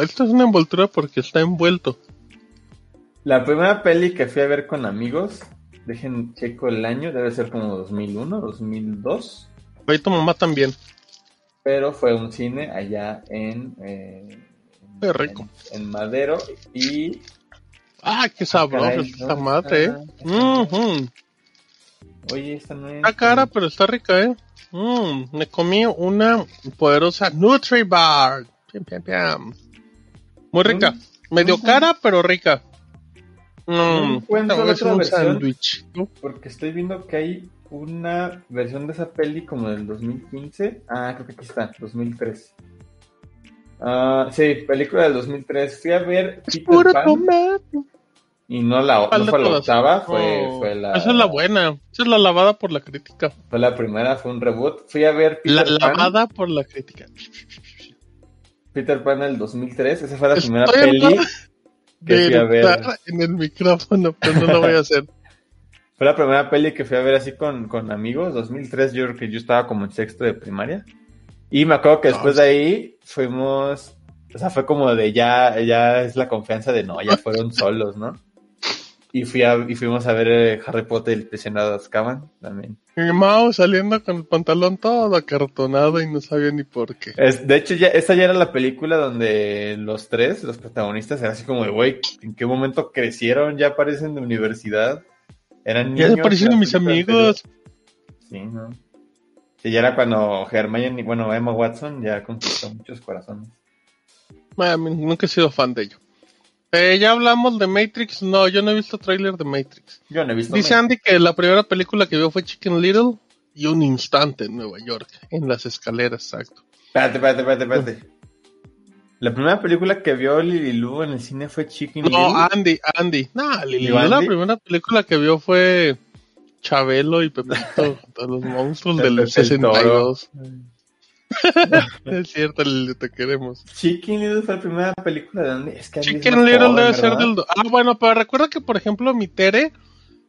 Esto es una envoltura porque está envuelto.
la primera peli que fui a ver con amigos, dejen checo el año, debe ser como 2001, 2002.
Ahí tu mamá también.
Pero fue un cine allá en. eh,
Qué rico.
En, en Madero. Y
Ah, qué sabroso
Caray,
esta madre, ¿eh?
Oye, esta no es.
Está cara, pero está rica, ¿eh? Mm, me comí una poderosa Nutribar. Piam, piam, piam. Muy rica. Medio cara, pero rica. Mm,
otra
un
versión.
sándwich.
Porque estoy viendo que hay una versión de esa peli como del 2015. Ah, creo que aquí está, 2003. Ah, sí, película del 2003. Fui a ver
Es
Peter
puro
Pan
tomate.
Y no la,
¿Cuál
no fue la octava, fue,
Oh,
fue la,
Esa es la buena. Esa es la lavada por la crítica.
fue la primera, fue un reboot. Fui a ver
La
Peter Pan,
lavada por la crítica.
Peter Pan del 2003. Esa fue la primera
Estoy
peli
hablando
que fui a ver.
en el micrófono, pero no lo voy a hacer.
Fue la primera peli que fui a ver así con, con amigos. 2003 yo creo que yo estaba como en sexto de primaria. Y me acuerdo que después de ahí fuimos, o sea, fue como de ya, ya es la confianza de no, ya fueron solos, ¿no? Y, fui a, y fuimos a ver eh, Harry Potter y el prisionero de Azkaban también.
Mi Mao saliendo con el pantalón todo acartonado y no sabía ni por qué.
Es, de hecho, ya, esa ya era la película donde los tres, los protagonistas, eran así como de, güey, ¿en qué momento crecieron? Ya aparecen de universidad. Eran
Ya
niños.
aparecieron
en la
mis amigos.
Sí, ¿no? Sí, ya era cuando Hermione, bueno, Emma Watson ya conquistó muchos corazones.
Mi- nunca he sido fan de ello. Eh, ya hablamos de Matrix. No, yo no he visto tráiler de Matrix.
Yo no he visto
Dice
Matrix.
Andy que la primera película que vio fue Chicken Little y un instante en Nueva York, en las escaleras, exacto.
Espérate, espérate, espérate, espérate. La primera película que vio Lily Lu en el cine fue Chicken
No,
Little.
Andy, Andy. No,
¿Digo
la primera película que vio fue Chabelo y Pepito, de los monstruos del
Pepe el
62. es cierto, Lili, te queremos.
Chicken Little fue la primera película de dónde? Es que
Chicken Little
joven,
debe ser del... Ah, bueno, pero recuerda que, por ejemplo, mi Tere,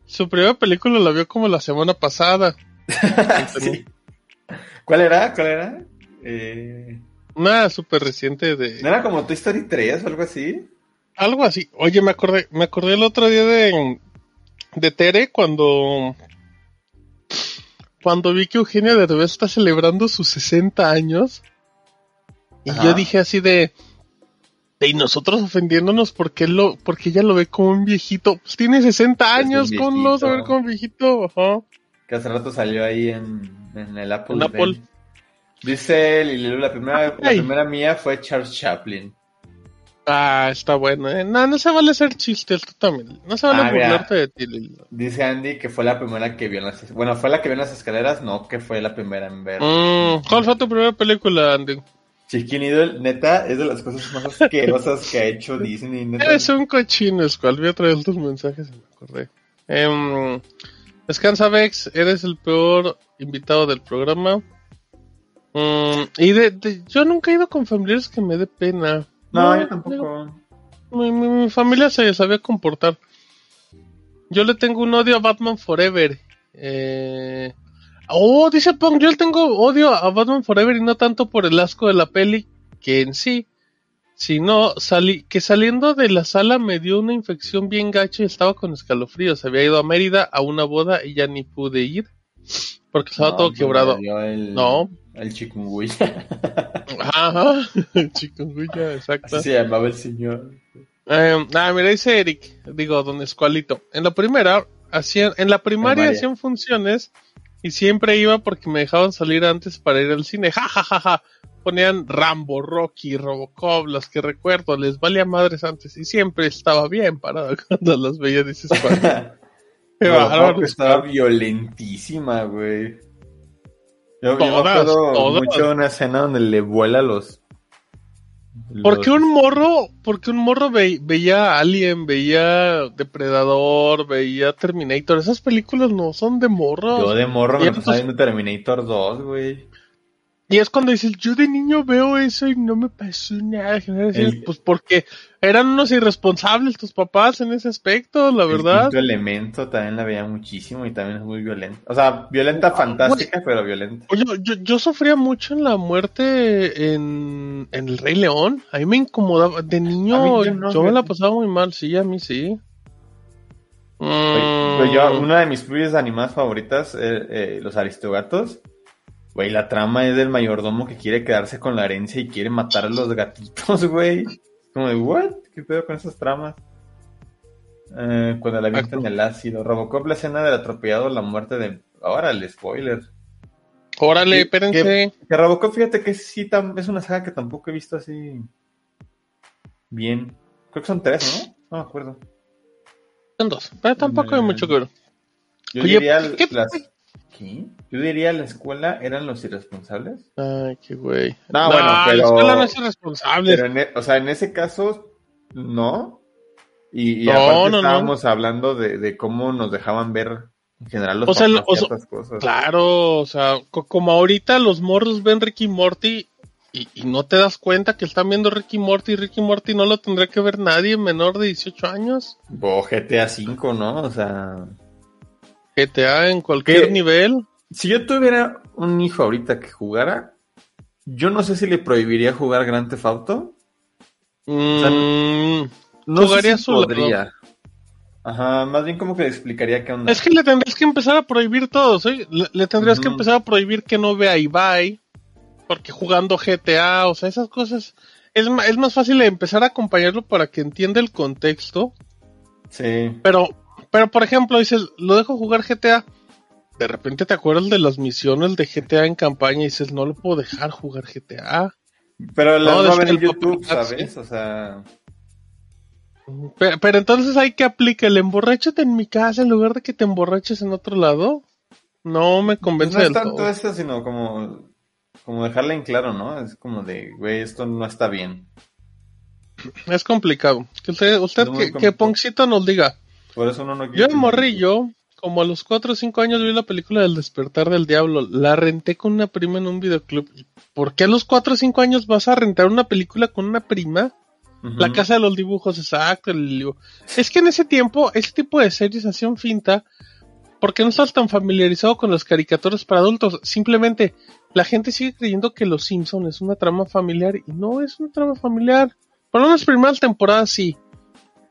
su primera película la vio como la semana pasada.
Sí. ¿Cuál era? ¿Cuál era? Eh,
Una súper reciente de...
¿No era como Toy Story 3 o algo así?
Algo así. Oye, me acordé, me acordé el otro día de, de Tere cuando cuando vi que Eugenio Derbez está celebrando sus 60 años. Y
Ajá.
yo dije así de, de y nosotros ofendiéndonos porque él lo, porque ella lo ve como un viejito. Pues tiene 60
Es un
años, ¿cómo no lo vas a ver como un viejito? Ajá.
Que hace rato salió ahí en, en el Apple.
En Apple.
Event. Dice Lily Lu, la primera, la primera mía fue Charles Chaplin.
Ah, está bueno, eh. No, no se vale hacer chistes, tú también. No se vale
Ah,
burlarte de ti, Lili.
Dice Andy que fue la primera que vio en las... Bueno, fue la que vio en las escaleras, no, que fue la primera en ver.
Mm, ¿Cuál fue tu primera película, Andy?
Chicken Little, neta, es de las cosas más asquerosas que ha hecho Disney. Neta.
Eres un cochino, Squall. Voy a traer tus mensajes y me acordé. Em, Descansa, Vex. Eres el peor invitado del programa. Mm, y de, de- yo nunca he ido con familiares que me dé pena.
No, yo tampoco.
Mi, mi- mi familia se sabía comportar. Yo le tengo un odio a Batman Forever. Eh... Oh, dice Pong, yo le tengo odio a Batman Forever y no tanto por el asco de la peli que en sí, sino salí, que saliendo de la sala me dio una infección bien gacha y estaba con escalofríos. Había ido a Mérida a una boda y ya ni pude ir porque estaba
No,
todo
pues,
quebrado.
El,
No.
El chikungunya.
Ajá, chikungunya, exacto.
Así se llamaba el señor.
Eh, ah, mira, dice Eric, digo, don Escualito. En la primera, hacían, en la primaria
Primaria.
hacían funciones y siempre iba porque me dejaban salir antes para ir al cine. Ja, ja, ja, ja. Ponían Rambo, Rocky, Robocop, las que recuerdo, les valía madres antes y siempre estaba bien parado cuando las veía, dice Escualito. Qué
Robocop
bárbaro,
estaba violentísima, güey. Yo, yo me
Todas,
acuerdo
todas.
mucho una escena donde le vuela los...
¿Por
los-
qué un morro, porque un morro ve- veía Alien, veía Depredador, veía Terminator? Esas películas no son de morro.
Yo de morro me estaba viendo Terminator 2, güey.
Y es cuando dices, yo de niño veo eso y no me pasó nada.
El-
Pues porque eran unos irresponsables tus papás en ese aspecto, la
El
verdad.
quinto elemento también la veía muchísimo y también es muy violenta. O sea, violenta fantástica, pero violenta.
Oye, yo, yo sufría mucho en la muerte en, en El Rey León. A mí me incomodaba. De niño, yo,
yo
me la pasaba muy mal, sí, a mí sí.
Oye,
Mm,
pues yo, una de mis películas animadas favoritas, eh, eh, Los Aristogatos. Güey, la trama es del mayordomo que quiere quedarse con la herencia y quiere matar a los gatitos, güey. Como de, ¿what? ¿Qué pedo con esas tramas? Eh, cuando la avientan el ácido. Robocop, la escena del atropellado, la muerte de... Ahora el spoiler.
Órale,
Que-
espérense.
Que, que Robocop, fíjate que sí tam- es una saga que tampoco he visto así bien. Creo que son tres, ¿no? No me acuerdo.
Son dos. Pero tampoco hay
Mm.
mucho que ver.
Yo
Oye,
diría
¿qué-
las... ¿Qué? Yo diría la escuela eran los irresponsables.
Ay, qué güey.
No, bueno,
La
pero-
escuela no es irresponsable.
Pero en e- o sea, en ese caso, no. Y, y
No,
aparte
no,
estábamos hablando de, de cómo nos dejaban ver en general los
O sea, o sea,
cosas.
Claro, o sea, co- como ahorita los morros ven Ricky Morty y, y no te das cuenta que están viendo Ricky Morty y Ricky Morty no lo tendría que ver nadie menor de 18 años.
O GTA V, ¿no? O sea,
GTA en cualquier nivel.
si yo tuviera un hijo ahorita que jugara, Yo no sé si le prohibiría jugar Grand Theft Auto.
Mm,
No
Jugaría
sé si
su lado.
podría. Ajá, más bien como que le explicaría qué onda.
Es que le tendrías que empezar a prohibir todos, ¿eh? Le, le tendrías que empezar a prohibir que no vea Ibai, porque jugando GTA, o sea, esas cosas. Es, es más fácil empezar a acompañarlo para que entienda el contexto.
Sí.
Pero, pero por ejemplo, dices, lo dejo jugar GTA. De repente te acuerdas de las misiones de GTA en campaña y dices, no lo puedo dejar jugar GTA.
Pero las
No,
va a ver en YouTube, ¿sabes? O sea,
Pero, pero entonces hay que aplicar el emborráchate en mi casa en lugar de que te emborraches en otro lado. No me
pues
convence
no es tanto
todo.
eso, sino como, como dejarla en claro, ¿no? Es como de, güey, esto no está bien.
Es complicado. Que usted, usted
Es
que, que. Poncito nos diga.
Por eso uno no quiere
Yo de
tener-
morrillo, como a los 4 o 5 años vi la película del despertar del diablo. La renté con una prima en un videoclub. ¿Por qué a los 4 o 5 años vas a rentar una película con una prima? La casa de los dibujos, exacto. el. Es que en ese tiempo, ese tipo de series hacían finta porque no estás tan familiarizado con las caricaturas para adultos. Simplemente la gente sigue creyendo que Los Simpson es una trama familiar y no es una trama familiar. Por lo menos primeras temporadas sí.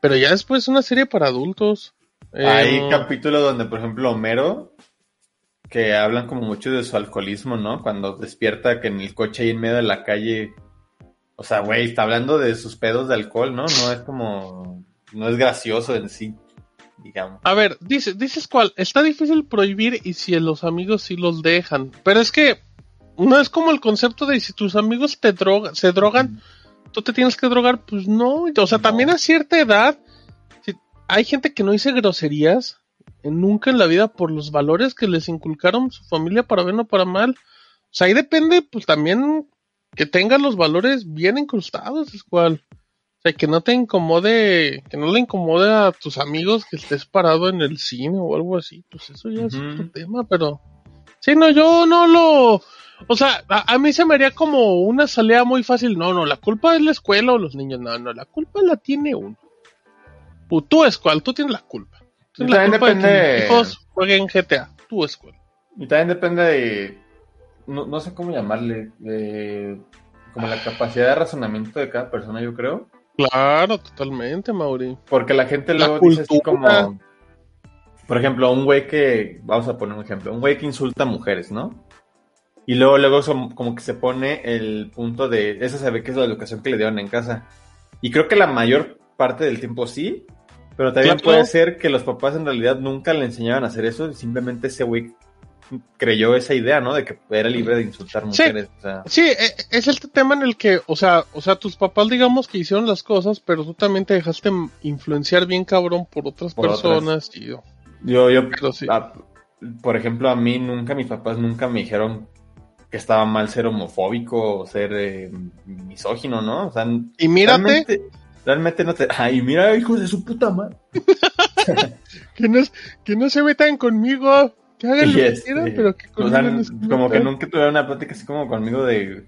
Pero ya después es una serie para adultos.
Hay
Eh,
capítulos donde, por ejemplo, Homero, que hablan como mucho de su alcoholismo, ¿no? Cuando despierta que en el coche ahí en medio de la calle, o sea, güey, está hablando de sus pedos de alcohol, ¿no? No es como, no es gracioso en sí, digamos.
A ver, dice, dices cuál. Está difícil prohibir y si los amigos sí los dejan. Pero es que no es como el concepto de si tus amigos te se drogan, tú te tienes que drogar. Pues no. O sea, también a cierta edad, si- hay gente que no dice groserías eh, nunca en la vida por los valores que les inculcaron su familia para bien o para mal. O sea, ahí depende, pues también que tengan los valores bien incrustados, es cual. O sea, que no te incomode, que no le incomode a tus amigos que estés parado en el cine o algo así, pues eso ya es otro tema, pero... Sí, no, yo no lo... O sea, a, a mí se me haría como una salida muy fácil. No, no, la culpa es la escuela o los niños. No, no, la culpa la tiene uno. O tú, escuela, tú tienes la culpa. Tienes la culpa de que
depende-
mis hijos jueguen GTA. Tú, escuela.
Y también depende de, no, no sé cómo llamarle, de, como la capacidad de razonamiento de cada persona, yo creo.
Claro, totalmente, Mauri.
Porque la gente
La
luego dice así como, por ejemplo, un güey que, vamos a poner un ejemplo, un güey que insulta a mujeres, ¿no? Y luego, luego som- como que se pone el punto de, eso se ve que es la educación que le dieron en casa. Y creo que la mayor parte del tiempo sí, pero también
Claro.
puede ser que los papás en realidad nunca le enseñaban a hacer eso y simplemente ese güey creyó esa idea, ¿no? De que era libre de insultar
Sí.
mujeres. O sea,
Sí, e- es el tema en el que, o sea, o sea, tus papás digamos que hicieron las cosas, pero tú también te dejaste influenciar bien cabrón por otras
Por
personas y yo.
Yo, yo,
Pero sí.
a- por ejemplo, a mí nunca, mis papás nunca me dijeron que estaba mal ser homofóbico o ser eh, misógino, ¿no? O sea,
Y mírate,
realmente, realmente no te... Ay, mira, hijos de su puta madre.
que no, que no se metan conmigo, que hagan lo que
este,
quieran, pero que
o
conmigo
sea,
no se
como que nunca tuve una plática así como conmigo de,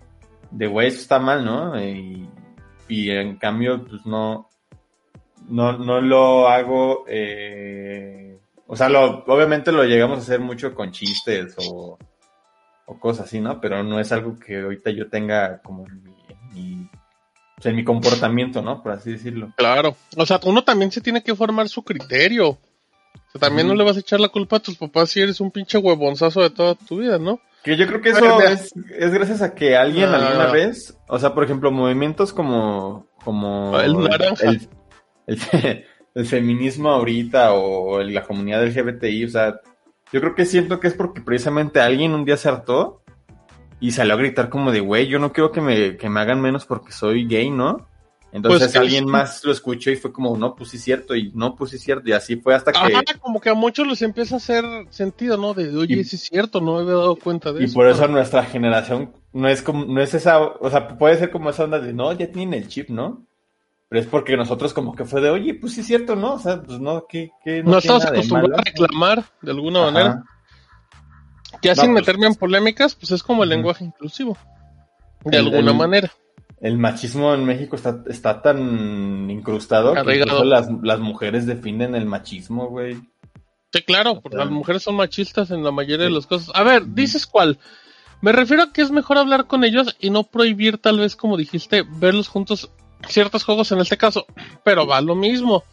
de güey, eso está mal, ¿no? Y, y en cambio, pues no, no, no lo hago, eh, o sea, lo, obviamente lo llegamos a hacer mucho con chistes o, o cosas así, ¿no? Pero no es algo que ahorita yo tenga como en mi, en mi, pues, en mi comportamiento, ¿no? Por así decirlo.
Claro, o sea, uno también se tiene que formar su criterio. O sea, también no le vas a echar la culpa a tus papás si eres un pinche huevonzazo de toda tu vida, ¿no?
Que yo creo que
ver,
eso es, es gracias a que alguien
No,
alguna vez, o sea, por ejemplo, movimientos como, como
El naranja.
el, el fe- el feminismo ahorita o la comunidad LGBTI, o sea, yo creo que siento que es porque precisamente alguien un día se hartó y salió a gritar como de, güey, yo no quiero que me, que me hagan menos porque soy gay, ¿no? Entonces
Pues,
alguien más lo escuchó y fue como, no, pues sí es cierto, y no, pues sí es cierto, y así fue hasta que...
Ajá, como que a muchos les empieza a hacer sentido, ¿no? De, oye,
Y-
sí es cierto, no me había dado cuenta de
Y
eso.
por eso nuestra generación no es como, no es esa, o sea, puede ser como esa onda de, no, ya tienen el chip, ¿no? Pero es porque nosotros como que fue de, oye, pues sí es cierto, ¿no? O sea, pues no, que,
no
tiene
estamos acostumbrados a reclamar de alguna
Ajá.
manera. Ya
No,
sin
pues-
meterme en polémicas, pues es como el lenguaje inclusivo. De
El-
alguna
el-
manera.
El machismo en México está, está tan incrustado que las, las mujeres definen el machismo, güey.
Sí, claro, porque las mujeres son machistas en la mayoría de las cosas. A ver, dices cuál. Me refiero a que es mejor hablar con ellos y no prohibir, tal vez, como dijiste, verlos juntos ciertos juegos en este caso. Pero va lo mismo.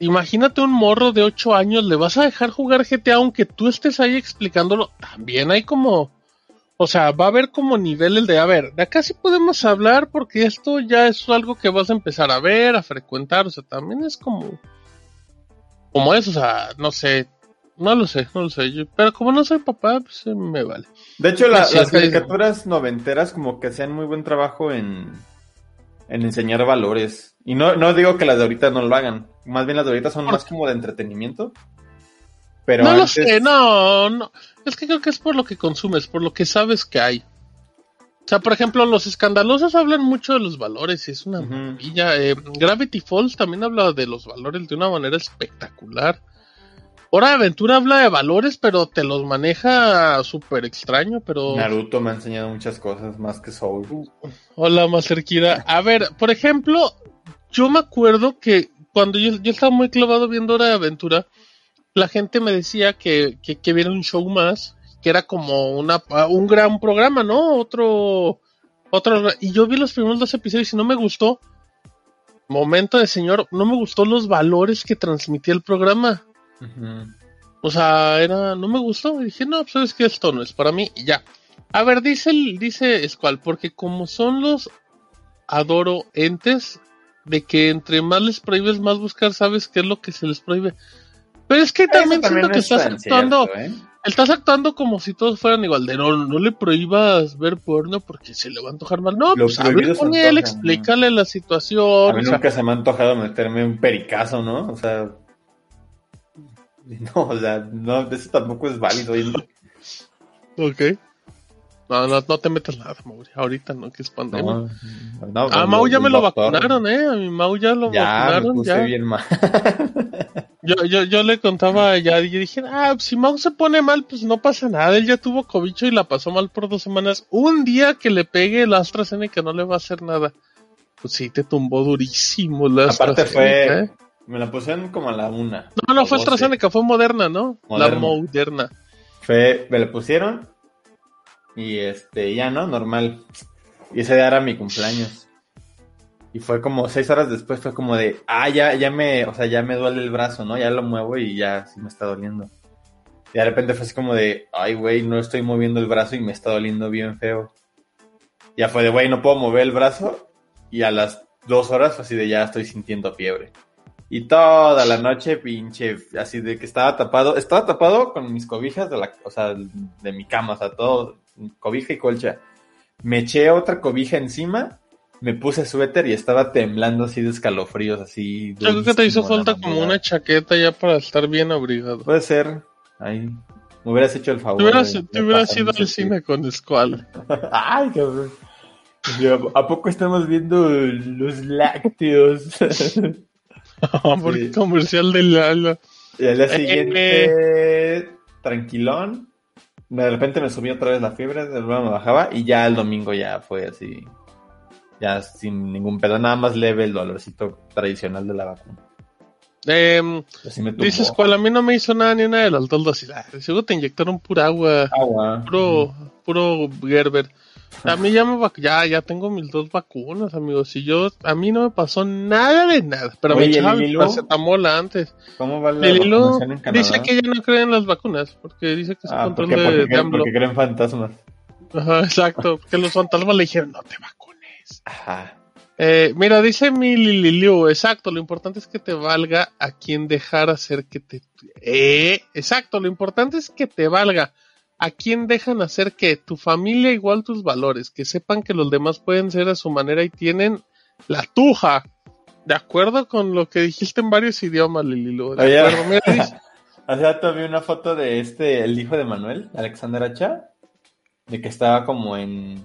Imagínate un morro de 8 años, le vas a dejar jugar GTA aunque tú estés ahí explicándolo. También hay como. O sea, va a haber como nivel el de, a ver, de acá sí podemos hablar porque esto ya es algo que vas a empezar a ver, a frecuentar. O sea, también es como. Como eso, o sea, no sé. No lo sé, no lo sé. Yo- pero como no soy papá, pues eh, me vale.
De hecho, la-
Sí,
las caricaturas noventeras como que hacían muy buen trabajo en, en enseñar valores. Y no, no digo que las de ahorita no lo hagan. Más bien las de ahorita son más como de entretenimiento. Pero
no lo sé, no, no. Es que creo que es por lo que consumes, por lo que sabes que hay. O sea, por ejemplo, los escandalosos hablan mucho de los valores y es una maravilla. Eh, Gravity Falls también habla de los valores de una manera espectacular. Hora de Aventura habla de valores, pero te los maneja súper extraño, pero...
Naruto me ha enseñado muchas cosas más que Soul.
Hola, Macerquida. A ver, por ejemplo, yo me acuerdo que cuando yo, yo estaba muy clavado viendo Hora de Aventura, la gente me decía que, que, que viera un show más, que era como una, un gran programa, ¿no? Otro, otro, y yo vi los primeros dos episodios y no me gustó. Momento de señor, no me gustó los valores que transmitía el programa. O sea, era, no me gustó. Y dije, no, pues sabes que esto no es para mí. Y ya. A ver, dice el, dice Squall, porque como son los adoro entes, de que entre más les prohíbes, más buscar, sabes qué es lo que se les prohíbe. Pero es que también,
también
siento que
es
estás actuando,
cierto, ¿eh?
estás actuando como si todos fueran igual, de no, no le prohíbas ver porno porque se le va a antojar mal. No,
Lo
pues habla con él, explícale la situación.
A mí
sea,
nunca se me ha antojado meterme un pericazo, ¿no? O sea. No, o sea, no, eso tampoco es válido.
Ok. No, no, no te metas nada, Mauri. Ahorita no, que es pandemia.
No, no,
ah,
pues,
Mau ya me lo
doctor-
vacunaron, ¿eh? A mi Mau ya lo
Ya, me
vacunaron.
puse
Ya.
bien mal.
Yo, yo, yo le contaba ya y dije, ah, si Mau se pone mal, pues no pasa nada. Él ya tuvo cobicho y la pasó mal por dos semanas. Un día que le pegue el AstraZeneca no le va a hacer nada. Pues sí, te tumbó durísimo la
Aparte
AstraZeneca,
fue.
¿eh?
Me la pusieron como a la una.
No, no fue
doce.
AstraZeneca, fue Moderna, ¿no? La
Moderna.
Moderna.
Fue, me la pusieron y este, ya no, normal. Y ese día era mi cumpleaños. Y fue como seis horas después, fue como de, ah, ya, ya me, o sea, ya me duele el brazo, ¿no? Ya lo muevo y ya sí me está doliendo. Y de repente fue así como de, ay, güey, no estoy moviendo el brazo y me está doliendo bien feo. Ya fue de, güey, no puedo mover el brazo. Y a las dos horas fue así de, ya estoy sintiendo fiebre. Y toda la noche, pinche, así de que estaba tapado, estaba tapado con mis cobijas de la, o sea, de mi cama, o sea, todo, cobija y colcha. Me eché otra cobija encima, me puse suéter y estaba temblando así de escalofríos, así.
Yo creo que te hizo falta como una chaqueta ya para estar bien abrigado.
Puede ser, ahí, me hubieras hecho el favor.
Te hubieras,
de-
te hubieras ido al cine con Squall.
Ay, cabrón. ¿A poco estamos viendo los lácteos?
Porque comercial de Lala.
Y al día
Eh,
siguiente, tranquilón. De repente me subió otra vez la fiebre, de nuevo me bajaba y ya el domingo ya fue así. Ya sin ningún pedo, nada más leve el dolorcito tradicional de la vacuna.
Em,
Así tumbó.
dices, cual a mí no me hizo nada ni una de las dos dosis. Ah, seguro te inyectaron pura agua.
Agua.
Puro, puro Gerber. A mí ya me ya, ya tengo mis dos vacunas, amigos. Y yo, a mí no me pasó nada de nada. Pero
Oye,
me
¿y
echaba paracetamol antes.
¿Cómo va la
El dice que ella no cree en las vacunas. Porque dice que es un
Ah,
control
porque,
de,
porque,
de
porque creen fantasmas.
Ajá, exacto. Porque los fantasmas le dijeron, no te vacunes.
Ajá.
Eh, mira, dice mi Liliu, exacto, lo importante es que te valga a quien dejar hacer que te... Eh, exacto, lo importante es que te valga a quien dejan hacer que tu familia igual tus valores, que sepan que los demás pueden ser a su manera y tienen la tuja. De acuerdo con lo que dijiste en varios idiomas, Lililu. De
Oye,
acuerdo, mira, dice-
Hace rato vi una foto de este, el hijo de Manuel, Alexander Hacha, de que estaba como en.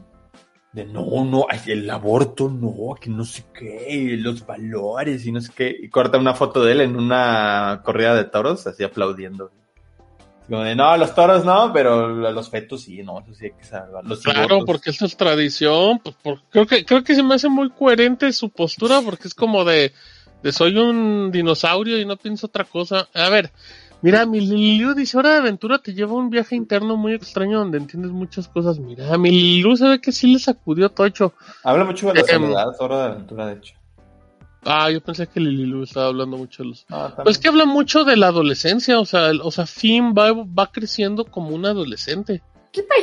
De no, no, el aborto, no, que no sé qué, los valores y no sé qué. Y corta una foto de él en una corrida de toros, así aplaudiendo. Como de, no, los toros no, pero los fetos sí, no, eso sí hay que salvar. Los
Claro, porque esto es tradición. Pues, por- creo que creo que se me hace muy coherente su postura porque es como de, de soy un dinosaurio y no pienso otra cosa. A ver, Mira, mi Liliu dice, Hora de Aventura te lleva a un viaje interno muy extraño donde entiendes muchas cosas. Mira, mi Liliu se ve que sí le sacudió Tocho.
Habla mucho de la soledad, Hora de Aventura, de hecho.
Ah, yo pensé que Liliu estaba hablando mucho de los...
También.
Pues que habla mucho de la adolescencia, o sea, el- o sea, Finn va, va creciendo como un adolescente.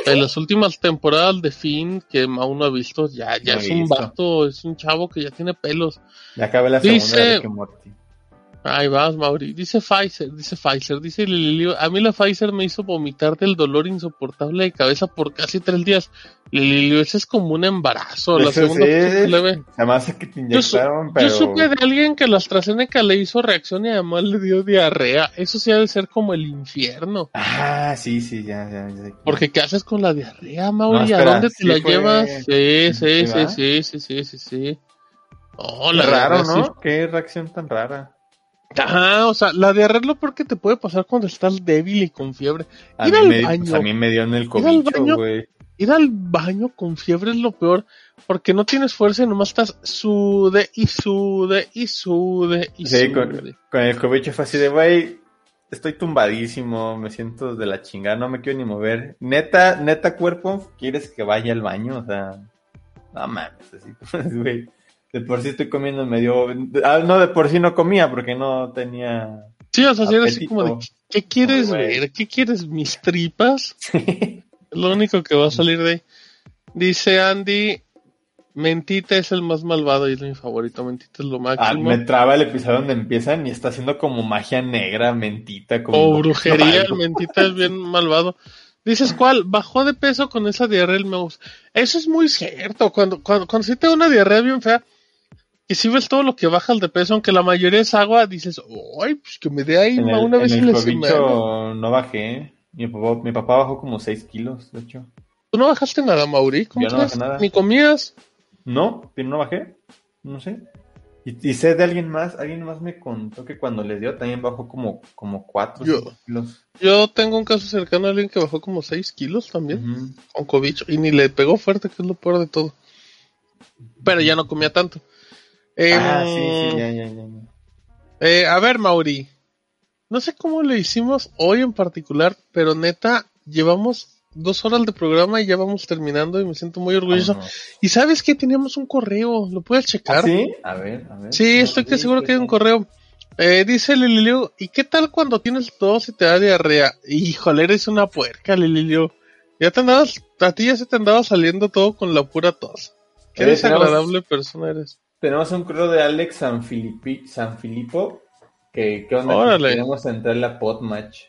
En las últimas temporadas de Finn, que aún no ha visto, ya, ya
No
es un
visto.
vato, es un chavo que ya tiene pelos.
Ya acabé la segunda
Dice-
de Rick and Morty.
Ahí vas, Mauri. Dice Pfizer, dice Pfizer, dice Lilio. A mí la Pfizer me hizo vomitar del dolor insoportable de cabeza por casi tres días. Lilio, ese es como un embarazo. La segunda
sí,
fue leve.
Además que te
Yo,
inyectaron, pero...
yo supe de alguien que la AstraZeneca le hizo reacción y además le dio diarrea. Eso sí ha de ser como el infierno.
Ah, sí, sí, ya, ya. ya.
Porque ¿qué haces con la diarrea, Mauri?
No,
¿A dónde te
sí
la
fue-
llevas? Sí, sí,
¿Sí,
sí, sí, sí, sí, sí, sí. No,
Qué
la
raro, ¿no? Qué reacción tan rara.
Ajá, o sea, la diarrea es lo peor que te puede pasar cuando estás débil y con fiebre.
A
Ir
mí,
al
me,
baño,
pues a mí me dio en el cobicho,
baño.
güey.
ir al baño con fiebre es lo peor, porque no tienes fuerza y nomás estás sude y sude y sude y
Sí,
sude.
con, con el cobicho fue así de, güey, estoy tumbadísimo, me siento de la chingada, no me quiero ni mover. Neta, neta cuerpo, ¿quieres que vaya al baño? O sea, no mames, así, pues, güey. De por sí estoy comiendo medio... Ah, no, de por sí no comía porque no tenía...
Sí, o sea, era así como de, ¿qué quieres ver? ¿Qué quieres? ¿Mis tripas? Lo único que va a salir de ahí. Dice Andy, Mentita es el más malvado y es mi favorito. Mentita es lo
Ah,
máximo.
me traba el episodio donde empiezan y está haciendo como magia negra, mentita, como...
O brujería, el mentita es bien malvado. Dices, ¿cuál? Bajó de peso con esa diarrea el mouse. Eso es muy cierto. Cuando, cuando, cuando sí te da una diarrea bien fea, que si ves todo lo que bajas de peso, aunque la mayoría es agua, dices, ¡ay, pues que me dé ahí
En
ma,
el,
una vez
en el
la semana!
cobicho no bajé. Mi papá, mi papá bajó como 6 kilos, de hecho.
¿Tú no bajaste nada, Mauri? ¿Cómo
Yo no bajé nada.
¿Ni comías?
No, pero no bajé. No sé. Y, y sé de alguien más, alguien más me contó que cuando le dio también bajó como, como 4
Yo.
kilos.
Yo tengo un caso cercano a alguien que bajó como 6 kilos también,
Ujú.
con cobicho, y ni le pegó fuerte, que es lo peor de todo. Pero ya no comía tanto. Em,
Ah, sí, sí, ya, ya, ya.
Eh, a ver, Mauri. No sé cómo le hicimos hoy en particular, pero neta, llevamos dos horas de programa y ya vamos terminando y me siento muy orgulloso. Y sabes que teníamos un correo, ¿lo puedes checar?
¿Ah, ¿Sí? A ver, a ver.
Sí, estoy que seguro que hay un correo. Eh, dice Lililio, ¿y qué tal cuando tienes tos y te da diarrea? Híjole, eres una puerca, Lililio. Ya te andabas, a ti ya se te andaba saliendo todo con la pura tos. Qué desagradable persona eres.
Tenemos un correo de Alex Sanfilippo. Que, ¿Qué onda?
Órale.
Queremos entrar a la Podmatch.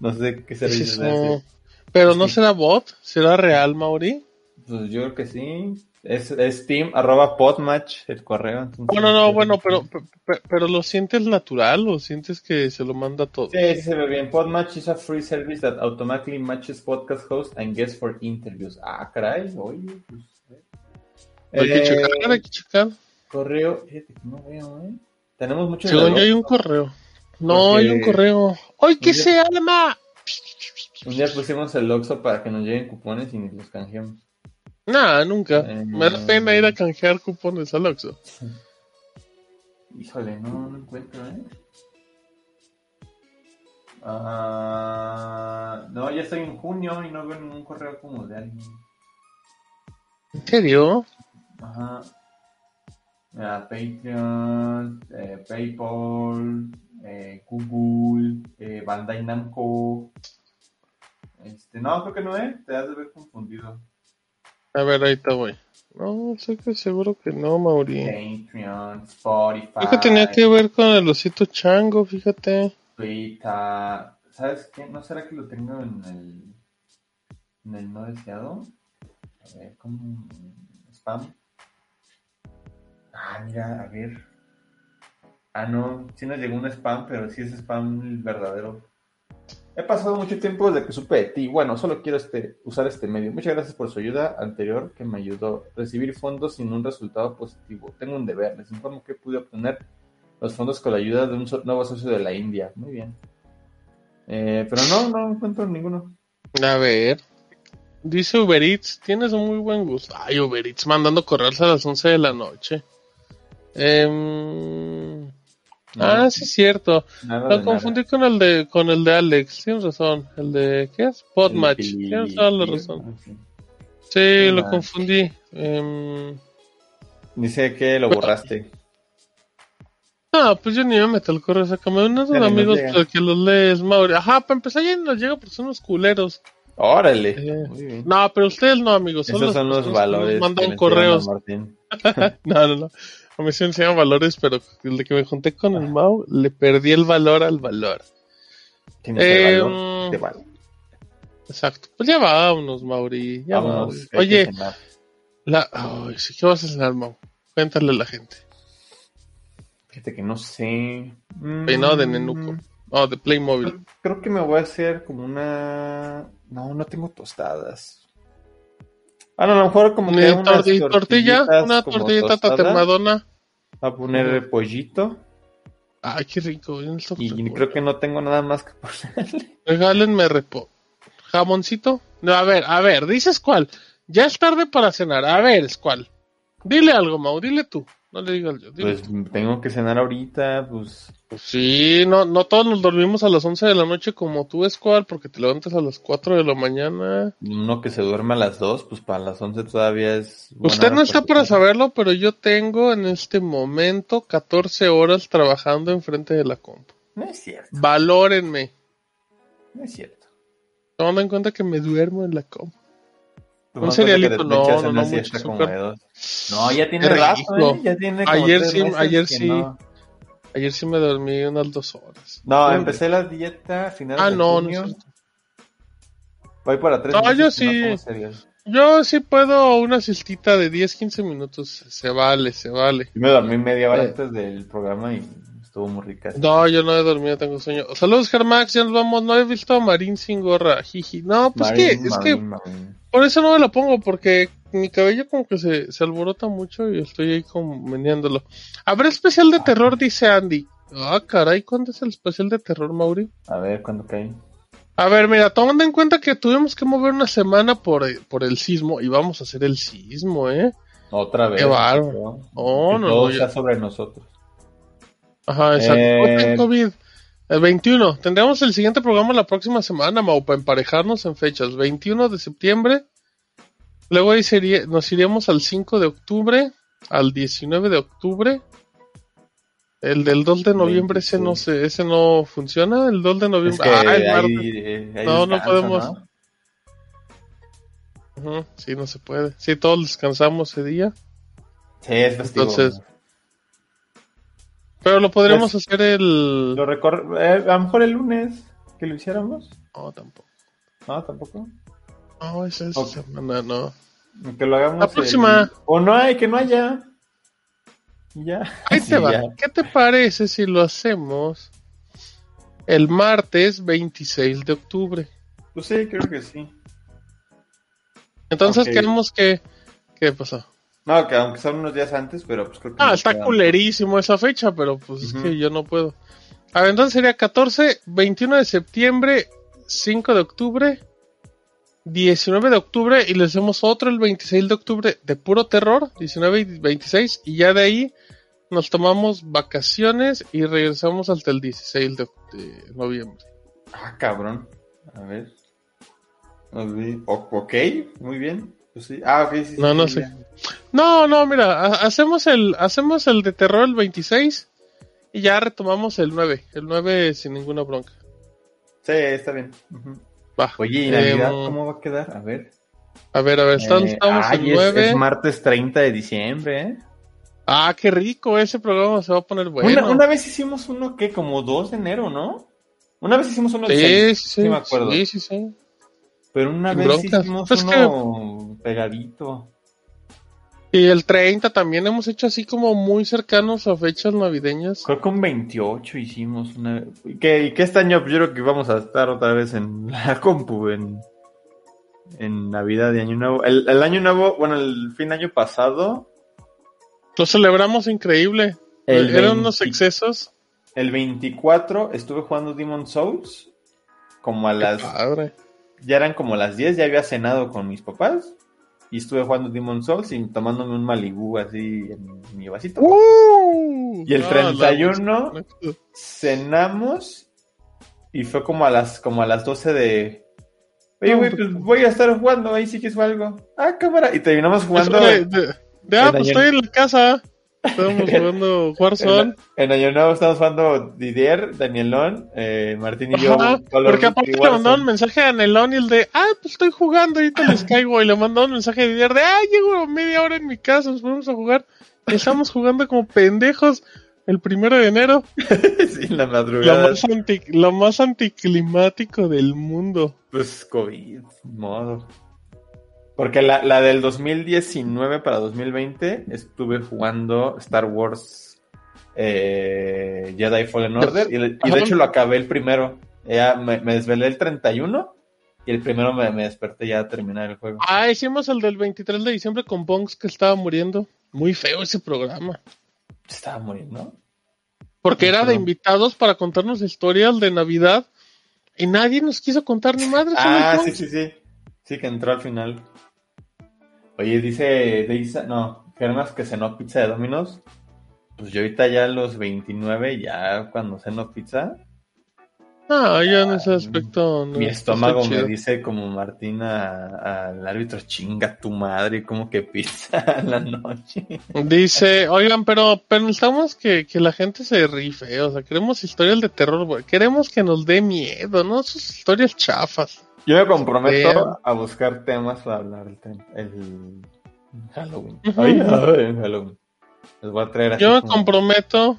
no sé qué
¿Qué es
servicio
eso?
hace.
Pero no será bot, será real, Mauri.
Pues yo creo que sí. Es, es team arroba podmatch el correo. entonces-
Bueno, no, bueno, pero, pe- pe- pero lo sientes natural o sientes que se lo manda todo.
Sí, sí se ve bien. Podmatch is a free service that automatically matches podcast hosts and guests for interviews. Ah, caray, oye. Pues,
Hay que
eh,
checar, hay que checar.
Correo, fíjate que no veo, ¿eh? Tenemos mucho
Según yo hay un correo. No, hay un correo. ¡Ay,
día-
se arma!
Un día pusimos el Oxxo para que nos lleguen cupones y ni los canjeamos.
Nah, nunca.
Eh,
Me da pena ir a canjear cupones al Oxxo.
Híjole, no, no encuentro, ¿eh? Ah, no, ya estoy en junio y no veo ningún correo como de alguien.
¿En serio?
Ajá. Mira, Patreon, eh, PayPal, eh, Google, eh, Bandai Namco. Este, no, creo que no, ¿eh? Te has de ver confundido.
A ver, ahí te voy. No, sé que seguro que no, Mauri.
Patreon, Spotify,
Creo que tenía que ver con el osito chango, fíjate.
Twitter. ¿Sabes qué? ¿No será que lo tengo en el, en el no deseado? A ver, ¿cómo? Spam. Ah, mira, a ver. Ah, no, sí nos llegó un spam, pero sí es spam verdadero. He pasado mucho tiempo desde que supe de ti. Bueno, solo quiero este, usar este medio. Muchas gracias por su ayuda anterior que me ayudó. Recibir fondos sin un resultado positivo. Tengo un deber. Les informo que pude obtener los fondos con la ayuda de un so- nuevo socio de la India. Muy bien. Eh, pero no, no encuentro ninguno.
A ver. Dice Uber Eats, tienes un muy buen gusto. Ay, Uber Eats mandando correos a las 11 de la noche. Em, Ah, sí, cierto. Lo confundí con el de con el de Alex. Tienes razón. El de ¿qué es? Podmatch. Tienes toda la razón.
sí.
Sí, lo
Ah.
confundí. Em,
Dice que lo borraste.
No, pues yo ni me meto al correo, sácame unos
nos
amigos
llega.
pues, que los lees, Mauri. Ajá, para empezar ya nos llega porque son unos culeros.
Órale.
Eh,
Muy bien.
No, pero ustedes no, amigos. Son
Esos
las
son los valores.
Mandan correos. no, no, no. A mí se me enseñan valores, pero el de que me junté con el Mau, le perdí el valor al valor.
Tienes
Eh,
el valor de valor.
Exacto. Pues ya vámonos, Mauri. Ya
Vámonos,
Oye, la... Ay, sí, ¿qué vas a cenar, Mau? Cuéntale a la gente.
Fíjate que no sé.
Peinado de
Mm,
nenuco. Oh, de Playmobil.
Creo que me voy a hacer como una. No, no tengo tostadas. Ah, no, a lo mejor como que
torti- tortilla,
tortillitas
una tortillita
tostadas.
tatemadona.
A poner pollito.
Ay, qué rico.
Y creo que no tengo nada más que poner.
Regálenme repo. ¿Jamoncito? No, a ver, a ver, dices cuál. Ya es tarde para cenar. A ver, es cuál. Dile algo, Mau, dile tú. No le digas yo. Dile
Pues tengo que cenar ahorita, pues.
Pues sí, no, no todos nos dormimos a las 11 de la noche como tú, Escual, porque te levantas a las 4 de la mañana.
Uno que se duerme a las 2, pues para las 11 todavía es.
Usted no está para saberlo, pero yo tengo en este momento 14 horas trabajando enfrente de la compu.
No es cierto,
Valórenme.
no es cierto.
Tomando en cuenta que me duermo en la compu. Un cerealito, no, no, no, mucho azúcar.
No, ya tiene rato. ¿eh? Ya tiene como
Ayer
tres
sí,
meses
ayer
que
sí.
No,
Ayer sí me dormí unas dos horas.
No, empecé la dieta a finales
Ah,
de
no, no
junio. Voy para tres
No,
meses
yo sí. Yo sí puedo una siestita de 10, 15 minutos. Se vale, se vale.
Yo me dormí media hora
Eh.
antes del programa y estuvo muy rica.
No, yo no he dormido, tengo sueño. Saludos, Germax, ya nos vamos. No he visto a Marín sin gorra, jiji. No, pues
Marín,
que, es que
Marín, Marín.
Por eso no me la pongo, porque mi cabello como que se, se alborota mucho y estoy ahí como meneándolo. ¿Habrá especial de terror? Dice Andy. Ah, caray, ¿cuándo es el especial de terror, Mauri?
A ver, ¿cuándo cae?
A ver, mira, tomando en cuenta que tuvimos que mover una semana por, por el sismo y vamos a hacer el sismo, ¿eh?
Otra vez.
Qué bárbaro. Oh, no,
todo
no, ya-
sobre nosotros.
Ajá, exacto.
Eh,
COVID. El 21. Tendremos el siguiente programa la próxima semana, Mau, para emparejarnos en fechas. 21 de septiembre. Luego ahí sería, nos iríamos al 5 de octubre, al 19 de octubre. El del 2 de noviembre, ese no se, ese no funciona. El 2 de
Es
noviembre.
que
ah, el
ahí, eh,
No, no podemos.
¿no?
Sí, no se puede. Sí, todos descansamos ese día.
Sí, es festivo.
Entonces, pero lo podríamos
Pues,
hacer el.
Lo recor- eh, a lo mejor el lunes que lo hiciéramos.
No, tampoco.
No, tampoco.
No, esa es
Ok.
semana, no.
Que lo hagamos.
La próxima.
el- O no hay, que no haya. Ya.
Ahí
Sí,
te va.
ya.
¿Qué te parece si lo hacemos el martes 26 de octubre?
Pues sí, creo que sí.
Entonces queremos que... ¿Qué pasó?
No, que aunque son unos días antes, pero pues creo que.
Ah, está culerísimo esa fecha, pero pues es que yo no puedo. A ver, entonces sería 14, 21 de septiembre, 5 de octubre, 19 de octubre y le hacemos otro el 26 de octubre de puro terror, 19 y 26, y ya de ahí nos tomamos vacaciones y regresamos hasta el 16 de, de noviembre.
Ah, cabrón. A ver. Ok, muy bien. Pues sí. Ah, ok, sí. sí,
No, no
sí,
sé.
ya.
No, no, mira, ha- hacemos el, hacemos el de terror el 26 y ya retomamos el 9, el 9 sin ninguna bronca.
Sí, está bien. Ujú.
Va.
Oye, ¿y Navidad
Em,
cómo va a quedar? A ver.
A ver, a ver, estamos,
Eh,
estamos
ay,
el
es-
9.
Es, martes 30 de diciembre, ¿eh?
Ah, qué rico, ese programa se va a poner bueno.
Una, una vez hicimos uno que como 2 de enero, ¿no? Una vez hicimos uno el
sí,
6,
sí,
sí, me acuerdo.
sí, sí, sí.
Pero una
Sin
vez
broncas.
hicimos
Pues
uno pegadito.
Y el 30 también hemos hecho así como muy cercanos a fechas navideñas.
Creo que un 28 hicimos una... ¿Y que, que este año yo creo que vamos a estar otra vez en la compu, en, en Navidad y Año Nuevo. El, el Año Nuevo, bueno, el fin de año pasado,
Lo celebramos increíble.
El
Eran
20.
unos excesos.
el 24, estuve jugando Demon Souls. Como a las...
Padre.
Ya eran como las 10, ya había cenado con mis papás. Y estuve jugando Demon Souls y tomándome un Malibu así en mi vasito.
¡Uh!
Y el
Ah,
31
la-
cenamos y fue como a las como a las 12 de Oye, güey,
pues-
pues voy a estar jugando, ahí sí que es algo. Ah, cámara. Y terminamos jugando
De, de- de- ah, pues estoy en la casa. Estamos jugando
en,
Warzone.
en Año Nuevo estamos jugando Didier, Danielón, eh, Martín y yo.
Porque aparte le mandaron un mensaje a Nelón y el de, ah, pues estoy jugando, ahorita les caigo. Y le mandaron un mensaje a Didier de, ah, llego media hora en mi casa, nos ponemos a jugar. Y estamos jugando como pendejos el primero de enero.
sí, en la
Lo
madrugada.
más, anti, lo más anticlimático del mundo.
Pues COVID, modo. Porque la, la del 2019 para 2020 estuve jugando Star Wars eh, Jedi Fallen Order y, de hecho lo acabé el primero. Ya me, me desvelé el 31 y el primero me, me desperté ya a terminar el juego.
Ah, hicimos el del 23 de diciembre con Bonks que estaba muriendo. Muy feo ese programa.
Estaba muriendo.
Porque era de invitados para contarnos historias de Navidad. Y nadie nos quiso contar ni madre.
Ah, sí, sí, sí. Sí, que entró al final. Oye, dice Deisa, no, Germas que cenó pizza de Domino's. Pues yo ahorita ya a los 29, ya cuando ceno pizza,
No, yo en ese aspecto no.
mi estómago me dice como Martina al árbitro, chinga tu madre, como que pizza a la noche.
Dice, oigan, pero, necesitamos que, que la gente se rife, o sea, queremos historias de terror, güey. Queremos que nos dé miedo, ¿no? Sus historias chafas.
Yo me comprometo a buscar temas para hablar el, el Halloween. Ay, ay, en Halloween. Les voy a traer así
Yo me
como-
comprometo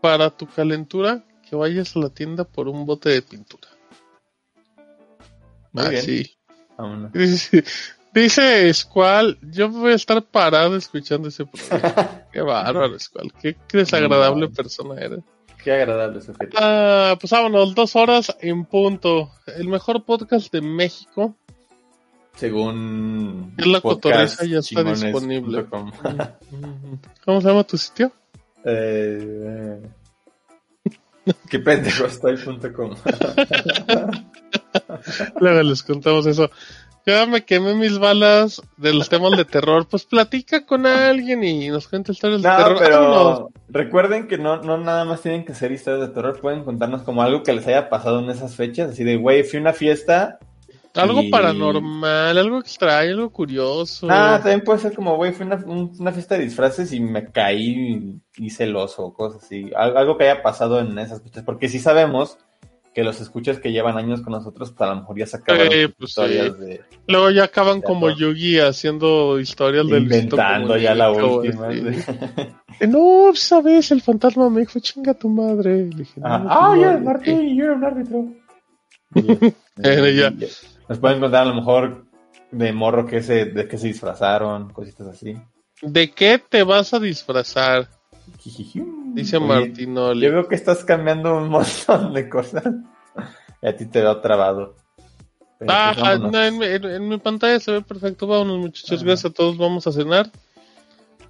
para tu calentura que vayas a la tienda por un bote de pintura.
Muy bien.
Así.
Vámonos.
Dice, dice Squall, yo voy a estar parado escuchando ese programa. Qué bárbaro, Squall. Qué, desagradable persona eres.
Qué agradable sujeto.
Ah, pues vámonos, dos horas en punto. El mejor podcast de México.
Según
la cotorriza, ya está disponible. ¿Cómo se llama tu sitio?
Eh, qué pendejo estoy.com.
Luego les contamos eso. Ya me quemé mis balas de los temas de terror. Pues platica con alguien y nos cuenta historias de terror. Vámonos.
pero recuerden que no, no nada más tienen que ser historias de terror, pueden contarnos como algo que les haya pasado en esas fechas, así de, güey, fui a una fiesta.
Algo
y-
paranormal, algo extraño, algo curioso.
Ah, también puede ser como, güey, fui a una, un- una fiesta de disfraces y me caí y hice el oso o cosas así. Al- Algo que haya pasado en esas fechas, porque sí sabemos que los escuchas que llevan años con nosotros, pues a lo mejor ya se acabaron
Eh, pues,
historias
sí.
de
Luego ya acaban como. Yugi haciendo historias del
inventando ya la última.
Eh, No, sabes, el fantasma me dijo, chinga tu madre. Le dije, no,
Ah,
tu
ah, ya, Martín, yo era un árbitro.
Ya.
Nos pueden contar a lo mejor de morro que se, de que se disfrazaron, cositas así.
¿De qué te vas a disfrazar? Dice
Oye,
Martinoli.
Yo veo que estás cambiando un montón de cosas. Y a ti te veo trabado. Pero
Ah,
pues,
no, en, mi- en- en mi pantalla se ve perfecto. Vámonos, muchachos. Gracias a todos. Vamos a cenar.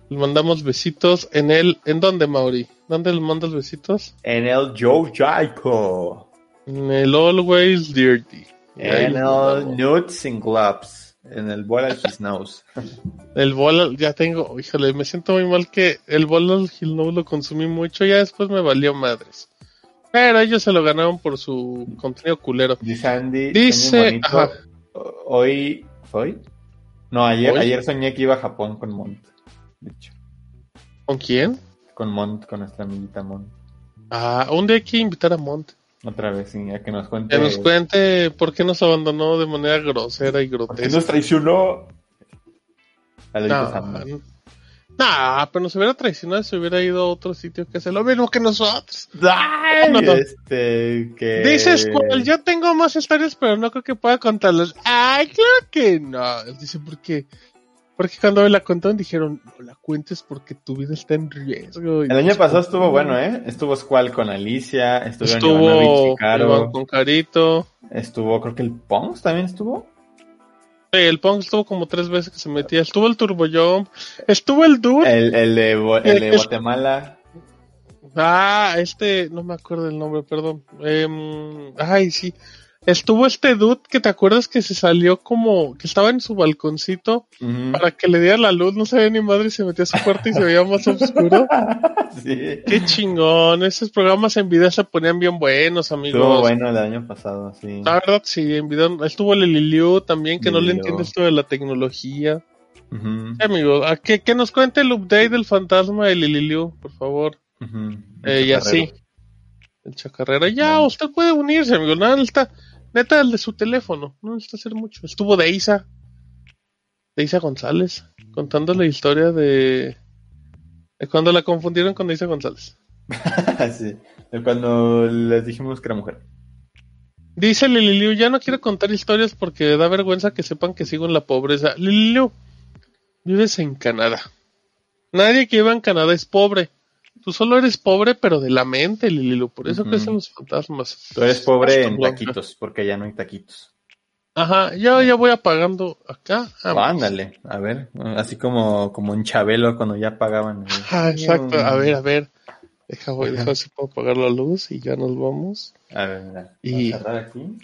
Les mandamos besitos. ¿En el, ¿En dónde, Mauri? ¿Dónde les mandas besitos?
En el Joe Jaico.
En el Always Dirty.
En el. Nuts and Gloves. En el Bola His Nose.
El bol, ya tengo, híjole, me siento muy mal que el bol al Hill No lo consumí mucho, ya después me valió madres. Pero ellos se lo ganaron por su contenido culero.
Dice Andy.
Dice, ajá.
Hoy. ¿Hoy? No, ayer,
¿Hoy?
ayer soñé que iba a Japón con Mont. De hecho.
¿Con quién?
Con Mont, con nuestra amiguita Mont.
Ah, un día hay que invitar a Mont.
Otra vez, sí, a que nos cuente.
Que nos cuente por qué nos abandonó de manera grosera y
¿Por qué
grotesca.
nos traicionó? Mont.
Nah, pero nos hubiera traicionado y se hubiera ido a otro sitio que hace lo mismo que nosotros.
Ay,
No, no.
Este, que...
Dices, ¿cuál? Yo tengo más historias, pero no creo que pueda contarlas. Ay, claro que no. Dice, ¿por qué? Porque cuando me la contaron dijeron, no la cuentes porque tu vida está en riesgo.
El año pasado estuvo bueno, ¿eh? Estuvo Squall con Alicia,
Estuvo Iván con Carito.
estuvo, creo que el Pongs también estuvo.
Sí, el Pong estuvo como tres veces que se metía. Estuvo el Turbo Jump. Estuvo el Dude.
El, el de, el de Guatemala.
Ah, este, no me acuerdo el nombre, perdón. Em, ay, sí. Estuvo este dude que te acuerdas que se salió como que estaba en su balconcito para que le diera la luz, no sabía ni madre y se metió a su cuarto y se veía más oscuro.
Sí.
Qué chingón, esos programas en video se ponían bien buenos, amigos.
Estuvo bueno el año pasado, sí.
La verdad, sí, en video estuvo el Liliu también, que no le entiende esto de la tecnología.
Ujú,
Sí, amigo, a que, que nos cuente el update del fantasma de Liliu, por favor. Eh, y así. El chacarrera. Ya, usted puede unirse, amigo. Nada, necesita, neta, el de su teléfono. No necesita hacer mucho. Estuvo Deisa. Deisa González. Contando la historia de. de cuando la confundieron con Deisa González.
sí. De Cuando les dijimos que era mujer.
Dice Liliu, ya no quiero contar historias porque da vergüenza que sepan que sigo en la pobreza. Liliu, vives en Canadá. Nadie que viva en Canadá es pobre. Tú solo eres pobre, pero de la mente, Liliu. Por eso
Ujú.
crees en los fantasmas.
Tú eres pobre en
blanca.
taquitos, porque ya no hay taquitos.
Ajá, yo ya voy apagando acá. Ah,
Ándale, a ver, así como, como en Chabelo cuando ya pagaban.
Ah, exacto. A ver, a ver. Deja, voy, deja ver si puedo apagar la luz y ya nos vamos.
A ver, mira.
Y-
Voy a cerrar aquí.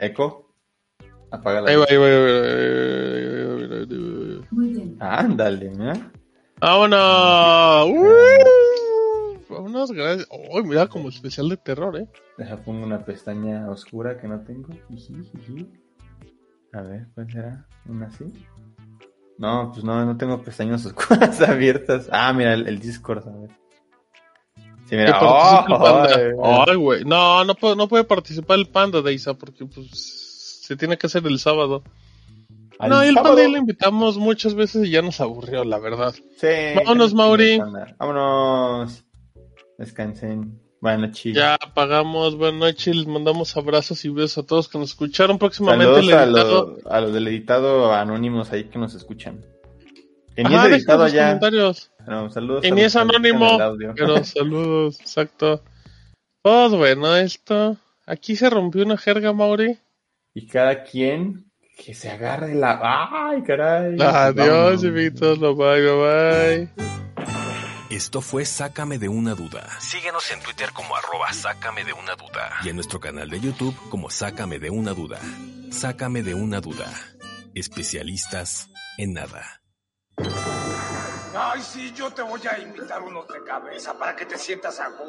Eco. Apaga la
Ahí va,
luz.
ahí va, ahí va, ahí va, ahí va, ahí va, ahí va.
Muy bien.
Ándale, mira.
¡Vámonos! ¡Uh! Vámonos, gracias. Oh, mira, como especial de terror, ¿eh?
Deja pongo una pestaña oscura que no tengo. A ver, ¿cuál será? ¿Una así? No, pues no, no tengo pestañas oscuras abiertas. Ah, mira, el, el Discord, a ver. Sí, mira. ¡Oh! Ay,
güey. No, no puede, no puede participar el panda de Isa porque pues se tiene que hacer el sábado.
Al
no, y el
sábado.
panda ya lo invitamos muchas veces y ya nos aburrió, la verdad.
Sí.
Vámonos, Mauri.
Vámonos. Descansen. Buenas noches.
Ya apagamos. Buenas noches. Les mandamos abrazos y besos a todos que nos escucharon. Próximamente
Saludos
el
a, los, a los del editado anónimos ahí que nos escuchan. Ni
Ajá,
es editado ya.
comentarios.
No, saludos los
es anónimo, pero saludos, exacto. Pues bueno, esto. Aquí se rompió una jerga, Mauri.
Y cada quien que se agarre la. ¡Ay, caray!
Adiós. Evitos. Bye, bye, bye.
Esto fue Sácame de una duda. Síguenos en Twitter como arroba Sácame de una duda. Y en nuestro canal de YouTube como Sácame de una duda. Sácame de una duda. Especialistas en nada.
Ay, sí, yo te voy a invitar unos de cabeza para que te sientas a gusto.